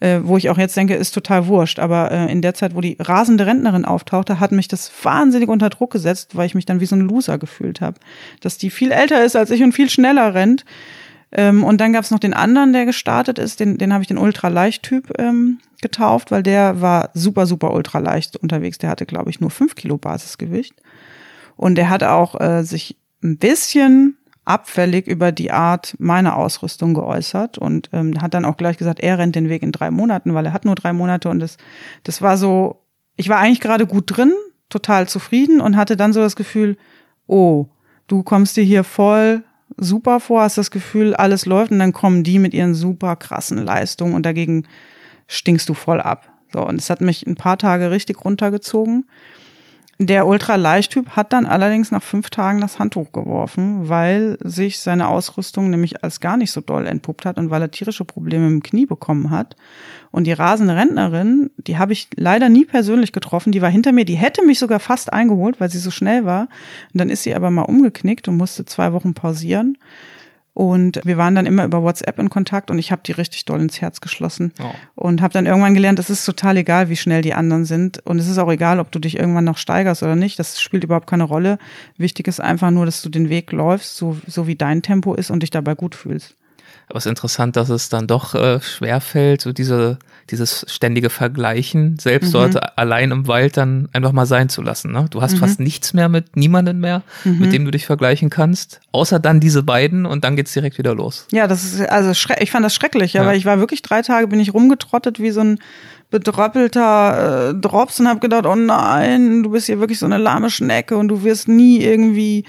äh, wo ich auch jetzt denke, ist total wurscht. Aber äh, in der Zeit, wo die rasende Rentnerin auftauchte, hat mich das wahnsinnig unter Druck gesetzt, weil ich mich dann wie so ein Loser gefühlt habe. Dass die viel älter ist als ich und viel schneller rennt. Ähm, und dann gab es noch den anderen, der gestartet ist, den, den habe ich den Ultraleicht-Typ ähm, getauft, weil der war super, super ultraleicht unterwegs. Der hatte, glaube ich, nur fünf Kilo Basisgewicht. Und er hat auch äh, sich ein bisschen abfällig über die Art meiner Ausrüstung geäußert und ähm, hat dann auch gleich gesagt, er rennt den Weg in drei Monaten, weil er hat nur drei Monate und das, das war so, ich war eigentlich gerade gut drin, total zufrieden und hatte dann so das Gefühl, oh, du kommst dir hier voll super vor, hast das Gefühl, alles läuft und dann kommen die mit ihren super krassen Leistungen und dagegen stinkst du voll ab. So, und es hat mich ein paar Tage richtig runtergezogen. Der Ultraleichttyp hat dann allerdings nach fünf Tagen das Handtuch geworfen, weil sich seine Ausrüstung nämlich als gar nicht so doll entpuppt hat und weil er tierische Probleme im Knie bekommen hat. Und die rasende Rentnerin, die habe ich leider nie persönlich getroffen, die war hinter mir, die hätte mich sogar fast eingeholt, weil sie so schnell war. Und dann ist sie aber mal umgeknickt und musste zwei Wochen pausieren. Und wir waren dann immer über WhatsApp in Kontakt und ich habe die richtig doll ins Herz geschlossen. Oh. Und habe dann irgendwann gelernt, es ist total egal, wie schnell die anderen sind. Und es ist auch egal, ob du dich irgendwann noch steigerst oder nicht. Das spielt überhaupt keine Rolle. Wichtig ist einfach nur, dass du den Weg läufst, so, so wie dein Tempo ist und dich dabei gut fühlst. Aber es ist interessant, dass es dann doch äh, schwerfällt, so diese, dieses ständige Vergleichen, selbst mhm. dort allein im Wald dann einfach mal sein zu lassen. Ne? Du hast mhm. fast nichts mehr mit niemanden mehr, mhm. mit dem du dich vergleichen kannst, außer dann diese beiden und dann geht's direkt wieder los. Ja, das ist, also ich fand das schrecklich, ja, ja. weil ich war wirklich drei Tage, bin ich rumgetrottet wie so ein bedröppelter äh, Drops und habe gedacht, oh nein, du bist hier wirklich so eine lahme Schnecke und du wirst nie irgendwie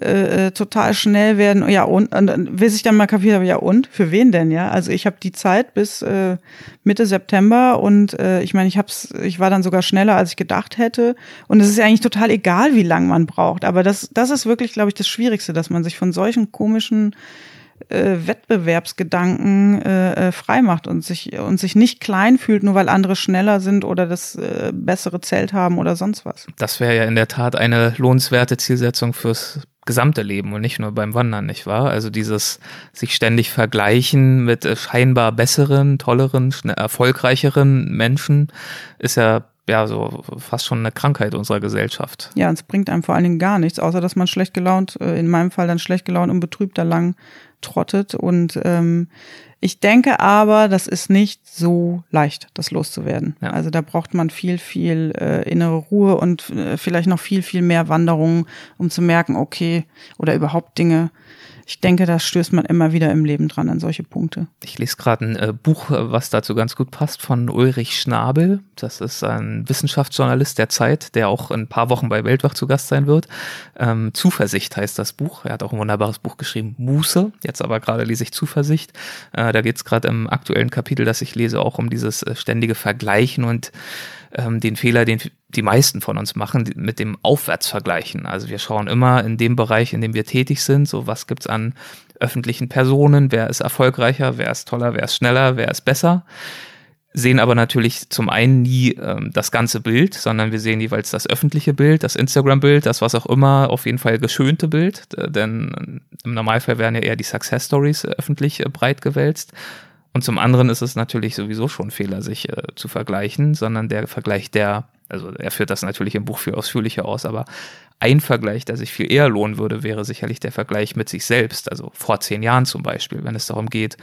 äh, äh, total schnell werden. Ja, und, und bis ich dann mal kapiert habe, ja und? Für wen denn, ja? Also ich habe die Zeit bis äh, Mitte September und äh, ich meine, ich hab's, ich war dann sogar schneller, als ich gedacht hätte. Und es ist ja eigentlich total egal, wie lang man braucht. Aber das, das ist wirklich, glaube ich, das Schwierigste, dass man sich von solchen komischen äh, Wettbewerbsgedanken äh, äh, frei macht und sich und sich nicht klein fühlt, nur weil andere schneller sind oder das äh, bessere Zelt haben oder sonst was. Das wäre ja in der Tat eine lohnenswerte Zielsetzung fürs gesamte Leben und nicht nur beim Wandern, nicht wahr? Also dieses sich ständig vergleichen mit äh, scheinbar besseren, tolleren, erfolgreicheren Menschen ist ja ja so fast schon eine Krankheit unserer Gesellschaft. Ja, und es bringt einem vor allen Dingen gar nichts, außer dass man schlecht gelaunt, äh, in meinem Fall dann schlecht gelaunt und betrübt da lang trottet. Und ähm, ich denke aber, das ist nicht so leicht, das loszuwerden. Ja. Also da braucht man viel, viel äh, innere Ruhe und äh, vielleicht noch viel, viel mehr Wanderungen, um zu merken, okay, oder überhaupt Dinge ich denke, da stößt man immer wieder im Leben dran an solche Punkte. Ich lese gerade ein äh, Buch, äh, was dazu ganz gut passt, von Ulrich Schnabel. Das ist ein Wissenschaftsjournalist der Zeit, der auch in ein paar Wochen bei Weltwach zu Gast sein wird. Ähm, Zuversicht heißt das Buch. Er hat auch ein wunderbares Buch geschrieben, Muße. Jetzt aber gerade lese ich Zuversicht. Äh, da geht es gerade im aktuellen Kapitel, das ich lese, auch um dieses äh, ständige Vergleichen und ähm, den Fehler, den die meisten von uns machen, mit dem Aufwärtsvergleichen. Also wir schauen immer in dem Bereich, in dem wir tätig sind, so was gibt's an öffentlichen Personen, wer ist erfolgreicher, wer ist toller, wer ist schneller, wer ist besser sehen aber natürlich zum einen nie ähm, das ganze Bild, sondern wir sehen jeweils das öffentliche Bild, das Instagram-Bild, das was auch immer, auf jeden Fall geschönte Bild, denn im Normalfall werden ja eher die Success Stories äh, öffentlich äh, breit gewälzt. Und zum anderen ist es natürlich sowieso schon Fehler, sich äh, zu vergleichen, sondern der Vergleich, der, also er führt das natürlich im Buch viel ausführlicher aus, aber ein Vergleich, der sich viel eher lohnen würde, wäre sicherlich der Vergleich mit sich selbst, also vor zehn Jahren zum Beispiel, wenn es darum geht,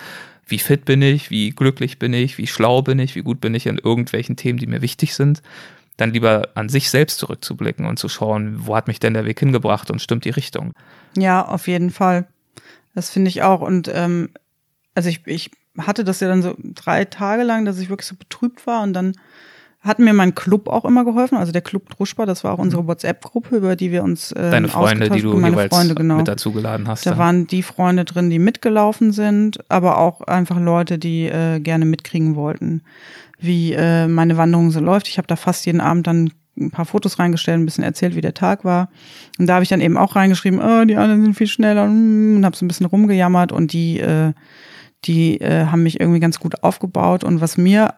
wie fit bin ich, wie glücklich bin ich, wie schlau bin ich, wie gut bin ich in irgendwelchen Themen, die mir wichtig sind, dann lieber an sich selbst zurückzublicken und zu schauen, wo hat mich denn der Weg hingebracht und stimmt die Richtung. Ja, auf jeden Fall. Das finde ich auch. Und ähm, also ich, ich hatte das ja dann so drei Tage lang, dass ich wirklich so betrübt war und dann hat mir mein Club auch immer geholfen, also der Club Druschba, das war auch unsere mhm. WhatsApp-Gruppe, über die wir uns äh, Deine Freunde, die du meine Freunde, genau. mit dazu geladen hast. Da dann. waren die Freunde drin, die mitgelaufen sind, aber auch einfach Leute, die äh, gerne mitkriegen wollten, wie äh, meine Wanderung so läuft. Ich habe da fast jeden Abend dann ein paar Fotos reingestellt, ein bisschen erzählt, wie der Tag war. Und da habe ich dann eben auch reingeschrieben, oh, die anderen sind viel schneller und habe so ein bisschen rumgejammert und die äh, die äh, haben mich irgendwie ganz gut aufgebaut. Und was mir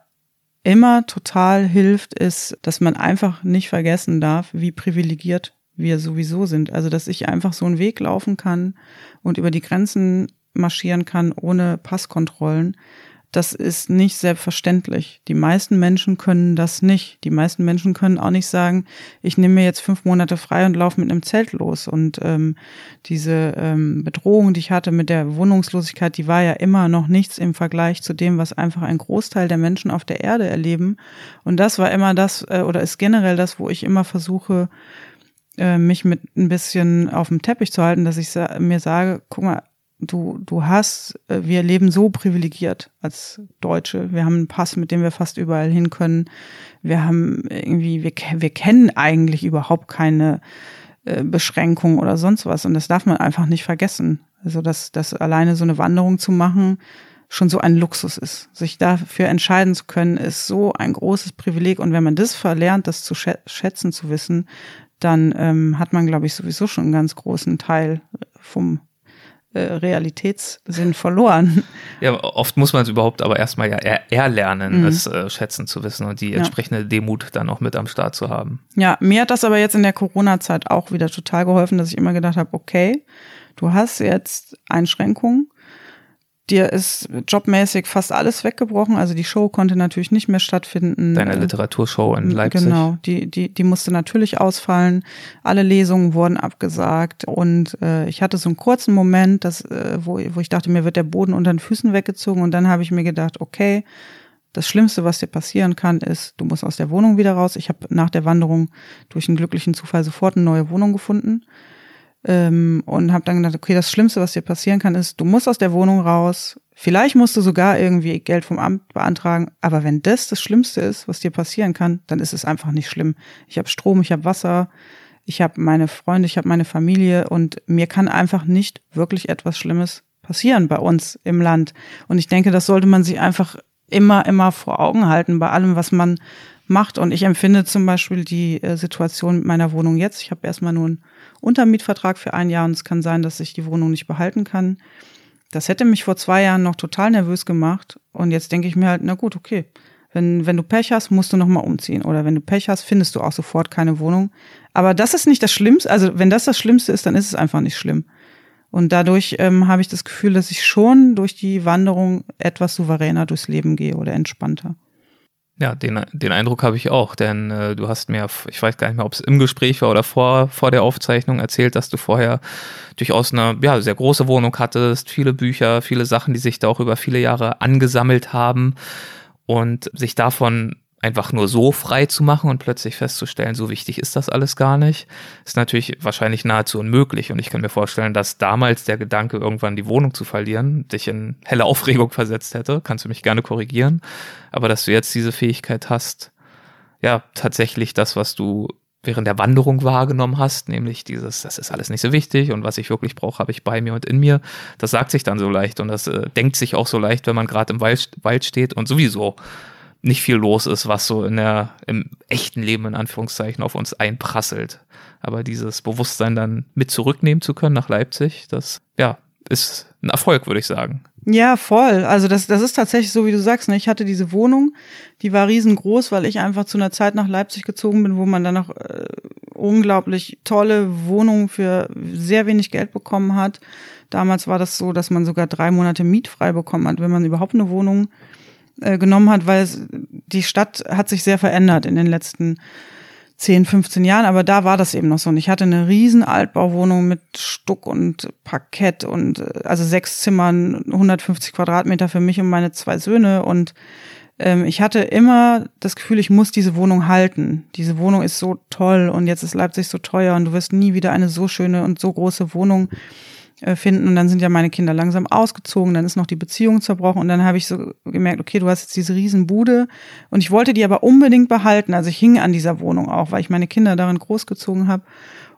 immer total hilft, ist, dass man einfach nicht vergessen darf, wie privilegiert wir sowieso sind. Also, dass ich einfach so einen Weg laufen kann und über die Grenzen marschieren kann ohne Passkontrollen. Das ist nicht selbstverständlich. Die meisten Menschen können das nicht. Die meisten Menschen können auch nicht sagen, ich nehme mir jetzt fünf Monate frei und laufe mit einem Zelt los. Und ähm, diese ähm, Bedrohung, die ich hatte mit der Wohnungslosigkeit, die war ja immer noch nichts im Vergleich zu dem, was einfach ein Großteil der Menschen auf der Erde erleben. Und das war immer das, äh, oder ist generell das, wo ich immer versuche, äh, mich mit ein bisschen auf dem Teppich zu halten, dass ich mir sage, guck mal, du, du hast, äh, wir leben so privilegiert als Deutsche. Wir haben einen Pass, mit dem wir fast überall hin können. Wir haben irgendwie, wir, wir kennen eigentlich überhaupt keine äh, Beschränkung oder sonst was. Und das darf man einfach nicht vergessen. Also, dass, dass alleine so eine Wanderung zu machen schon so ein Luxus ist. Sich dafür entscheiden zu können, ist so ein großes Privileg. Und wenn man das verlernt, das zu schätzen zu wissen, dann ähm, hat man, glaube ich, sowieso schon einen ganz großen Teil vom äh, Realitätssinn verloren. Ja, oft muss man es überhaupt aber erstmal ja erlernen, mhm. es äh, schätzen zu wissen und die entsprechende ja. Demut dann auch mit am Start zu haben. Ja, mir hat das aber jetzt in der Corona-Zeit auch wieder total geholfen, dass ich immer gedacht habe, okay, du hast jetzt Einschränkungen, Dir ist jobmäßig fast alles weggebrochen. Also die Show konnte natürlich nicht mehr stattfinden. Deine äh, Literaturshow in Leipzig. Genau, die, die, die musste natürlich ausfallen. Alle Lesungen wurden abgesagt. Und äh, ich hatte so einen kurzen Moment, dass, äh, wo, wo ich dachte, mir wird der Boden unter den Füßen weggezogen. Und dann habe ich mir gedacht, okay, das Schlimmste, was dir passieren kann, ist, du musst aus der Wohnung wieder raus. Ich habe nach der Wanderung durch einen glücklichen Zufall sofort eine neue Wohnung gefunden ähm, und habe dann gedacht, okay, das Schlimmste, was dir passieren kann, ist, du musst aus der Wohnung raus. Vielleicht musst du sogar irgendwie Geld vom Amt beantragen. Aber wenn das das Schlimmste ist, was dir passieren kann, dann ist es einfach nicht schlimm. Ich habe Strom, ich habe Wasser, ich habe meine Freunde, ich habe meine Familie und mir kann einfach nicht wirklich etwas Schlimmes passieren bei uns im Land. Und ich denke, das sollte man sich einfach immer, immer vor Augen halten bei allem, was man macht. Und ich empfinde zum Beispiel die äh, Situation mit meiner Wohnung jetzt. Ich habe erstmal nur einen Untermietvertrag für ein Jahr und es kann sein, dass ich die Wohnung nicht behalten kann. Das hätte mich vor zwei Jahren noch total nervös gemacht. Und jetzt denke ich mir halt, na gut, okay. Wenn, wenn du Pech hast, musst du nochmal umziehen. Oder wenn du Pech hast, findest du auch sofort keine Wohnung. Aber das ist nicht das Schlimmste. Also wenn das das Schlimmste ist, dann ist es einfach nicht schlimm. Und dadurch ähm, habe ich das Gefühl, dass ich schon durch die Wanderung etwas souveräner durchs Leben gehe oder entspannter. Ja, den, den Eindruck habe ich auch, denn äh, du hast mir, ich weiß gar nicht mehr, ob es im Gespräch war oder vor, vor der Aufzeichnung erzählt, dass du vorher durchaus eine ja, sehr große Wohnung hattest, viele Bücher, viele Sachen, die sich da auch über viele Jahre angesammelt haben und sich davon einfach nur so frei zu machen und plötzlich festzustellen, so wichtig ist das alles gar nicht, ist natürlich wahrscheinlich nahezu unmöglich. Und ich kann mir vorstellen, dass damals der Gedanke, irgendwann die Wohnung zu verlieren, dich in helle Aufregung versetzt hätte. Kannst du mich gerne korrigieren. Aber dass du jetzt diese Fähigkeit hast, ja, tatsächlich das, was du während der Wanderung wahrgenommen hast, nämlich dieses, das ist alles nicht so wichtig und was ich wirklich brauche, habe ich bei mir und in mir. Das sagt sich dann so leicht und das äh, denkt sich auch so leicht, wenn man gerade im Wald, Wald steht und sowieso nicht viel los ist, was so in der, im echten Leben in Anführungszeichen auf uns einprasselt. Aber dieses Bewusstsein dann mit zurücknehmen zu können nach Leipzig, das, ja, ist ein Erfolg, würde ich sagen. Ja, voll. Also das, das ist tatsächlich so, wie du sagst. Ne? Ich hatte diese Wohnung, die war riesengroß, weil ich einfach zu einer Zeit nach Leipzig gezogen bin, wo man dann noch äh, unglaublich tolle Wohnungen für sehr wenig Geld bekommen hat. Damals war das so, dass man sogar drei Monate mietfrei bekommen hat, wenn man überhaupt eine Wohnung äh, genommen hat, weil es, die Stadt hat sich sehr verändert in den letzten 10, 15 Jahren, aber da war das eben noch so. Und ich hatte eine riesen Altbauwohnung mit Stuck und Parkett und äh, also sechs Zimmern, 150 Quadratmeter für mich und meine zwei Söhne. Und ähm, ich hatte immer das Gefühl, ich muss diese Wohnung halten. Diese Wohnung ist so toll und jetzt ist Leipzig so teuer und du wirst nie wieder eine so schöne und so große Wohnung finden. Und dann sind ja meine Kinder langsam ausgezogen, dann ist noch die Beziehung zerbrochen und dann habe ich so gemerkt, okay, du hast jetzt diese Riesenbude und ich wollte die aber unbedingt behalten. Also ich hing an dieser Wohnung auch, weil ich meine Kinder darin großgezogen habe.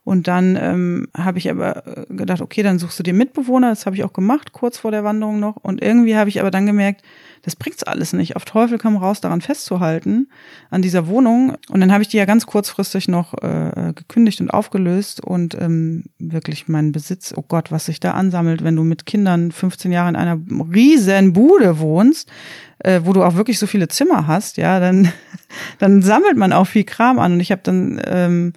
Und dann ähm, habe ich aber äh, gedacht, okay, dann suchst du dir Mitbewohner. Das habe ich auch gemacht, kurz vor der Wanderung noch. Und irgendwie habe ich aber dann gemerkt, das bringt's alles nicht. Auf Teufel komm raus, daran festzuhalten, an dieser Wohnung. Und dann habe ich die ja ganz kurzfristig noch äh, gekündigt und aufgelöst und ähm, wirklich meinen Besitz, oh Gott, was sich da ansammelt, wenn du mit Kindern 15 Jahre in einer riesen Bude wohnst, äh, wo du auch wirklich so viele Zimmer hast, ja, dann, dann sammelt man auch viel Kram an. Und ich habe dann ähm,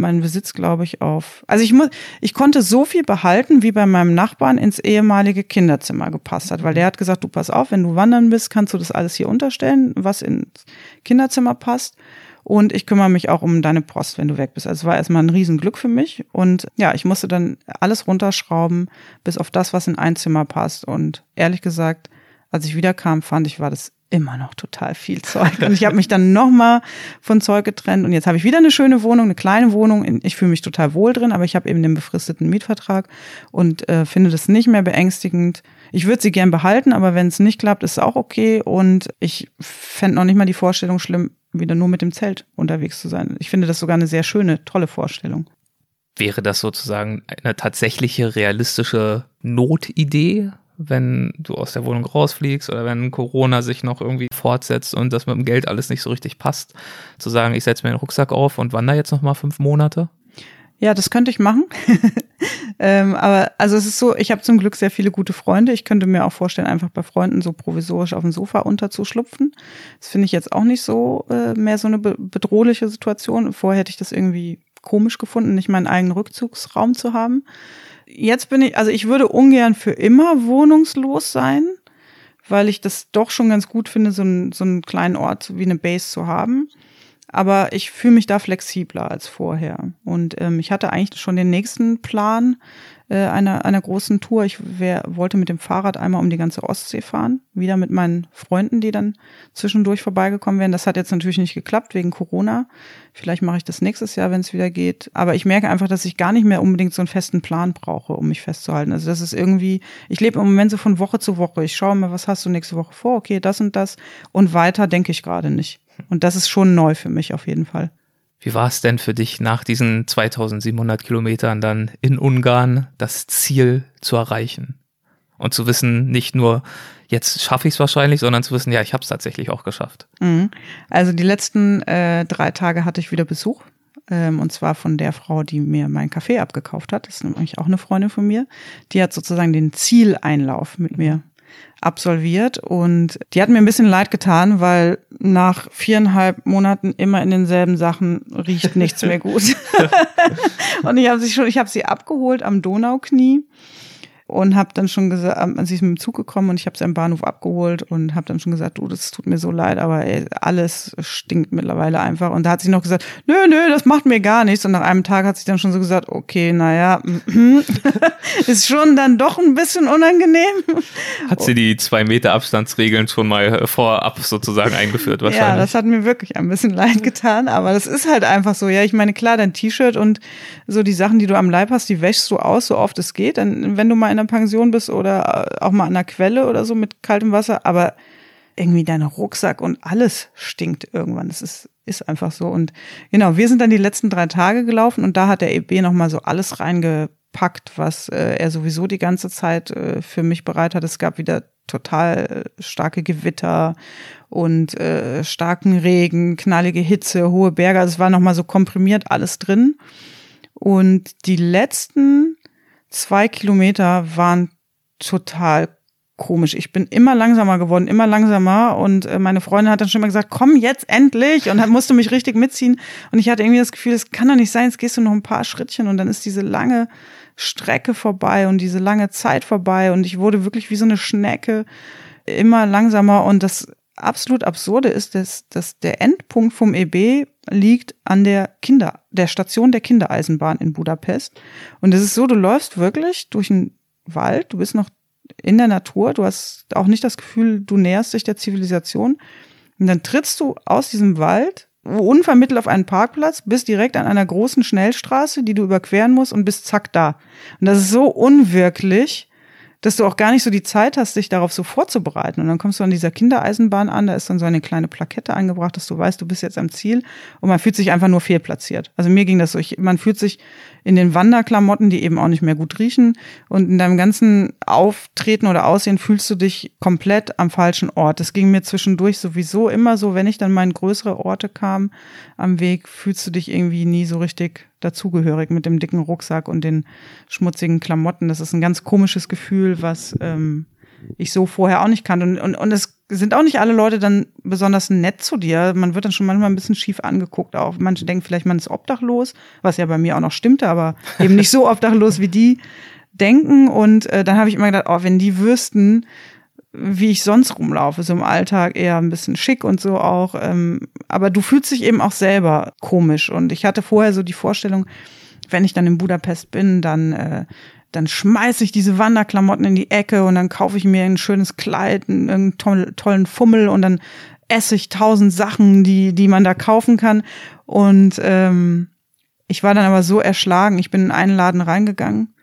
meinen Besitz, glaube ich, auf. Also ich muss, ich konnte so viel behalten, wie bei meinem Nachbarn ins ehemalige Kinderzimmer gepasst hat, weil der hat gesagt, du pass auf, wenn du wandern bist, kannst du das alles hier unterstellen, was ins Kinderzimmer passt. Und ich kümmere mich auch um deine Post, wenn du weg bist. Also es war erstmal ein Riesenglück für mich. Und ja, ich musste dann alles runterschrauben, bis auf das, was in ein Zimmer passt. Und ehrlich gesagt, als ich wiederkam, fand ich, war das immer noch total viel Zeug. Und ich habe mich dann nochmal von Zeug getrennt und jetzt habe ich wieder eine schöne Wohnung, eine kleine Wohnung. Ich fühle mich total wohl drin, aber ich habe eben den befristeten Mietvertrag und äh, finde das nicht mehr beängstigend. Ich würde sie gern behalten, aber wenn es nicht klappt, ist es auch okay. Und ich fände noch nicht mal die Vorstellung schlimm, wieder nur mit dem Zelt unterwegs zu sein. Ich finde das sogar eine sehr schöne, tolle Vorstellung. Wäre das sozusagen eine tatsächliche realistische Notidee? Wenn du aus der Wohnung rausfliegst oder wenn Corona sich noch irgendwie fortsetzt und das mit dem Geld alles nicht so richtig passt, zu sagen, ich setze mir den Rucksack auf und wandere jetzt noch mal fünf Monate? Ja, das könnte ich machen. ähm, aber also es ist so, ich habe zum Glück sehr viele gute Freunde. Ich könnte mir auch vorstellen, einfach bei Freunden so provisorisch auf dem Sofa unterzuschlupfen. Das finde ich jetzt auch nicht so äh, mehr so eine bedrohliche Situation. Vorher hätte ich das irgendwie komisch gefunden, nicht meinen eigenen Rückzugsraum zu haben jetzt bin ich, also ich würde ungern für immer wohnungslos sein, weil ich das doch schon ganz gut finde, so, ein, so einen kleinen Ort wie eine Base zu haben. Aber ich fühle mich da flexibler als vorher. Und ähm, ich hatte eigentlich schon den nächsten Plan, äh, einer, einer großen Tour. Ich wär, wollte mit dem Fahrrad einmal um die ganze Ostsee fahren, wieder mit meinen Freunden, die dann zwischendurch vorbeigekommen wären. Das hat jetzt natürlich nicht geklappt wegen Corona. Vielleicht mache ich das nächstes Jahr, wenn es wieder geht. Aber ich merke einfach, dass ich gar nicht mehr unbedingt so einen festen Plan brauche, um mich festzuhalten. Also das ist irgendwie, ich lebe im Moment so von Woche zu Woche. Ich schaue mir, was hast du nächste Woche vor? Okay, das und das. Und weiter denke ich gerade nicht. Und das ist schon neu für mich auf jeden Fall. Wie war es denn für dich nach diesen 2700 Kilometern dann in Ungarn das Ziel zu erreichen? Und zu wissen, nicht nur, jetzt schaffe ich es wahrscheinlich, sondern zu wissen, ja, ich habe es tatsächlich auch geschafft. Mhm. Also die letzten äh, drei Tage hatte ich wieder Besuch. Ähm, und zwar von der Frau, die mir meinen Kaffee abgekauft hat. Das ist nämlich auch eine Freundin von mir. Die hat sozusagen den Zieleinlauf mit mir absolviert und die hat mir ein bisschen leid getan, weil nach viereinhalb Monaten immer in denselben Sachen riecht nichts mehr gut. und ich habe sie schon, ich habe sie abgeholt am Donauknie und habe dann schon gesagt, ähm, sie ist mit dem Zug gekommen und ich habe sie am Bahnhof abgeholt und habe dann schon gesagt, du, das tut mir so leid, aber ey, alles stinkt mittlerweile einfach. Und da hat sie noch gesagt, nö, nö, das macht mir gar nichts. Und nach einem Tag hat sie dann schon so gesagt, okay, naja, ist schon dann doch ein bisschen unangenehm. Hat sie die zwei Meter Abstandsregeln schon mal vorab sozusagen eingeführt wahrscheinlich? Ja, das hat mir wirklich ein bisschen leid getan, aber das ist halt einfach so. Ja, ich meine, klar, dein T-Shirt und so die Sachen, die du am Leib hast, die wäschst du aus, so oft es geht. Dann, wenn du mal in einer Pension bist oder auch mal an der Quelle oder so mit kaltem Wasser, aber irgendwie dein Rucksack und alles stinkt irgendwann. Das ist, ist einfach so. Und genau, wir sind dann die letzten drei Tage gelaufen und da hat der EB nochmal so alles reingepackt, was äh, er sowieso die ganze Zeit äh, für mich bereit hat. Es gab wieder total äh, starke Gewitter und äh, starken Regen, knallige Hitze, hohe Berge. Also es war nochmal so komprimiert alles drin. Und die letzten zwei Kilometer waren total komisch. Ich bin immer langsamer geworden, immer langsamer. Und äh, meine Freundin hat dann schon mal gesagt, komm jetzt endlich! Und dann musste mich richtig mitziehen. Und ich hatte irgendwie das Gefühl, es kann doch nicht sein, jetzt gehst du noch ein paar Schrittchen und dann ist diese lange Strecke vorbei und diese lange Zeit vorbei. Und ich wurde wirklich wie so eine Schnecke immer langsamer. Und das absolut absurde ist, dass, dass der Endpunkt vom EB liegt an der Kinder, der Station der Kindereisenbahn in Budapest. Und es ist so, du läufst wirklich durch einen Wald, du bist noch in der Natur, du hast auch nicht das Gefühl, du näherst dich der Zivilisation. Und dann trittst du aus diesem Wald unvermittelt auf einen Parkplatz, bist direkt an einer großen Schnellstraße, die du überqueren musst und bist zack da. Und das ist so unwirklich, dass du auch gar nicht so die Zeit hast, dich darauf so vorzubereiten. Und dann kommst du an dieser Kindereisenbahn an, da ist dann so eine kleine Plakette eingebracht, dass du weißt, du bist jetzt am Ziel und man fühlt sich einfach nur fehlplatziert. Also mir ging das so, ich, man fühlt sich in den Wanderklamotten, die eben auch nicht mehr gut riechen. Und in deinem ganzen Auftreten oder Aussehen fühlst du dich komplett am falschen Ort. Das ging mir zwischendurch sowieso immer so, wenn ich dann mal in größere Orte kam am Weg, fühlst du dich irgendwie nie so richtig dazugehörig mit dem dicken Rucksack und den schmutzigen Klamotten. Das ist ein ganz komisches Gefühl, was ähm, ich so vorher auch nicht kannte. Und, und, und es sind auch nicht alle Leute dann besonders nett zu dir. Man wird dann schon manchmal ein bisschen schief angeguckt. Auch manche denken vielleicht, man ist obdachlos, was ja bei mir auch noch stimmte, aber eben nicht so obdachlos wie die denken. Und äh, dann habe ich immer gedacht, oh, wenn die wüssten, wie ich sonst rumlaufe, so im Alltag eher ein bisschen schick und so auch. Ähm, aber du fühlst dich eben auch selber komisch. Und ich hatte vorher so die Vorstellung, wenn ich dann in Budapest bin, dann äh, dann schmeiße ich diese Wanderklamotten in die Ecke und dann kaufe ich mir ein schönes Kleid, einen tollen Fummel und dann esse ich tausend Sachen, die, die man da kaufen kann. Und ähm, ich war dann aber so erschlagen. Ich bin in einen Laden reingegangen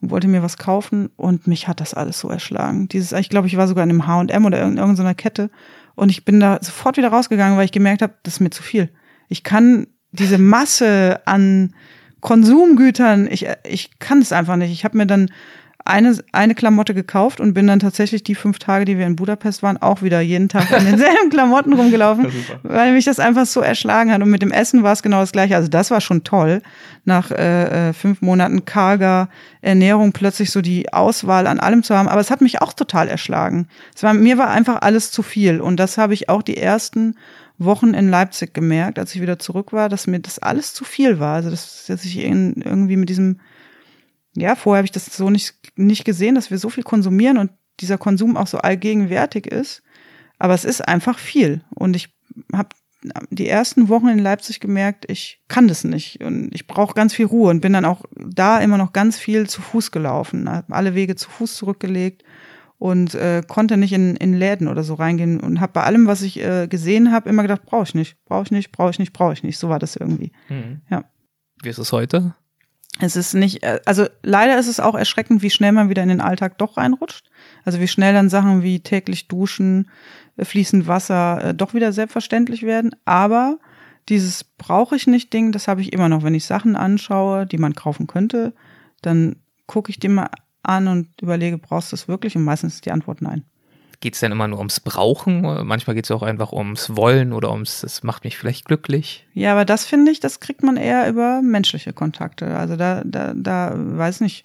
und wollte mir was kaufen und mich hat das alles so erschlagen. Dieses, ich glaube, ich war sogar in einem H&M oder in irgendeiner Kette und ich bin da sofort wieder rausgegangen, weil ich gemerkt habe, das ist mir zu viel. Ich kann diese Masse an Konsumgütern, ich, ich kann es einfach nicht. Ich habe mir dann eine, eine Klamotte gekauft und bin dann tatsächlich die fünf Tage, die wir in Budapest waren, auch wieder jeden Tag in denselben Klamotten rumgelaufen, weil mich das einfach so erschlagen hat. Und mit dem Essen war es genau das gleiche. Also das war schon toll, nach äh, äh, fünf Monaten karger Ernährung plötzlich so die Auswahl an allem zu haben. Aber es hat mich auch total erschlagen. Es war, mir war einfach alles zu viel. Und das habe ich auch die ersten Wochen in Leipzig gemerkt, als ich wieder zurück war, dass mir das alles zu viel war. Also, dass, dass ich irgendwie mit diesem, ja, vorher habe ich das so nicht, nicht gesehen, dass wir so viel konsumieren und dieser Konsum auch so allgegenwärtig ist. Aber es ist einfach viel. Und ich habe die ersten Wochen in Leipzig gemerkt, ich kann das nicht und ich brauche ganz viel Ruhe und bin dann auch da immer noch ganz viel zu Fuß gelaufen, habe alle Wege zu Fuß zurückgelegt und äh, konnte nicht in, in Läden oder so reingehen und habe bei allem, was ich äh, gesehen habe, immer gedacht, brauche ich nicht, brauche ich nicht, brauche ich nicht, brauche ich nicht. So war das irgendwie. Mhm. Ja. Wie ist es heute? Es ist nicht, äh, also leider ist es auch erschreckend, wie schnell man wieder in den Alltag doch reinrutscht. Also wie schnell dann Sachen wie täglich duschen, äh, fließend Wasser äh, doch wieder selbstverständlich werden. Aber dieses brauche ich nicht Ding, das habe ich immer noch. Wenn ich Sachen anschaue, die man kaufen könnte, dann gucke ich die mal an und überlege, brauchst du es wirklich? Und meistens ist die Antwort nein. Geht es denn immer nur ums Brauchen? Manchmal geht es auch einfach ums Wollen oder ums, es macht mich vielleicht glücklich. Ja, aber das finde ich, das kriegt man eher über menschliche Kontakte. Also da, da, da weiß nicht,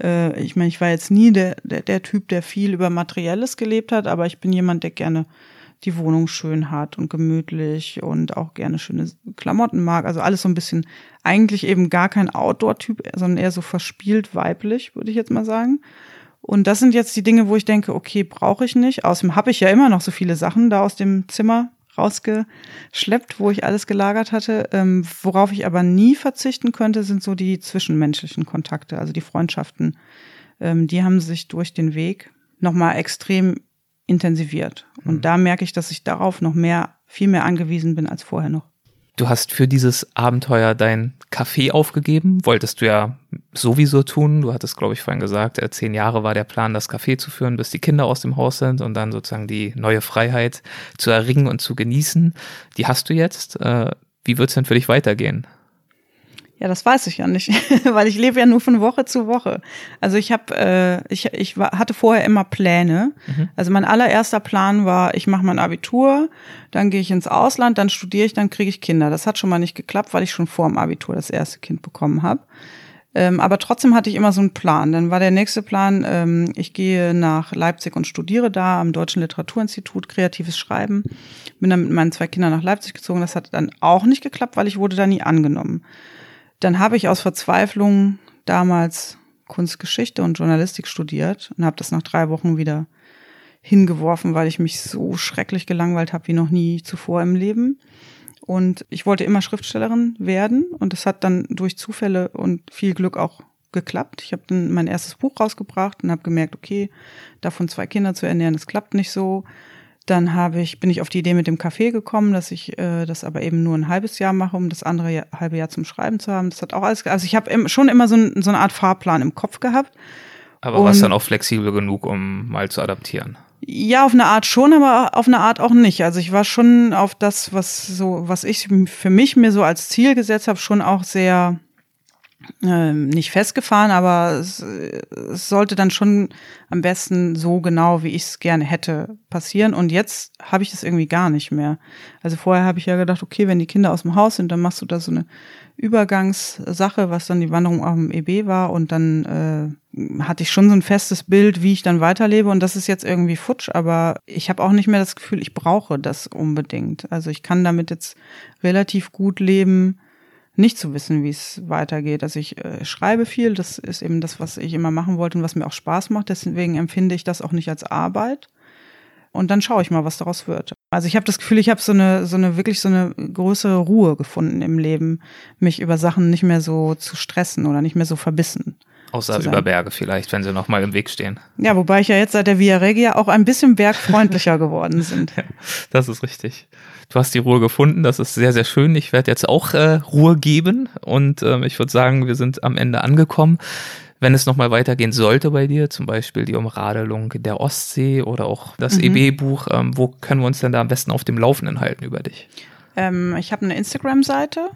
Äh, ich meine, ich war jetzt nie der, der, der Typ, der viel über Materielles gelebt hat, aber ich bin jemand, der gerne die Wohnung schön hat und gemütlich und auch gerne schöne Klamotten mag. Also alles so ein bisschen, eigentlich eben gar kein Outdoor-Typ, sondern eher so verspielt weiblich, würde ich jetzt mal sagen. Und das sind jetzt die Dinge, wo ich denke, okay, brauche ich nicht. Außerdem habe ich ja immer noch so viele Sachen da aus dem Zimmer rausgeschleppt, wo ich alles gelagert hatte. Ähm, worauf ich aber nie verzichten könnte, sind so die zwischenmenschlichen Kontakte, also die Freundschaften. Ähm, die haben sich durch den Weg nochmal extrem intensiviert. Und mhm. da merke ich, dass ich darauf noch mehr, viel mehr angewiesen bin als vorher noch. Du hast für dieses Abenteuer dein Café aufgegeben, wolltest du ja sowieso tun. Du hattest, glaube ich, vorhin gesagt, äh, zehn Jahre war der Plan, das Café zu führen, bis die Kinder aus dem Haus sind und dann sozusagen die neue Freiheit zu erringen und zu genießen. Die hast du jetzt. Äh, wie wird es denn für dich weitergehen? Ja, das weiß ich ja nicht, weil ich lebe ja nur von Woche zu Woche. Also ich habe, äh, ich, ich war, hatte vorher immer Pläne. Mhm. Also mein allererster Plan war, ich mache mein Abitur, dann gehe ich ins Ausland, dann studiere ich, dann kriege ich Kinder. Das hat schon mal nicht geklappt, weil ich schon vor dem Abitur das erste Kind bekommen habe. Ähm, aber trotzdem hatte ich immer so einen Plan. Dann war der nächste Plan, ähm, ich gehe nach Leipzig und studiere da am Deutschen Literaturinstitut Kreatives Schreiben. Bin dann mit meinen zwei Kindern nach Leipzig gezogen. Das hat dann auch nicht geklappt, weil ich wurde da nie angenommen. Dann habe ich aus Verzweiflung damals Kunstgeschichte und Journalistik studiert und habe das nach drei Wochen wieder hingeworfen, weil ich mich so schrecklich gelangweilt habe wie noch nie zuvor im Leben. Und ich wollte immer Schriftstellerin werden und das hat dann durch Zufälle und viel Glück auch geklappt. Ich habe dann mein erstes Buch rausgebracht und habe gemerkt, okay, davon zwei Kinder zu ernähren, das klappt nicht so. Dann habe ich, bin ich auf die Idee mit dem Café gekommen, dass ich äh, das aber eben nur ein halbes Jahr mache, um das andere Jahr, halbe Jahr zum Schreiben zu haben. Das hat auch alles, also ich habe schon immer so, ein, so eine Art Fahrplan im Kopf gehabt. Aber war es dann auch flexibel genug, um mal zu adaptieren? Ja, auf eine Art schon, aber auf eine Art auch nicht. Also ich war schon auf das, was so, was ich für mich mir so als Ziel gesetzt habe, schon auch sehr ähm, nicht festgefahren, aber es, es, sollte dann schon am besten so genau, wie ich es gerne hätte, passieren. Und jetzt habe ich das irgendwie gar nicht mehr. Also vorher habe ich ja gedacht, okay, wenn die Kinder aus dem Haus sind, dann machst du da so eine Übergangssache, was dann die Wanderung auf dem EB war. Und dann äh, hatte ich schon so ein festes Bild, wie ich dann weiterlebe. Und das ist jetzt irgendwie futsch, aber ich habe auch nicht mehr das Gefühl, ich brauche das unbedingt. Also ich kann damit jetzt relativ gut leben nicht zu wissen, wie es weitergeht. Also ich äh, schreibe viel, das ist eben das, was ich immer machen wollte und was mir auch Spaß macht. Deswegen empfinde ich das auch nicht als Arbeit. Und dann schaue ich mal, was daraus wird. Also ich habe das Gefühl, ich habe so eine, so eine wirklich so eine größere Ruhe gefunden im Leben, mich über Sachen nicht mehr so zu stressen oder nicht mehr so verbissen. Außer über Berge vielleicht, wenn sie noch mal im Weg stehen. Ja, wobei ich ja jetzt seit der Via Regia auch ein bisschen bergfreundlicher geworden sind. Ja, das ist richtig. Du hast die Ruhe gefunden, das ist sehr, sehr schön. Ich werde jetzt auch äh, Ruhe geben und ähm, ich würde sagen, wir sind am Ende angekommen. Wenn es nochmal weitergehen sollte bei dir, zum Beispiel die Umradelung der Ostsee oder auch das mhm. EB-Buch, ähm, wo können wir uns denn da am besten auf dem Laufenden halten über dich? Ähm, ich habe eine Instagram-Seite,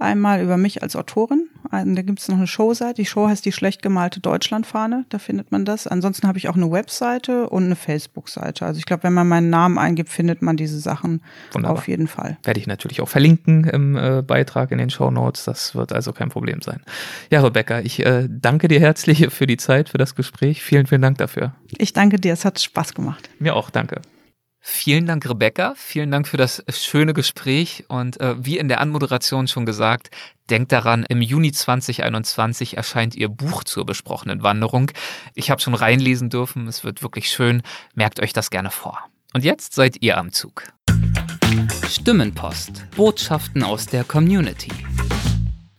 einmal über mich als Autorin. Da gibt es noch eine Show-Seite. Die Show heißt die schlecht gemalte Deutschlandfahne. Da findet man das. Ansonsten habe ich auch eine Webseite und eine Facebook-Seite. Also ich glaube, wenn man meinen Namen eingibt, findet man diese Sachen Wunderbar. auf jeden Fall. Werde ich natürlich auch verlinken im äh, Beitrag in den Show Notes. Das wird also kein Problem sein. Ja, Rebecca, ich äh, danke dir herzlich für die Zeit, für das Gespräch. Vielen, vielen Dank dafür. Ich danke dir. Es hat Spaß gemacht. Mir auch. Danke. Vielen Dank, Rebecca. Vielen Dank für das schöne Gespräch. Und äh, wie in der Anmoderation schon gesagt, denkt daran, im Juni 2021 erscheint ihr Buch zur besprochenen Wanderung. Ich habe schon reinlesen dürfen. Es wird wirklich schön. Merkt euch das gerne vor. Und jetzt seid ihr am Zug. Stimmenpost. Botschaften aus der Community.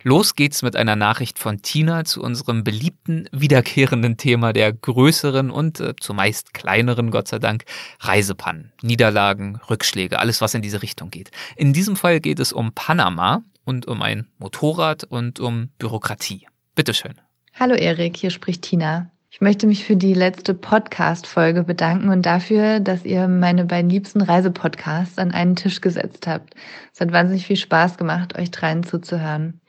Los geht's mit einer Nachricht von Tina zu unserem beliebten, wiederkehrenden Thema der größeren und äh, zumeist kleineren, Gott sei Dank, Reisepannen, Niederlagen, Rückschläge, alles was in diese Richtung geht. In diesem Fall geht es um Panama und um ein Motorrad und um Bürokratie. Bitteschön. Hallo Erik, hier spricht Tina. Ich möchte mich für die letzte Podcast-Folge bedanken und dafür, dass ihr meine beiden liebsten Reisepodcasts an einen Tisch gesetzt habt. Es hat wahnsinnig viel Spaß gemacht, euch dreien zuzuhören.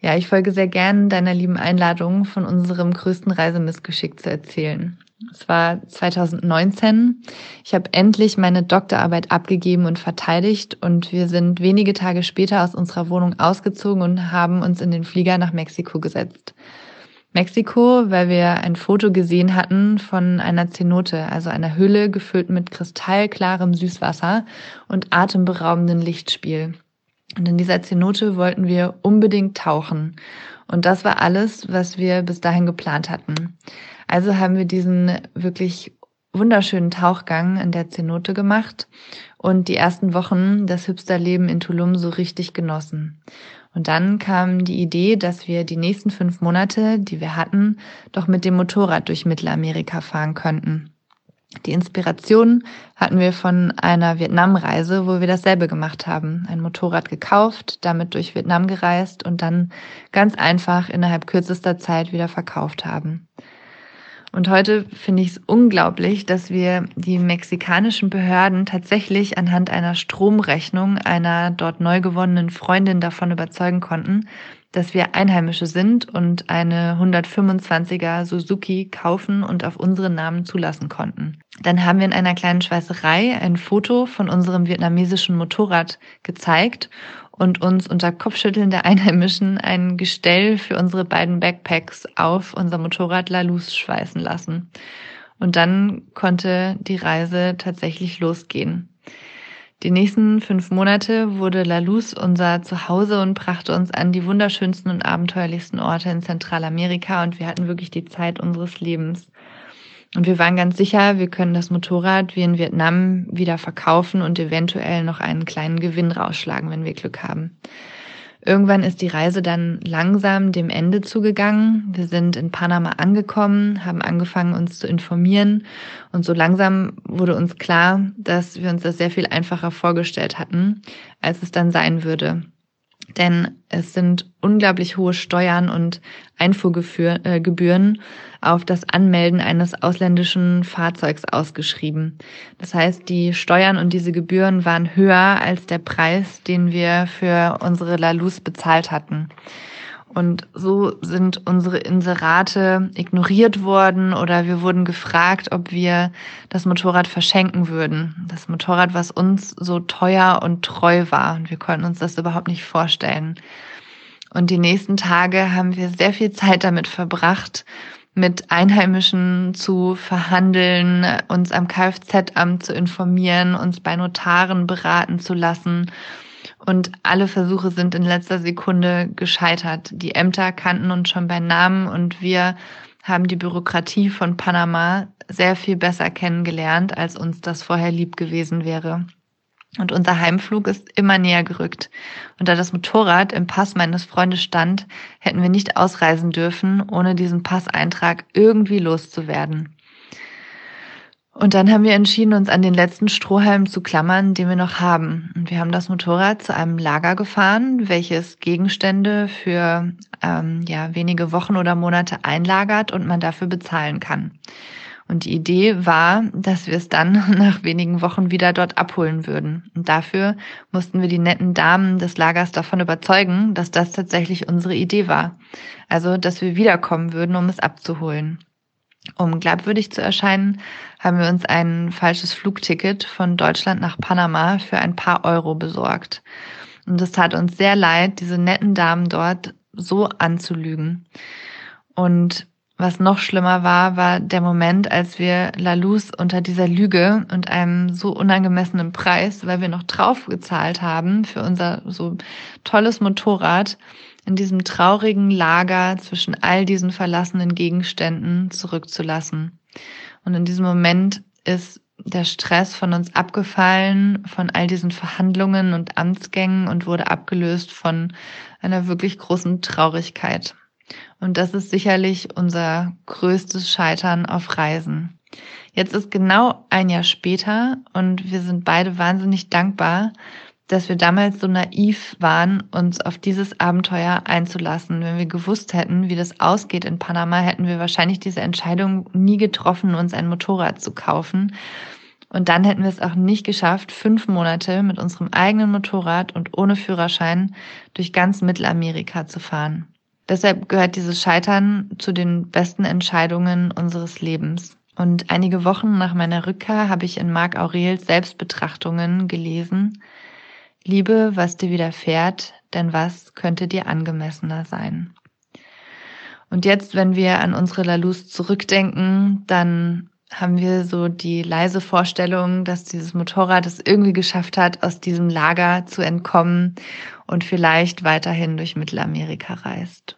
Ja, ich folge sehr gern deiner lieben Einladung, von unserem größten Reisemissgeschick zu erzählen. Es war 2019. Ich habe endlich meine Doktorarbeit abgegeben und verteidigt und wir sind wenige Tage später aus unserer Wohnung ausgezogen und haben uns in den Flieger nach Mexiko gesetzt. Mexiko, weil wir ein Foto gesehen hatten von einer Zenote, also einer Hülle gefüllt mit kristallklarem Süßwasser und atemberaubendem Lichtspiel. Und in dieser Zenote wollten wir unbedingt tauchen. Und das war alles, was wir bis dahin geplant hatten. Also haben wir diesen wirklich wunderschönen Tauchgang in der Zenote gemacht und die ersten Wochen das Hipsterleben in Tulum so richtig genossen. Und dann kam die Idee, dass wir die nächsten fünf Monate, die wir hatten, doch mit dem Motorrad durch Mittelamerika fahren könnten. Die Inspiration hatten wir von einer Vietnamreise, wo wir dasselbe gemacht haben. Ein Motorrad gekauft, damit durch Vietnam gereist und dann ganz einfach innerhalb kürzester Zeit wieder verkauft haben. Und heute finde ich es unglaublich, dass wir die mexikanischen Behörden tatsächlich anhand einer Stromrechnung einer dort neu gewonnenen Freundin davon überzeugen konnten, dass wir Einheimische sind und eine 125er Suzuki kaufen und auf unseren Namen zulassen konnten. Dann haben wir in einer kleinen Schweißerei ein Foto von unserem vietnamesischen Motorrad gezeigt und uns unter Kopfschütteln der Einheimischen ein Gestell für unsere beiden Backpacks auf unser Motorrad La Luz schweißen lassen. Und dann konnte die Reise tatsächlich losgehen. Die nächsten fünf Monate wurde La Luz unser Zuhause und brachte uns an die wunderschönsten und abenteuerlichsten Orte in Zentralamerika und wir hatten wirklich die Zeit unseres Lebens. Und wir waren ganz sicher, wir können das Motorrad wie in Vietnam wieder verkaufen und eventuell noch einen kleinen Gewinn rausschlagen, wenn wir Glück haben. Irgendwann ist die Reise dann langsam dem Ende zugegangen. Wir sind in Panama angekommen, haben angefangen, uns zu informieren. Und so langsam wurde uns klar, dass wir uns das sehr viel einfacher vorgestellt hatten, als es dann sein würde denn es sind unglaublich hohe Steuern und Einfuhrgebühren äh, auf das Anmelden eines ausländischen Fahrzeugs ausgeschrieben. Das heißt, die Steuern und diese Gebühren waren höher als der Preis, den wir für unsere Lalus bezahlt hatten. Und so sind unsere Inserate ignoriert worden oder wir wurden gefragt, ob wir das Motorrad verschenken würden. Das Motorrad, was uns so teuer und treu war. Und wir konnten uns das überhaupt nicht vorstellen. Und die nächsten Tage haben wir sehr viel Zeit damit verbracht, mit Einheimischen zu verhandeln, uns am Kfz-Amt zu informieren, uns bei Notaren beraten zu lassen und alle Versuche sind in letzter Sekunde gescheitert. Die Ämter kannten uns schon bei Namen und wir haben die Bürokratie von Panama sehr viel besser kennengelernt, als uns das vorher lieb gewesen wäre. Und unser Heimflug ist immer näher gerückt. Und da das Motorrad im Pass meines Freundes stand, hätten wir nicht ausreisen dürfen, ohne diesen Passeintrag irgendwie loszuwerden. Und dann haben wir entschieden, uns an den letzten Strohhalm zu klammern, den wir noch haben. Und wir haben das Motorrad zu einem Lager gefahren, welches Gegenstände für ähm, ja, wenige Wochen oder Monate einlagert und man dafür bezahlen kann. Und die Idee war, dass wir es dann nach wenigen Wochen wieder dort abholen würden. Und dafür mussten wir die netten Damen des Lagers davon überzeugen, dass das tatsächlich unsere Idee war. Also, dass wir wiederkommen würden, um es abzuholen. Um glaubwürdig zu erscheinen, haben wir uns ein falsches Flugticket von Deutschland nach Panama für ein paar Euro besorgt. Und es tat uns sehr leid, diese netten Damen dort so anzulügen. Und was noch schlimmer war, war der Moment, als wir La Luz unter dieser Lüge und einem so unangemessenen Preis, weil wir noch drauf gezahlt haben für unser so tolles Motorrad, in diesem traurigen Lager zwischen all diesen verlassenen Gegenständen zurückzulassen. Und in diesem Moment ist der Stress von uns abgefallen, von all diesen Verhandlungen und Amtsgängen und wurde abgelöst von einer wirklich großen Traurigkeit. Und das ist sicherlich unser größtes Scheitern auf Reisen. Jetzt ist genau ein Jahr später und wir sind beide wahnsinnig dankbar, dass wir damals so naiv waren, uns auf dieses Abenteuer einzulassen. Wenn wir gewusst hätten, wie das ausgeht in Panama, hätten wir wahrscheinlich diese Entscheidung nie getroffen, uns ein Motorrad zu kaufen. Und dann hätten wir es auch nicht geschafft, fünf Monate mit unserem eigenen Motorrad und ohne Führerschein durch ganz Mittelamerika zu fahren. Deshalb gehört dieses Scheitern zu den besten Entscheidungen unseres Lebens. Und einige Wochen nach meiner Rückkehr habe ich in Marc Aurels Selbstbetrachtungen gelesen, Liebe, was dir widerfährt, denn was könnte dir angemessener sein? Und jetzt, wenn wir an unsere Lalus zurückdenken, dann haben wir so die leise Vorstellung, dass dieses Motorrad es irgendwie geschafft hat, aus diesem Lager zu entkommen und vielleicht weiterhin durch Mittelamerika reist.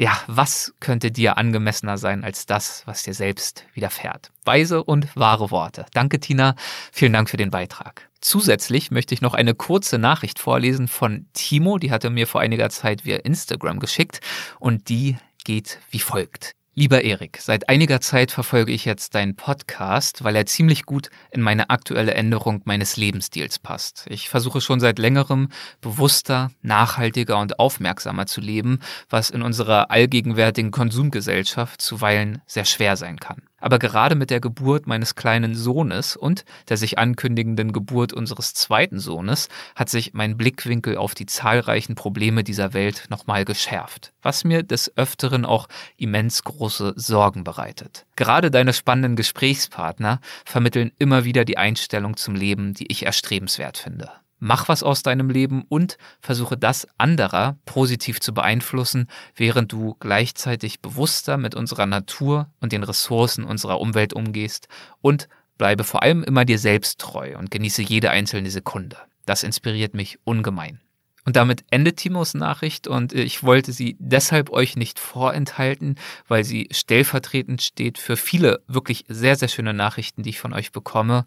Ja, was könnte dir angemessener sein als das, was dir selbst widerfährt? Weise und wahre Worte. Danke, Tina. Vielen Dank für den Beitrag. Zusätzlich möchte ich noch eine kurze Nachricht vorlesen von Timo. Die hatte mir vor einiger Zeit via Instagram geschickt und die geht wie folgt. Lieber Erik, seit einiger Zeit verfolge ich jetzt deinen Podcast, weil er ziemlich gut in meine aktuelle Änderung meines Lebensstils passt. Ich versuche schon seit längerem bewusster, nachhaltiger und aufmerksamer zu leben, was in unserer allgegenwärtigen Konsumgesellschaft zuweilen sehr schwer sein kann. Aber gerade mit der Geburt meines kleinen Sohnes und der sich ankündigenden Geburt unseres zweiten Sohnes hat sich mein Blickwinkel auf die zahlreichen Probleme dieser Welt nochmal geschärft, was mir des Öfteren auch immens große Sorgen bereitet. Gerade deine spannenden Gesprächspartner vermitteln immer wieder die Einstellung zum Leben, die ich erstrebenswert finde. Mach was aus deinem Leben und versuche das anderer positiv zu beeinflussen, während du gleichzeitig bewusster mit unserer Natur und den Ressourcen unserer Umwelt umgehst und bleibe vor allem immer dir selbst treu und genieße jede einzelne Sekunde. Das inspiriert mich ungemein. Und damit endet Timos Nachricht und ich wollte sie deshalb euch nicht vorenthalten, weil sie stellvertretend steht für viele wirklich sehr, sehr schöne Nachrichten, die ich von euch bekomme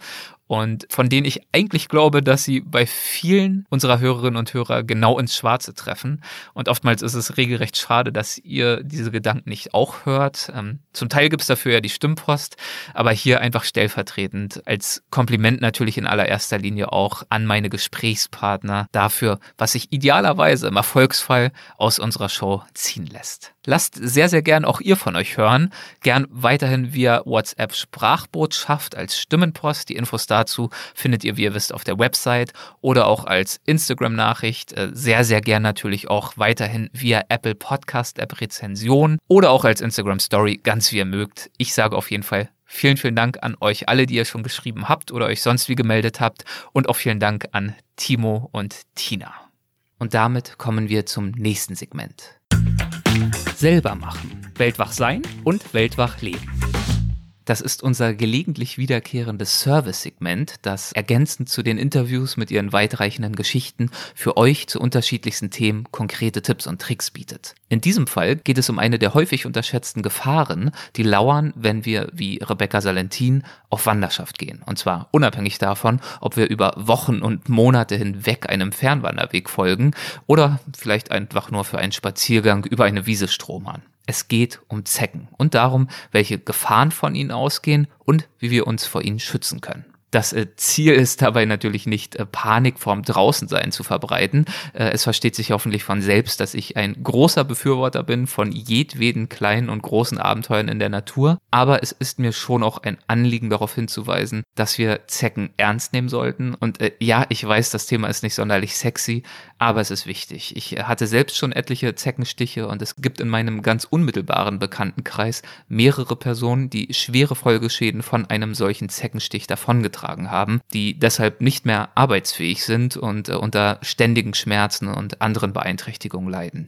und von denen ich eigentlich glaube, dass sie bei vielen unserer Hörerinnen und Hörer genau ins Schwarze treffen. Und oftmals ist es regelrecht schade, dass ihr diese Gedanken nicht auch hört. Ähm, zum Teil gibt es dafür ja die Stimmpost, aber hier einfach stellvertretend als Kompliment natürlich in allererster Linie auch an meine Gesprächspartner dafür, was sich idealerweise im Erfolgsfall aus unserer Show ziehen lässt. Lasst sehr, sehr gern auch ihr von euch hören. Gern weiterhin via WhatsApp Sprachbotschaft als Stimmenpost. Die Infos dazu findet ihr, wie ihr wisst, auf der Website oder auch als Instagram-Nachricht. Äh, sehr, sehr gern natürlich auch weiterhin via Apple Podcast App Rezension oder auch als Instagram Story, ganz wie ihr mögt. Ich sage auf jeden Fall Vielen, vielen Dank an euch alle, die ihr schon geschrieben habt oder euch sonst wie gemeldet habt. Und auch vielen Dank an Timo und Tina. Und damit kommen wir zum nächsten Segment selber machen. Weltwach sein und weltwach leben. Das ist unser gelegentlich wiederkehrendes Service-Segment, das ergänzend zu den Interviews mit ihren weitreichenden Geschichten für euch zu unterschiedlichsten Themen konkrete Tipps und Tricks bietet. In diesem Fall geht es um eine der häufig unterschätzten Gefahren, die lauern, wenn wir, wie Rebecca Salentin, auf Wanderschaft gehen. Und zwar unabhängig davon, ob wir über Wochen und Monate hinweg einem Fernwanderweg folgen oder vielleicht einfach nur für einen Spaziergang über eine Wiese stromern. Es geht um Zecken und darum, welche Gefahren von ihnen ausgehen und wie wir uns vor ihnen schützen können. Das äh, Ziel ist dabei natürlich nicht, äh, Panik vorm Draußensein zu verbreiten. Äh, es versteht sich hoffentlich von selbst, dass ich ein großer Befürworter bin von jedweden kleinen und großen Abenteuern in der Natur. Aber es ist mir schon auch ein Anliegen darauf hinzuweisen, dass wir Zecken ernst nehmen sollten. Und ja, ich weiß, das Thema ist nicht sonderlich sexy, aber es ist wichtig. Ich hatte selbst schon etliche Zeckenstiche und es gibt in meinem ganz unmittelbaren Bekanntenkreis mehrere Personen, die schwere Folgeschäden von einem solchen Zeckenstich davongetragen getragen haben, die deshalb nicht mehr arbeitsfähig sind und äh, unter ständigen Schmerzen und anderen Beeinträchtigungen leiden.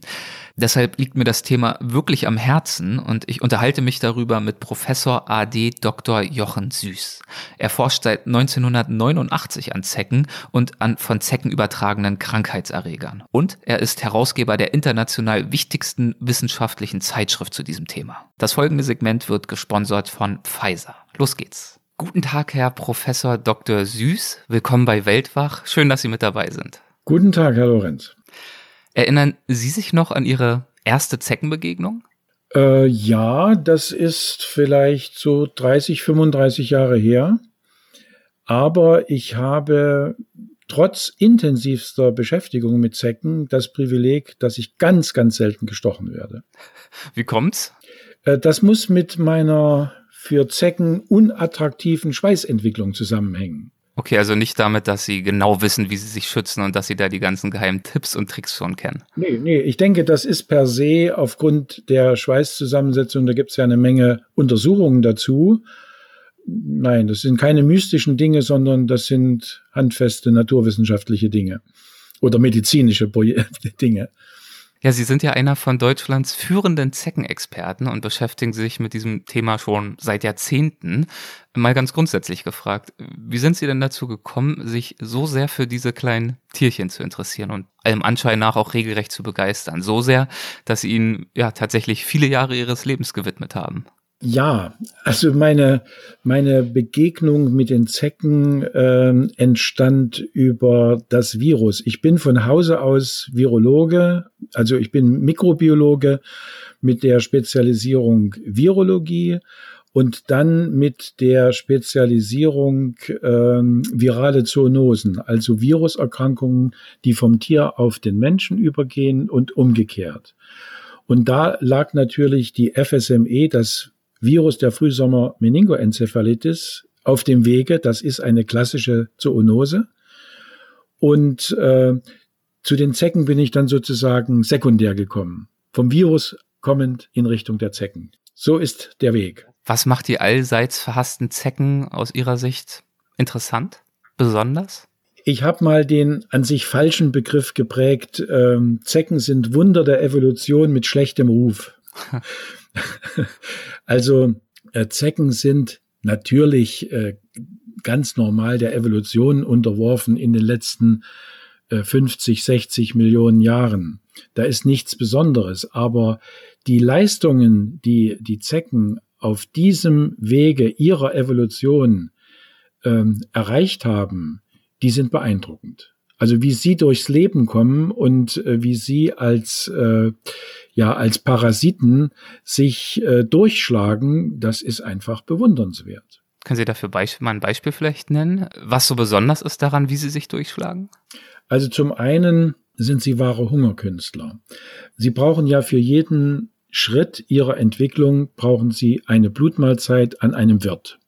Deshalb liegt mir das Thema wirklich am Herzen und ich unterhalte mich darüber mit Professor AD Dr. Jochen Süß. Er forscht seit 1989 an Zecken und an von Zecken übertragenen Krankheitserregern. Und er ist Herausgeber der international wichtigsten wissenschaftlichen Zeitschrift zu diesem Thema. Das folgende Segment wird gesponsert von Pfizer. Los geht's. Guten Tag, Herr Professor Dr. Süß. Willkommen bei Weltwach. Schön, dass Sie mit dabei sind. Guten Tag, Herr Lorenz. Erinnern Sie sich noch an Ihre erste Zeckenbegegnung? Äh, ja, das ist vielleicht so 30, 35 Jahre her. Aber ich habe trotz intensivster Beschäftigung mit Zecken das Privileg, dass ich ganz, ganz selten gestochen werde. Wie kommt's? Äh, das muss mit meiner für Zecken unattraktiven Schweißentwicklung zusammenhängen. Okay, also nicht damit, dass sie genau wissen, wie sie sich schützen und dass sie da die ganzen geheimen Tipps und Tricks schon kennen. Nee, nee, ich denke, das ist per se aufgrund der Schweißzusammensetzung, da gibt es ja eine Menge Untersuchungen dazu. Nein, das sind keine mystischen Dinge, sondern das sind handfeste naturwissenschaftliche Dinge oder medizinische Dinge. Ja, Sie sind ja einer von Deutschlands führenden Zeckenexperten und beschäftigen sich mit diesem Thema schon seit Jahrzehnten. Mal ganz grundsätzlich gefragt, wie sind Sie denn dazu gekommen, sich so sehr für diese kleinen Tierchen zu interessieren und allem Anschein nach auch regelrecht zu begeistern? So sehr, dass Sie ihnen ja tatsächlich viele Jahre Ihres Lebens gewidmet haben. Ja, also meine, meine Begegnung mit den Zecken ähm, entstand über das Virus. Ich bin von Hause aus Virologe, also ich bin Mikrobiologe mit der Spezialisierung Virologie und dann mit der Spezialisierung ähm, virale Zoonosen, also Viruserkrankungen, die vom Tier auf den Menschen übergehen und umgekehrt. Und da lag natürlich die FSME, das Virus der Frühsommer-Meningoenzephalitis auf dem Wege. Das ist eine klassische Zoonose. Und äh, zu den Zecken bin ich dann sozusagen sekundär gekommen. Vom Virus kommend in Richtung der Zecken. So ist der Weg. Was macht die allseits verhassten Zecken aus Ihrer Sicht interessant? Besonders? Ich habe mal den an sich falschen Begriff geprägt. Ähm, Zecken sind Wunder der Evolution mit schlechtem Ruf. also äh, Zecken sind natürlich äh, ganz normal der Evolution unterworfen in den letzten äh, 50, 60 Millionen Jahren. Da ist nichts Besonderes, aber die Leistungen, die die Zecken auf diesem Wege ihrer Evolution ähm, erreicht haben, die sind beeindruckend. Also wie sie durchs Leben kommen und äh, wie sie als äh, ja als Parasiten sich äh, durchschlagen, das ist einfach bewundernswert. Können Sie dafür Beisp mal ein Beispiel vielleicht nennen, was so besonders ist daran, wie sie sich durchschlagen? Also zum einen sind sie wahre Hungerkünstler. Sie brauchen ja für jeden Schritt ihrer Entwicklung brauchen sie eine Blutmahlzeit an einem Wirt.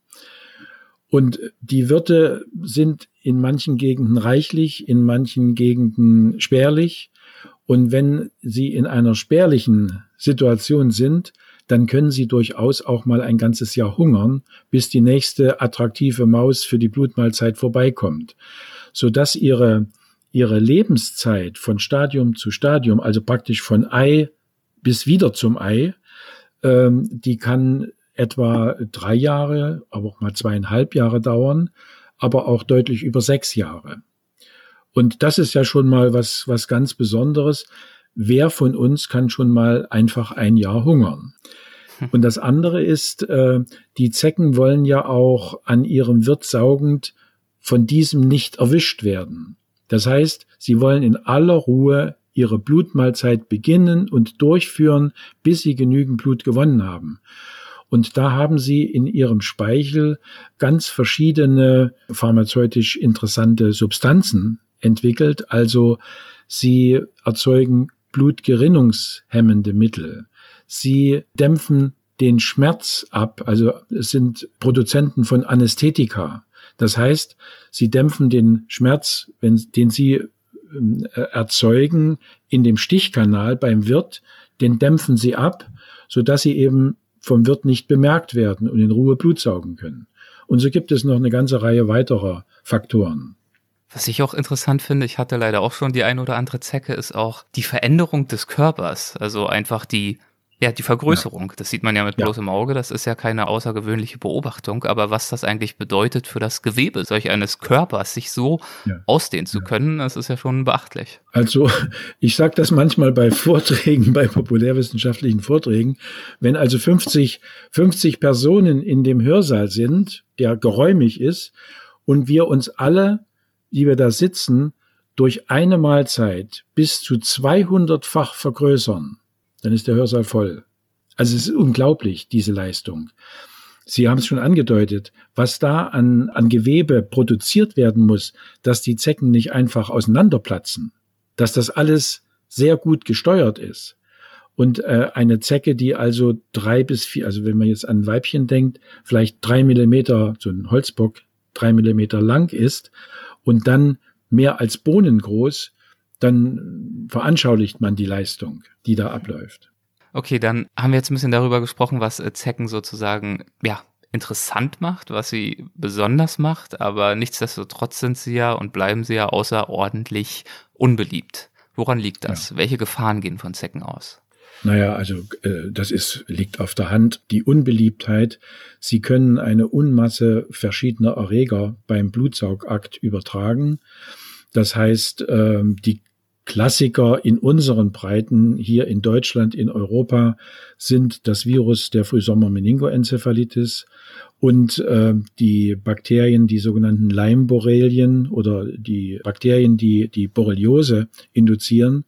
Und die Wirte sind in manchen Gegenden reichlich, in manchen Gegenden spärlich. Und wenn sie in einer spärlichen Situation sind, dann können sie durchaus auch mal ein ganzes Jahr hungern, bis die nächste attraktive Maus für die Blutmahlzeit vorbeikommt, sodass ihre, ihre Lebenszeit von Stadium zu Stadium, also praktisch von Ei bis wieder zum Ei, ähm, die kann etwa drei Jahre, aber auch mal zweieinhalb Jahre dauern, aber auch deutlich über sechs Jahre. Und das ist ja schon mal was, was ganz Besonderes. Wer von uns kann schon mal einfach ein Jahr hungern? Und das andere ist, äh, die Zecken wollen ja auch an ihrem Wirt saugend von diesem nicht erwischt werden. Das heißt, sie wollen in aller Ruhe ihre Blutmahlzeit beginnen und durchführen, bis sie genügend Blut gewonnen haben. Und da haben sie in ihrem Speichel ganz verschiedene pharmazeutisch interessante Substanzen entwickelt. Also sie erzeugen blutgerinnungshemmende Mittel. Sie dämpfen den Schmerz ab. Also es sind Produzenten von Anästhetika. Das heißt, sie dämpfen den Schmerz, wenn, den sie äh, erzeugen in dem Stichkanal beim Wirt, den dämpfen sie ab, so dass sie eben vom Wirt nicht bemerkt werden und in Ruhe Blut saugen können. Und so gibt es noch eine ganze Reihe weiterer Faktoren. Was ich auch interessant finde, ich hatte leider auch schon die ein oder andere Zecke, ist auch die Veränderung des Körpers. Also einfach die ja, die Vergrößerung, ja. das sieht man ja mit bloßem Auge, das ist ja keine außergewöhnliche Beobachtung, aber was das eigentlich bedeutet für das Gewebe solch eines Körpers, sich so ja. ausdehnen zu können, das ist ja schon beachtlich. Also ich sage das manchmal bei Vorträgen, bei populärwissenschaftlichen Vorträgen, wenn also 50, 50 Personen in dem Hörsaal sind, der geräumig ist, und wir uns alle, die wir da sitzen, durch eine Mahlzeit bis zu 200-fach vergrößern, dann ist der Hörsaal voll. Also es ist unglaublich, diese Leistung. Sie haben es schon angedeutet, was da an, an Gewebe produziert werden muss, dass die Zecken nicht einfach auseinanderplatzen, dass das alles sehr gut gesteuert ist. Und äh, eine Zecke, die also drei bis vier, also wenn man jetzt an Weibchen denkt, vielleicht drei Millimeter, so ein Holzbock, drei Millimeter lang ist und dann mehr als Bohnen groß, dann veranschaulicht man die Leistung, die da abläuft. Okay, dann haben wir jetzt ein bisschen darüber gesprochen, was äh, Zecken sozusagen, ja, interessant macht, was sie besonders macht, aber nichtsdestotrotz sind sie ja und bleiben sie ja außerordentlich unbeliebt. Woran liegt das? Ja. Welche Gefahren gehen von Zecken aus? Naja, also äh, das ist, liegt auf der Hand. Die Unbeliebtheit. Sie können eine Unmasse verschiedener Erreger beim Blutsaugakt übertragen. Das heißt, äh, die Klassiker in unseren Breiten hier in Deutschland, in Europa sind das Virus der Frühsommer-Meningoenzephalitis und äh, die Bakterien, die sogenannten Leimborrelien oder die Bakterien, die die Borreliose induzieren.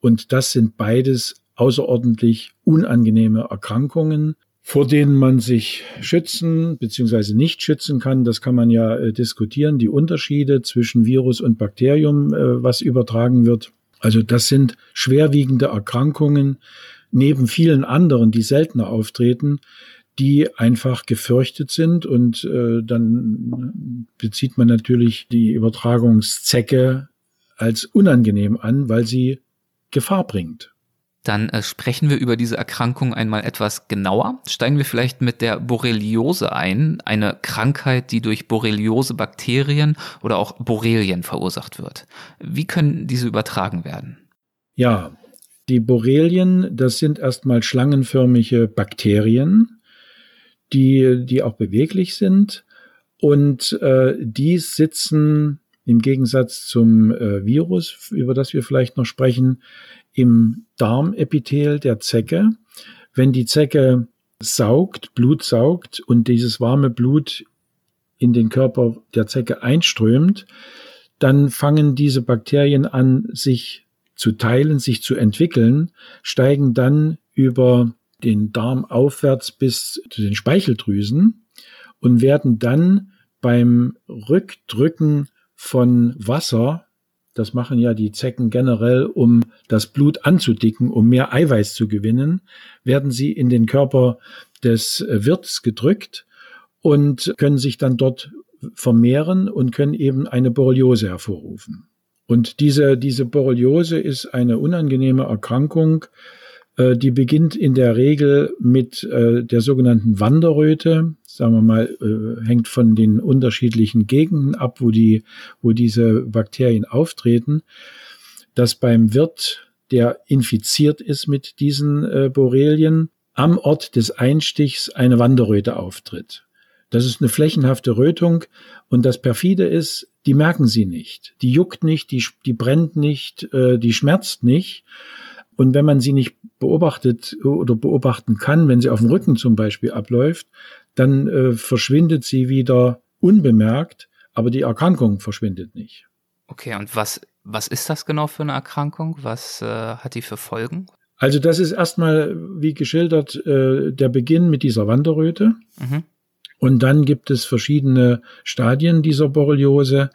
Und das sind beides außerordentlich unangenehme Erkrankungen, vor denen man sich schützen bzw. nicht schützen kann. Das kann man ja äh, diskutieren, die Unterschiede zwischen Virus und Bakterium, äh, was übertragen wird. Also das sind schwerwiegende Erkrankungen neben vielen anderen, die seltener auftreten, die einfach gefürchtet sind und äh, dann bezieht man natürlich die Übertragungszecke als unangenehm an, weil sie Gefahr bringt. Dann äh, sprechen wir über diese Erkrankung einmal etwas genauer. Steigen wir vielleicht mit der Borreliose ein, eine Krankheit, die durch Borreliose-Bakterien oder auch Borrelien verursacht wird. Wie können diese übertragen werden? Ja, die Borrelien, das sind erstmal schlangenförmige Bakterien, die, die auch beweglich sind. Und äh, die sitzen im Gegensatz zum äh, Virus, über das wir vielleicht noch sprechen, im Darmepithel der Zecke. Wenn die Zecke saugt, Blut saugt und dieses warme Blut in den Körper der Zecke einströmt, dann fangen diese Bakterien an, sich zu teilen, sich zu entwickeln, steigen dann über den Darm aufwärts bis zu den Speicheldrüsen und werden dann beim Rückdrücken von Wasser das machen ja die Zecken generell, um das Blut anzudicken, um mehr Eiweiß zu gewinnen, werden sie in den Körper des Wirts gedrückt und können sich dann dort vermehren und können eben eine Borreliose hervorrufen. Und diese, diese Borreliose ist eine unangenehme Erkrankung, äh, die beginnt in der Regel mit äh, der sogenannten Wanderröte. Sagen wir mal, äh, hängt von den unterschiedlichen Gegenden ab, wo die, wo diese Bakterien auftreten. Dass beim Wirt, der infiziert ist mit diesen äh, Borrelien, am Ort des Einstichs eine Wanderröte auftritt. Das ist eine flächenhafte Rötung und das perfide ist, die merken sie nicht. Die juckt nicht, die, die brennt nicht, äh, die schmerzt nicht. Und wenn man sie nicht beobachtet oder beobachten kann, wenn sie auf dem Rücken zum Beispiel abläuft, dann äh, verschwindet sie wieder unbemerkt, aber die Erkrankung verschwindet nicht. Okay, und was, was ist das genau für eine Erkrankung? Was äh, hat die für Folgen? Also das ist erstmal, wie geschildert, äh, der Beginn mit dieser Wanderröte. Mhm. Und dann gibt es verschiedene Stadien dieser Borreliose.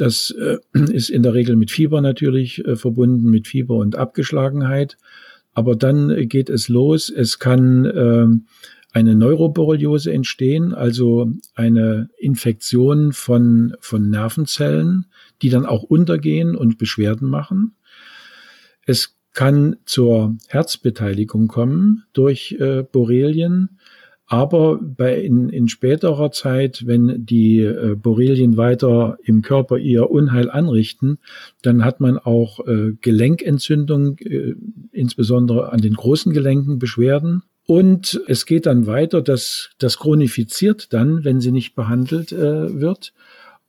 Das äh, ist in der Regel mit Fieber natürlich äh, verbunden, mit Fieber und Abgeschlagenheit. Aber dann geht es los. Es kann äh, eine Neuroborreliose entstehen, also eine Infektion von, von Nervenzellen, die dann auch untergehen und Beschwerden machen. Es kann zur Herzbeteiligung kommen durch äh, Borrelien. Aber bei in, in späterer Zeit, wenn die äh, Borrelien weiter im Körper ihr Unheil anrichten, dann hat man auch äh, Gelenkentzündung, äh, insbesondere an den großen Gelenken Beschwerden. Und es geht dann weiter, dass das chronifiziert dann, wenn sie nicht behandelt äh, wird.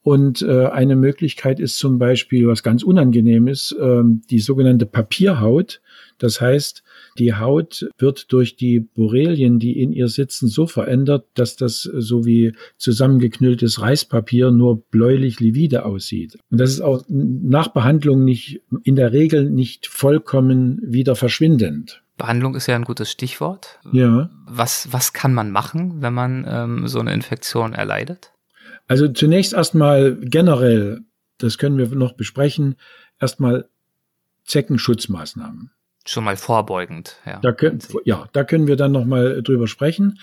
Und äh, eine Möglichkeit ist zum Beispiel, was ganz unangenehm ist, äh, die sogenannte Papierhaut. Das heißt, die Haut wird durch die Borrelien, die in ihr sitzen, so verändert, dass das so wie zusammengeknülltes Reispapier nur bläulich livide aussieht. Und das ist auch nach Behandlung nicht, in der Regel nicht vollkommen wieder verschwindend. Behandlung ist ja ein gutes Stichwort. Ja. Was, was kann man machen, wenn man ähm, so eine Infektion erleidet? Also zunächst erstmal generell, das können wir noch besprechen, erstmal Zeckenschutzmaßnahmen. Schon mal vorbeugend, ja. Da können, ja, da können wir dann nochmal drüber sprechen.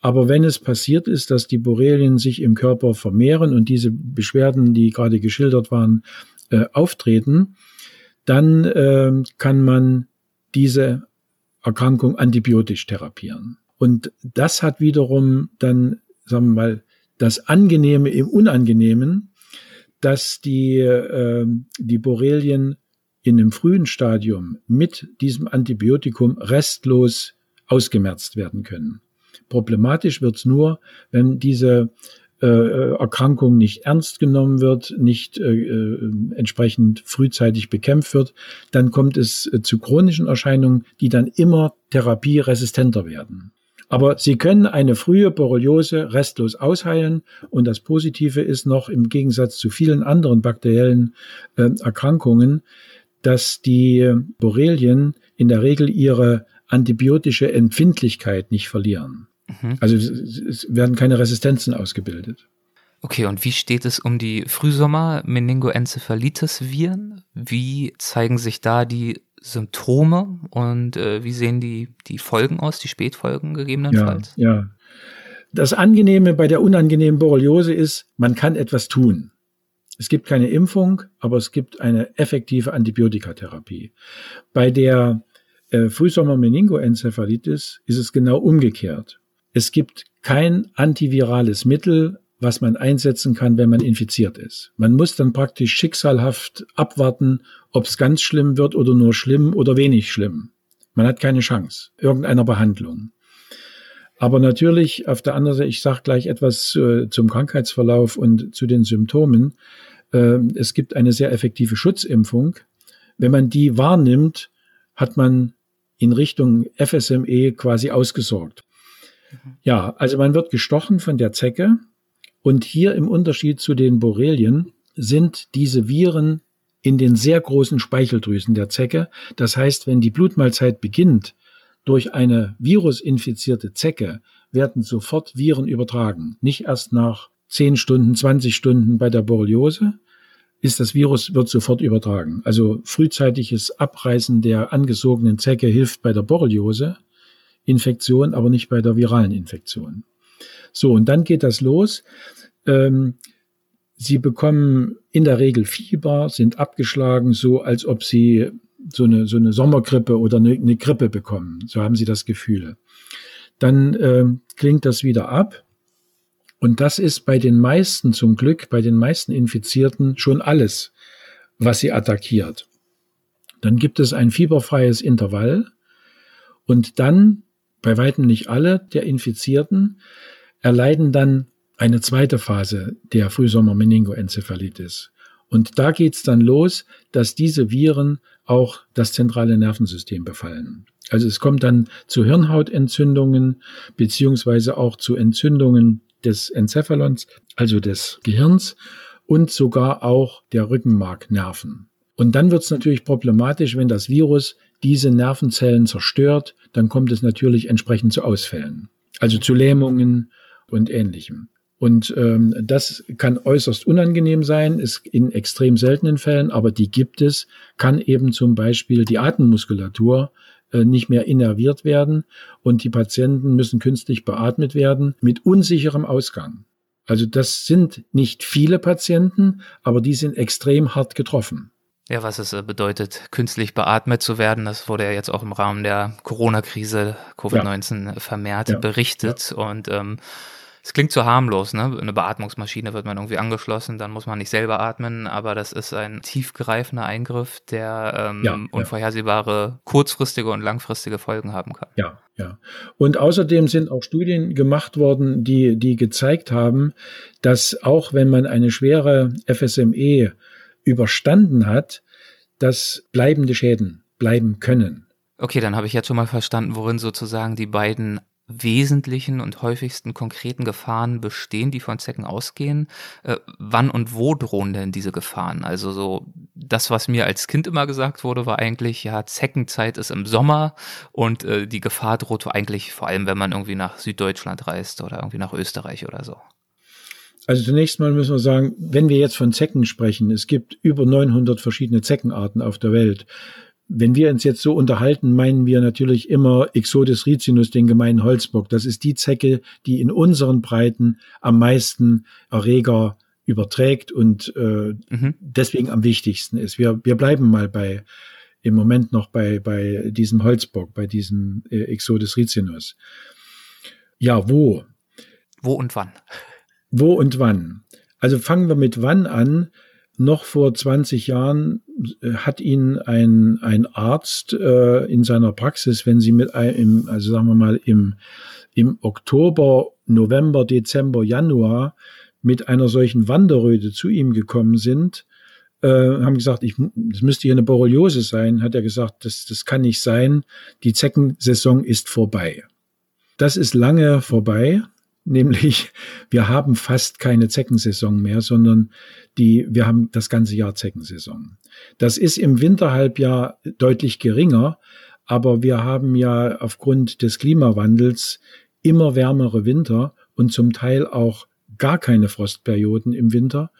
Aber wenn es passiert ist, dass die Borrelien sich im Körper vermehren und diese Beschwerden, die gerade geschildert waren, äh, auftreten, dann äh, kann man diese Erkrankung antibiotisch therapieren. Und das hat wiederum dann, sagen wir mal, das Angenehme im Unangenehmen, dass die, äh, die Borrelien in einem frühen Stadium mit diesem Antibiotikum restlos ausgemerzt werden können. Problematisch wird's nur, wenn diese äh, Erkrankung nicht ernst genommen wird, nicht äh, äh, entsprechend frühzeitig bekämpft wird, dann kommt es äh, zu chronischen Erscheinungen, die dann immer therapieresistenter werden. Aber Sie können eine frühe Borreliose restlos ausheilen und das Positive ist noch im Gegensatz zu vielen anderen bakteriellen äh, Erkrankungen, dass die Borrelien in der Regel ihre antibiotische Empfindlichkeit nicht verlieren. Mhm. Also es werden keine Resistenzen ausgebildet. Okay, und wie steht es um die Frühsommer-Meningoenzephalitis-Viren? Wie zeigen sich da die Symptome und äh, wie sehen die, die Folgen aus, die Spätfolgen gegebenenfalls? Ja, ja. Das Angenehme bei der unangenehmen Borreliose ist, man kann etwas tun. Es gibt keine Impfung, aber es gibt eine effektive Antibiotikatherapie. Bei der äh, Frühsommer-Meningoenzephalitis ist es genau umgekehrt. Es gibt kein antivirales Mittel, was man einsetzen kann, wenn man infiziert ist. Man muss dann praktisch schicksalhaft abwarten, ob es ganz schlimm wird oder nur schlimm oder wenig schlimm. Man hat keine Chance irgendeiner Behandlung. Aber natürlich, auf der anderen Seite, ich sage gleich etwas äh, zum Krankheitsverlauf und zu den Symptomen. Äh, es gibt eine sehr effektive Schutzimpfung. Wenn man die wahrnimmt, hat man in Richtung FSME quasi ausgesorgt. Ja, also man wird gestochen von der Zecke und hier im Unterschied zu den Borrelien sind diese Viren in den sehr großen Speicheldrüsen der Zecke. Das heißt, wenn die Blutmahlzeit beginnt, durch eine virusinfizierte Zecke werden sofort Viren übertragen. Nicht erst nach 10 Stunden, 20 Stunden bei der Borreliose ist das Virus, wird sofort übertragen. Also frühzeitiges Abreißen der angesogenen Zecke hilft bei der Borreliose. Infektion, aber nicht bei der viralen Infektion. So, und dann geht das los. Ähm, sie bekommen in der Regel Fieber, sind abgeschlagen, so als ob sie so eine, so eine Sommergrippe oder eine, eine Grippe bekommen. So haben sie das Gefühl. Dann ähm, klingt das wieder ab. Und das ist bei den meisten zum Glück, bei den meisten Infizierten schon alles, was sie attackiert. Dann gibt es ein fieberfreies Intervall und dann bei weitem nicht alle der Infizierten erleiden dann eine zweite Phase der Frühsommer-Meningoenzephalitis. Und da geht's dann los, dass diese Viren auch das zentrale Nervensystem befallen. Also es kommt dann zu Hirnhautentzündungen beziehungsweise auch zu Entzündungen des Enzephalons, also des Gehirns und sogar auch der Rückenmarknerven. Und dann wird's natürlich problematisch, wenn das Virus diese Nervenzellen zerstört, dann kommt es natürlich entsprechend zu Ausfällen, also zu Lähmungen und ähnlichem. Und ähm, das kann äußerst unangenehm sein, ist in extrem seltenen Fällen, aber die gibt es, kann eben zum Beispiel die Atemmuskulatur nicht mehr innerviert werden und die Patienten müssen künstlich beatmet werden mit unsicherem Ausgang. Also das sind nicht viele Patienten, aber die sind extrem hart getroffen. Ja, was es äh, bedeutet, künstlich beatmet zu werden, das wurde ja jetzt auch im Rahmen der Corona-Krise Covid-19 ja. vermehrt ja. berichtet. Ja. Und ähm, es klingt so harmlos, ne? Eine Beatmungsmaschine wird man irgendwie angeschlossen, dann muss man nicht selber atmen, aber das ist ein tiefgreifender Eingriff, der ähm, ja, unvorhersehbare kurzfristige und langfristige Folgen haben kann. Ja, ja. Und außerdem sind auch Studien gemacht worden, die, die gezeigt haben, dass auch wenn man eine schwere FSME überstanden hat, dass bleibende Schäden bleiben können. Okay, dann habe ich jetzt schon mal verstanden, worin sozusagen die beiden wesentlichen und häufigsten konkreten Gefahren bestehen, die von Zecken ausgehen. Äh, wann und wo drohen denn diese Gefahren? Also so das, was mir als Kind immer gesagt wurde, war eigentlich, ja, Zeckenzeit ist im Sommer und äh, die Gefahr droht eigentlich vor allem, wenn man irgendwie nach Süddeutschland reist oder irgendwie nach Österreich oder so. Also zunächst mal müssen wir sagen, wenn wir jetzt von Zecken sprechen, es gibt über 900 verschiedene Zeckenarten auf der Welt. Wenn wir uns jetzt so unterhalten, meinen wir natürlich immer Ixodes ricinus, den gemeinen Holzbock. Das ist die Zecke, die in unseren Breiten am meisten Erreger überträgt und äh, mhm. deswegen am wichtigsten ist. Wir, wir bleiben mal bei im Moment noch bei, bei diesem Holzbock, bei diesem äh, Ixodes ricinus. Ja, wo? Wo und wann? Wo und wann? Also fangen wir mit wann an. Noch vor 20 Jahren äh, hat ihn ein, ein Arzt äh, in seiner Praxis, wenn Sie mit einem, also sagen wir mal im, im Oktober, November, Dezember, Januar mit einer solchen Wanderröte zu ihm gekommen sind, äh, haben gesagt, ich, das müsste hier eine Borreliose sein, hat er gesagt, das, das kann nicht sein, die Zeckensaison ist vorbei. Das ist lange vorbei, nämlich wir haben fast keine Zeckensaison mehr, sondern die, wir haben das ganze Jahr Zeckensaison. Das ist im Winterhalbjahr deutlich geringer, aber wir haben ja aufgrund des Klimawandels immer wärmere Winter und zum Teil auch gar keine Frostperioden im Winter.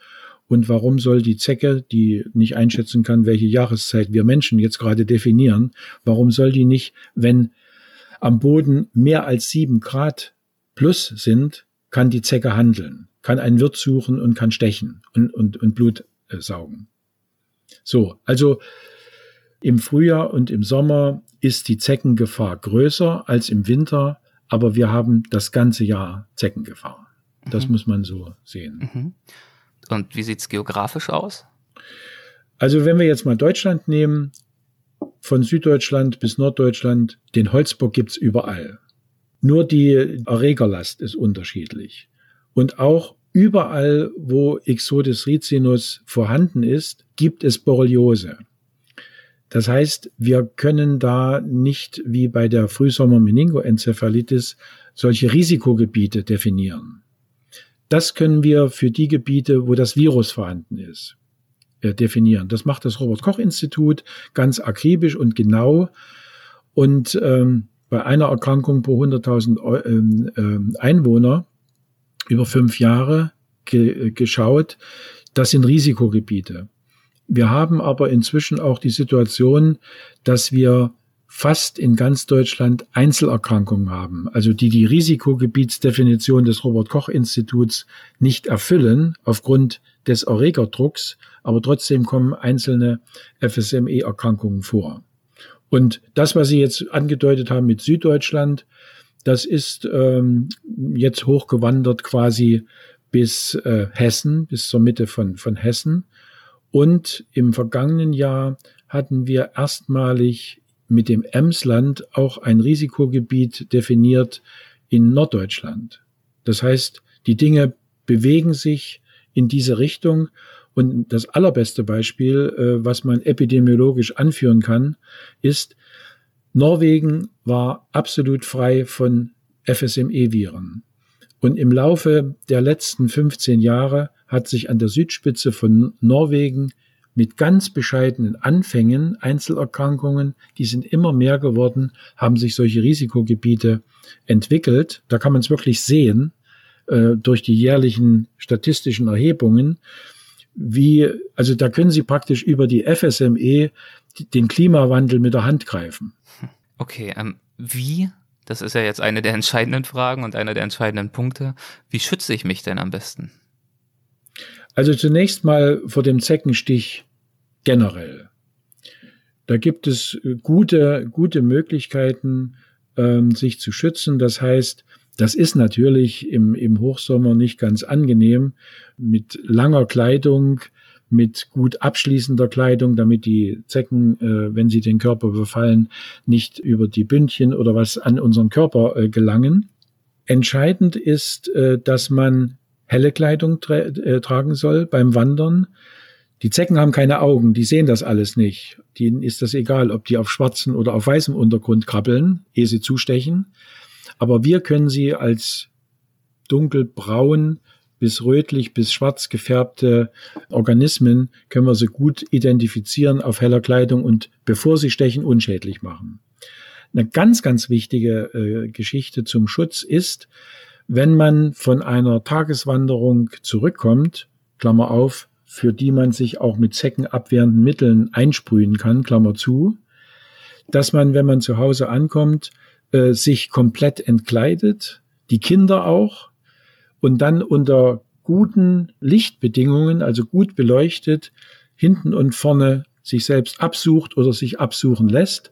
Und warum soll die Zecke, die nicht einschätzen kann, welche Jahreszeit wir Menschen jetzt gerade definieren, warum soll die nicht, wenn am Boden mehr als sieben Grad plus sind, kann die Zecke handeln, kann einen Wirt suchen und kann stechen und, und, und Blut äh, saugen. So, also im Frühjahr und im Sommer ist die Zeckengefahr größer als im Winter, aber wir haben das ganze Jahr Zeckengefahr. Das mhm. muss man so sehen. Mhm. Und wie sieht's geografisch aus? Also wenn wir jetzt mal Deutschland nehmen, von Süddeutschland bis Norddeutschland, den Holzbock gibt's überall. Nur die Erregerlast ist unterschiedlich. Und auch überall, wo Ixodes ricinus vorhanden ist, gibt es Borreliose. Das heißt, wir können da nicht wie bei der Frühsommer-Meningoenzephalitis solche Risikogebiete definieren. Das können wir für die Gebiete, wo das Virus vorhanden ist, äh, definieren. Das macht das Robert Koch Institut ganz akribisch und genau. Und ähm, bei einer Erkrankung pro 100.000 ähm, ähm, Einwohner über fünf Jahre ge äh, geschaut, das sind Risikogebiete. Wir haben aber inzwischen auch die Situation, dass wir fast in ganz Deutschland Einzelerkrankungen haben, also die die Risikogebietsdefinition des Robert Koch Instituts nicht erfüllen aufgrund des Erregerdrucks, aber trotzdem kommen einzelne FSME-Erkrankungen vor. Und das, was Sie jetzt angedeutet haben mit Süddeutschland, das ist ähm, jetzt hochgewandert quasi bis äh, Hessen, bis zur Mitte von, von Hessen. Und im vergangenen Jahr hatten wir erstmalig mit dem Emsland auch ein Risikogebiet definiert in Norddeutschland. Das heißt, die Dinge bewegen sich in diese Richtung. Und das allerbeste Beispiel, äh, was man epidemiologisch anführen kann, ist, Norwegen war absolut frei von FSME-Viren. Und im Laufe der letzten 15 Jahre hat sich an der Südspitze von Norwegen mit ganz bescheidenen Anfängen, Einzelerkrankungen, die sind immer mehr geworden, haben sich solche Risikogebiete entwickelt. Da kann man es wirklich sehen äh, durch die jährlichen statistischen Erhebungen, wie, also da können Sie praktisch über die FSME den Klimawandel mit der Hand greifen. Okay, ähm, wie, das ist ja jetzt eine der entscheidenden Fragen und einer der entscheidenden Punkte, wie schütze ich mich denn am besten? Also zunächst mal vor dem Zeckenstich generell. Da gibt es gute, gute Möglichkeiten, ähm, sich zu schützen. Das heißt, das ist natürlich im, im Hochsommer nicht ganz angenehm mit langer Kleidung, mit gut abschließender Kleidung, damit die Zecken, äh, wenn sie den Körper befallen, nicht über die Bündchen oder was an unseren Körper äh, gelangen. Entscheidend ist, äh, dass man helle Kleidung tra äh, tragen soll beim Wandern. Die Zecken haben keine Augen, die sehen das alles nicht. Denen ist das egal, ob die auf schwarzen oder auf weißem Untergrund krabbeln, ehe sie zustechen. Aber wir können sie als dunkelbraun bis rötlich bis schwarz gefärbte Organismen können wir sie gut identifizieren auf heller Kleidung und bevor sie stechen unschädlich machen. Eine ganz, ganz wichtige äh, Geschichte zum Schutz ist, wenn man von einer Tageswanderung zurückkommt, Klammer auf, für die man sich auch mit zeckenabwehrenden Mitteln einsprühen kann, Klammer zu, dass man, wenn man zu Hause ankommt, äh, sich komplett entkleidet, die Kinder auch, und dann unter guten Lichtbedingungen, also gut beleuchtet, hinten und vorne sich selbst absucht oder sich absuchen lässt.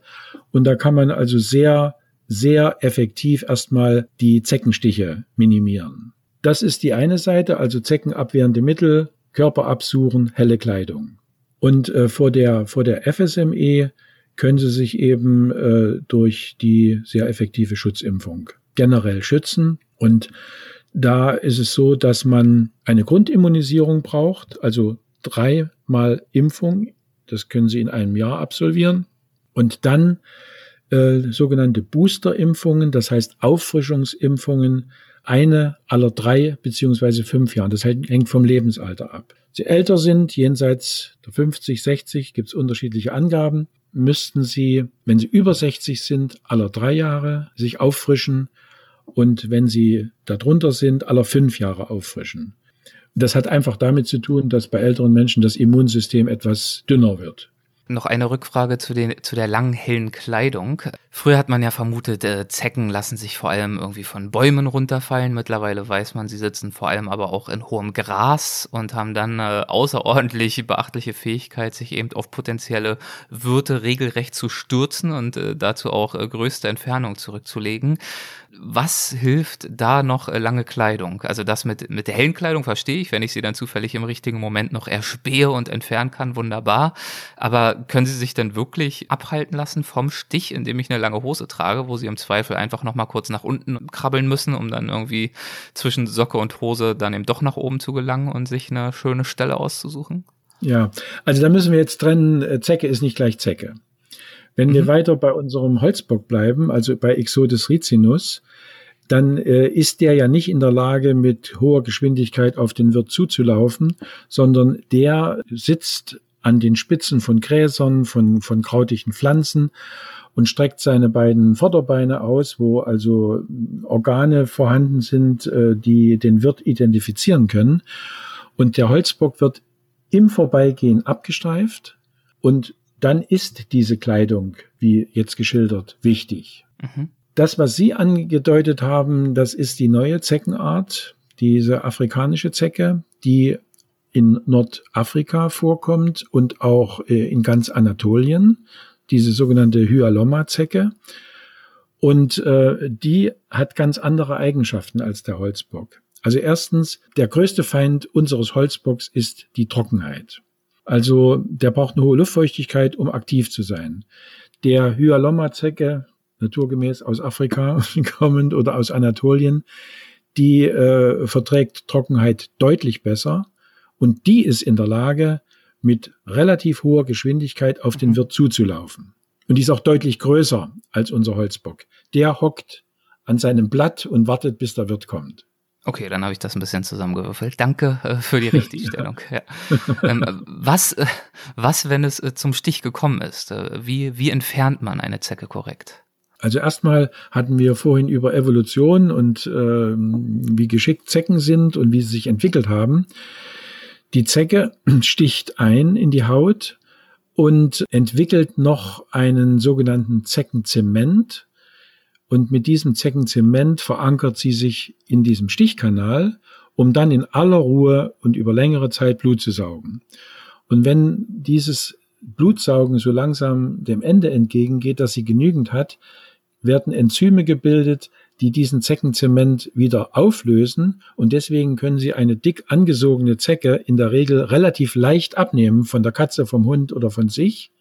Und da kann man also sehr sehr effektiv erstmal die Zeckenstiche minimieren. Das ist die eine Seite, also zeckenabwehrende Mittel Körper absuchen, helle Kleidung. Und äh, vor der vor der FSME können sie sich eben äh, durch die sehr effektive Schutzimpfung generell schützen. Und da ist es so, dass man eine Grundimmunisierung braucht, also dreimal Impfung. Das können Sie in einem Jahr absolvieren. Und dann äh, sogenannte Boosterimpfungen, das heißt Auffrischungsimpfungen, eine aller drei beziehungsweise fünf Jahren. Das hängt vom Lebensalter ab. Sie älter sind, jenseits der 50, 60, gibt es unterschiedliche Angaben, müssten Sie, wenn Sie über 60 sind, aller drei Jahre sich auffrischen und wenn Sie darunter sind, aller fünf Jahre auffrischen. Das hat einfach damit zu tun, dass bei älteren Menschen das Immunsystem etwas dünner wird. Noch eine Rückfrage zu, den, zu der langen, hellen Kleidung. Früher hat man ja vermutet, äh, Zecken lassen sich vor allem irgendwie von Bäumen runterfallen. Mittlerweile weiß man, sie sitzen vor allem aber auch in hohem Gras und haben dann äh, außerordentlich beachtliche Fähigkeit, sich eben auf potenzielle Wirte regelrecht zu stürzen und äh, dazu auch äh, größte Entfernung zurückzulegen was hilft da noch äh, lange Kleidung? Also das mit, mit der hellen Kleidung verstehe ich, wenn ich sie dann zufällig im richtigen Moment noch erspähe und entfernen kann, wunderbar. Aber können sie sich dann wirklich abhalten lassen vom Stich, indem ich eine lange Hose trage, wo sie im Zweifel einfach noch mal kurz nach unten krabbeln müssen, um dann irgendwie zwischen Socke und Hose dann eben doch nach oben zu gelangen und sich eine schöne Stelle auszusuchen? Ja, also da müssen wir jetzt trennen, äh, Zecke ist nicht gleich Zecke. Wenn mhm. wir weiter bei unserem Holzbock bleiben, also bei Exodus ricinus, dann äh, ist der ja nicht in der Lage, mit hoher Geschwindigkeit auf den Wirt zuzulaufen, sondern der sitzt an den Spitzen von Gräsern, von, von krautigen Pflanzen und streckt seine beiden Vorderbeine aus, wo also Organe vorhanden sind, äh, die den Wirt identifizieren können. Und der Holzbock wird im Vorbeigehen abgestreift und dann ist diese Kleidung, wie jetzt geschildert, wichtig. Mhm. Das, was Sie angedeutet haben, das ist die neue Zeckenart, diese afrikanische Zecke, die in Nordafrika vorkommt und auch äh, in ganz Anatolien, diese sogenannte Hyalomma-Zecke. Und äh, die hat ganz andere Eigenschaften als der Holzbock. Also erstens, der größte Feind unseres Holzbocks ist die Trockenheit. Also der braucht eine hohe Luftfeuchtigkeit, um aktiv zu sein. Der Hyalomma-Zecke, naturgemäß aus Afrika kommend oder aus Anatolien, die äh, verträgt Trockenheit deutlich besser und die ist in der Lage, mit relativ hoher Geschwindigkeit auf den mhm. Wirt zuzulaufen. Und die ist auch deutlich größer als unser Holzbock. Der hockt an seinem Blatt und wartet, bis der Wirt kommt. Okay, dann habe ich das ein bisschen zusammengewürfelt. Danke äh, für die Richtigstellung. ja. ähm, was, äh, was, wenn es äh, zum Stich gekommen ist? Äh, wie, wie entfernt man eine Zecke korrekt? Also erstmal hatten wir vorhin über Evolution und äh, wie geschickt Zecken sind und wie sie sich entwickelt haben. Die Zecke sticht ein in die Haut und entwickelt noch einen sogenannten Zeckenzement. Und mit diesem Zeckenzement verankert sie sich in diesem Stichkanal, um dann in aller Ruhe und über längere Zeit Blut zu saugen. Und wenn dieses Blutsaugen so langsam dem Ende entgegengeht, dass sie genügend hat, werden Enzyme gebildet, die diesen Zeckenzement wieder auflösen und deswegen können Sie eine dick angesogene Zecke in der Regel relativ leicht abnehmen von der Katze, vom Hund oder von sich.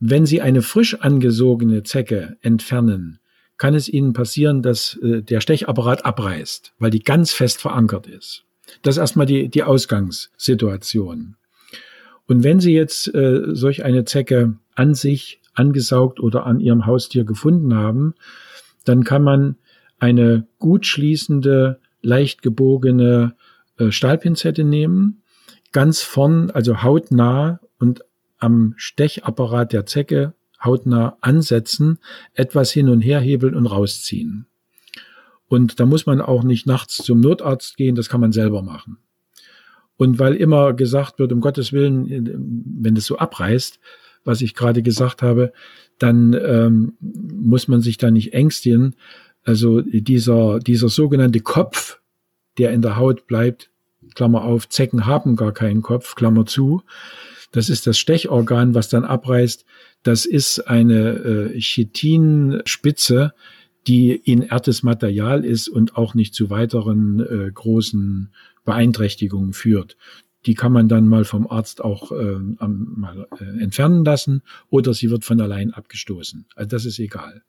Wenn Sie eine frisch angesogene Zecke entfernen, kann es Ihnen passieren, dass äh, der Stechapparat abreißt, weil die ganz fest verankert ist. Das ist erstmal die, die Ausgangssituation. Und wenn Sie jetzt äh, solch eine Zecke an sich angesaugt oder an Ihrem Haustier gefunden haben, dann kann man eine gut schließende, leicht gebogene äh, Stahlpinzette nehmen, ganz vorn, also hautnah und am Stechapparat der Zecke hautnah ansetzen, etwas hin und her hebeln und rausziehen. Und da muss man auch nicht nachts zum Notarzt gehen, das kann man selber machen. Und weil immer gesagt wird, um Gottes Willen, wenn es so abreißt, was ich gerade gesagt habe, dann ähm, muss man sich da nicht ängstigen. Also dieser, dieser sogenannte Kopf, der in der Haut bleibt, Klammer auf, Zecken haben gar keinen Kopf, Klammer zu. Das ist das Stechorgan, was dann abreißt. Das ist eine äh, Chitinspitze, die inertes Material ist und auch nicht zu weiteren äh, großen Beeinträchtigungen führt. Die kann man dann mal vom Arzt auch äh, mal äh, entfernen lassen oder sie wird von allein abgestoßen. Also das ist egal.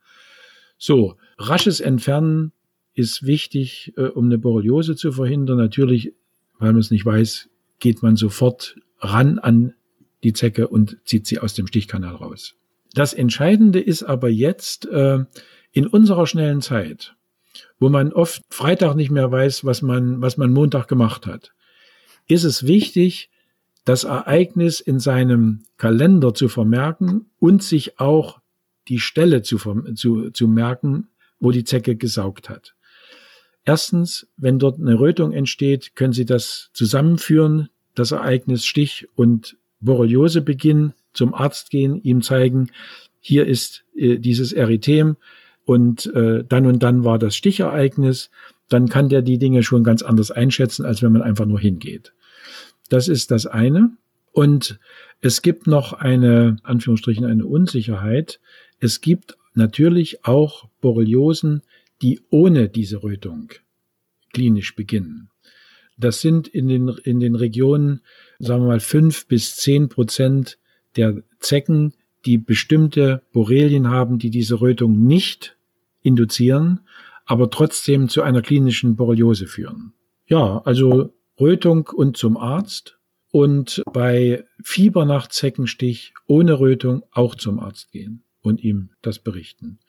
So, rasches Entfernen ist wichtig, äh, um eine Borreliose zu verhindern. Natürlich, weil man es nicht weiß, geht man sofort ran an die Zecke und zieht sie aus dem Stichkanal raus. Das Entscheidende ist aber jetzt äh, in unserer schnellen Zeit, wo man oft Freitag nicht mehr weiß, was man, was man Montag gemacht hat, ist es wichtig, das Ereignis in seinem Kalender zu vermerken und sich auch die Stelle zu, zu, zu merken, wo die Zecke gesaugt hat. Erstens, wenn dort eine Rötung entsteht, können Sie das zusammenführen, das Ereignis Stich und Borreliose beginnen, zum Arzt gehen, ihm zeigen, hier ist äh, dieses Erythem und äh, dann und dann war das Stichereignis, dann kann der die Dinge schon ganz anders einschätzen, als wenn man einfach nur hingeht. Das ist das eine. Und es gibt noch eine, Anführungsstrichen, eine Unsicherheit. Es gibt natürlich auch Borreliosen, die ohne diese Rötung klinisch beginnen. Das sind in den, in den Regionen, sagen wir mal, fünf bis zehn Prozent der Zecken, die bestimmte Borrelien haben, die diese Rötung nicht induzieren, aber trotzdem zu einer klinischen Borreliose führen. Ja, also Rötung und zum Arzt und bei Fieber nach Zeckenstich ohne Rötung auch zum Arzt gehen und ihm das berichten.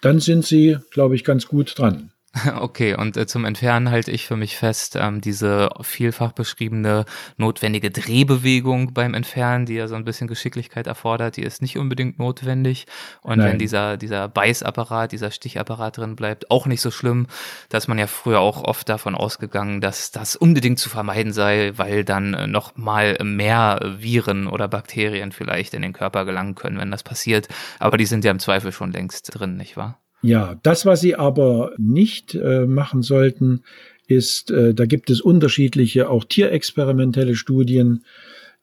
Dann sind Sie, glaube ich, ganz gut dran. Okay, und äh, zum Entfernen halte ich für mich fest, ähm, diese vielfach beschriebene notwendige Drehbewegung beim Entfernen, die ja so ein bisschen Geschicklichkeit erfordert, die ist nicht unbedingt notwendig. Und Nein. wenn dieser, dieser Beißapparat, dieser Stichapparat drin bleibt, auch nicht so schlimm, dass man ja früher auch oft davon ausgegangen, dass das unbedingt zu vermeiden sei, weil dann äh, noch mal mehr Viren oder Bakterien vielleicht in den Körper gelangen können, wenn das passiert. Aber die sind ja im Zweifel schon längst drin, nicht wahr? Ja, das, was Sie aber nicht äh, machen sollten, ist, äh, da gibt es unterschiedliche, auch tierexperimentelle Studien,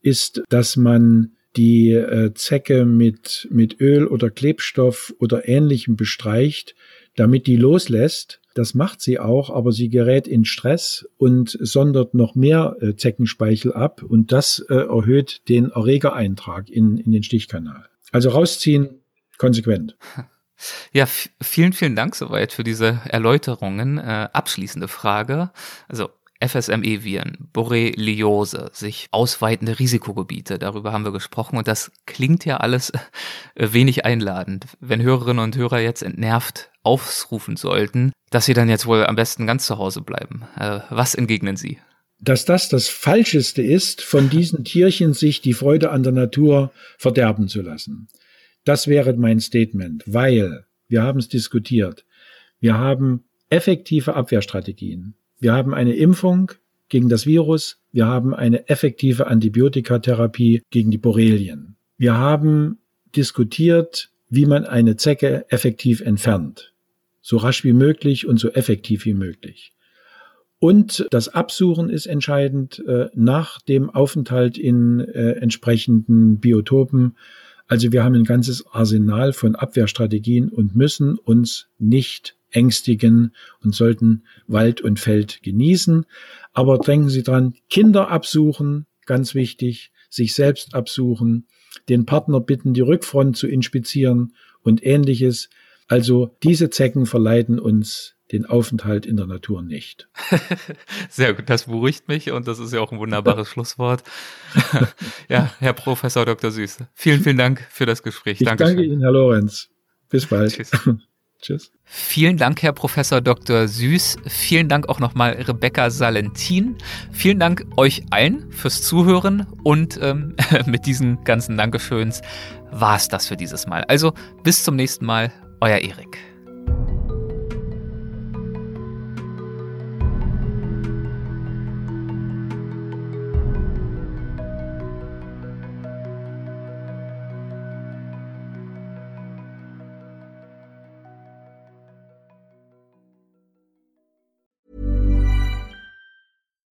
ist, dass man die äh, Zecke mit, mit Öl oder Klebstoff oder ähnlichem bestreicht, damit die loslässt. Das macht sie auch, aber sie gerät in Stress und sondert noch mehr äh, Zeckenspeichel ab und das äh, erhöht den Erregereintrag in, in den Stichkanal. Also rausziehen, konsequent. Ja, vielen, vielen Dank soweit für diese Erläuterungen. Äh, abschließende Frage. Also FSME-Viren, Borreliose, sich ausweitende Risikogebiete, darüber haben wir gesprochen und das klingt ja alles äh, wenig einladend. Wenn Hörerinnen und Hörer jetzt entnervt aufrufen sollten, dass sie dann jetzt wohl am besten ganz zu Hause bleiben. Äh, was entgegnen Sie? Dass das das Falscheste ist, von diesen Tierchen sich die Freude an der Natur verderben zu lassen. Das wäre mein Statement, weil wir haben es diskutiert. Wir haben effektive Abwehrstrategien. Wir haben eine Impfung gegen das Virus. Wir haben eine effektive Antibiotikatherapie gegen die Borrelien. Wir haben diskutiert, wie man eine Zecke effektiv entfernt. So rasch wie möglich und so effektiv wie möglich. Und das Absuchen ist entscheidend äh, nach dem Aufenthalt in äh, entsprechenden Biotopen also wir haben ein ganzes Arsenal von Abwehrstrategien und müssen uns nicht ängstigen und sollten Wald und Feld genießen. Aber denken Sie dran, Kinder absuchen, ganz wichtig, sich selbst absuchen, den Partner bitten, die Rückfront zu inspizieren und ähnliches. Also diese Zecken verleiten uns den Aufenthalt in der Natur nicht. Sehr gut, das beruhigt mich und das ist ja auch ein wunderbares Schlusswort. ja, Herr Professor Dr. Süß, vielen, vielen Dank für das Gespräch. Ich Dankeschön. danke Ihnen, Herr Lorenz. Bis bald. Tschüss. Tschüss. Vielen Dank, Herr Professor Dr. Süß. Vielen Dank auch nochmal Rebecca Salentin. Vielen Dank euch allen fürs Zuhören und ähm, mit diesen ganzen Dankeschöns war es das für dieses Mal. Also bis zum nächsten Mal, euer Erik.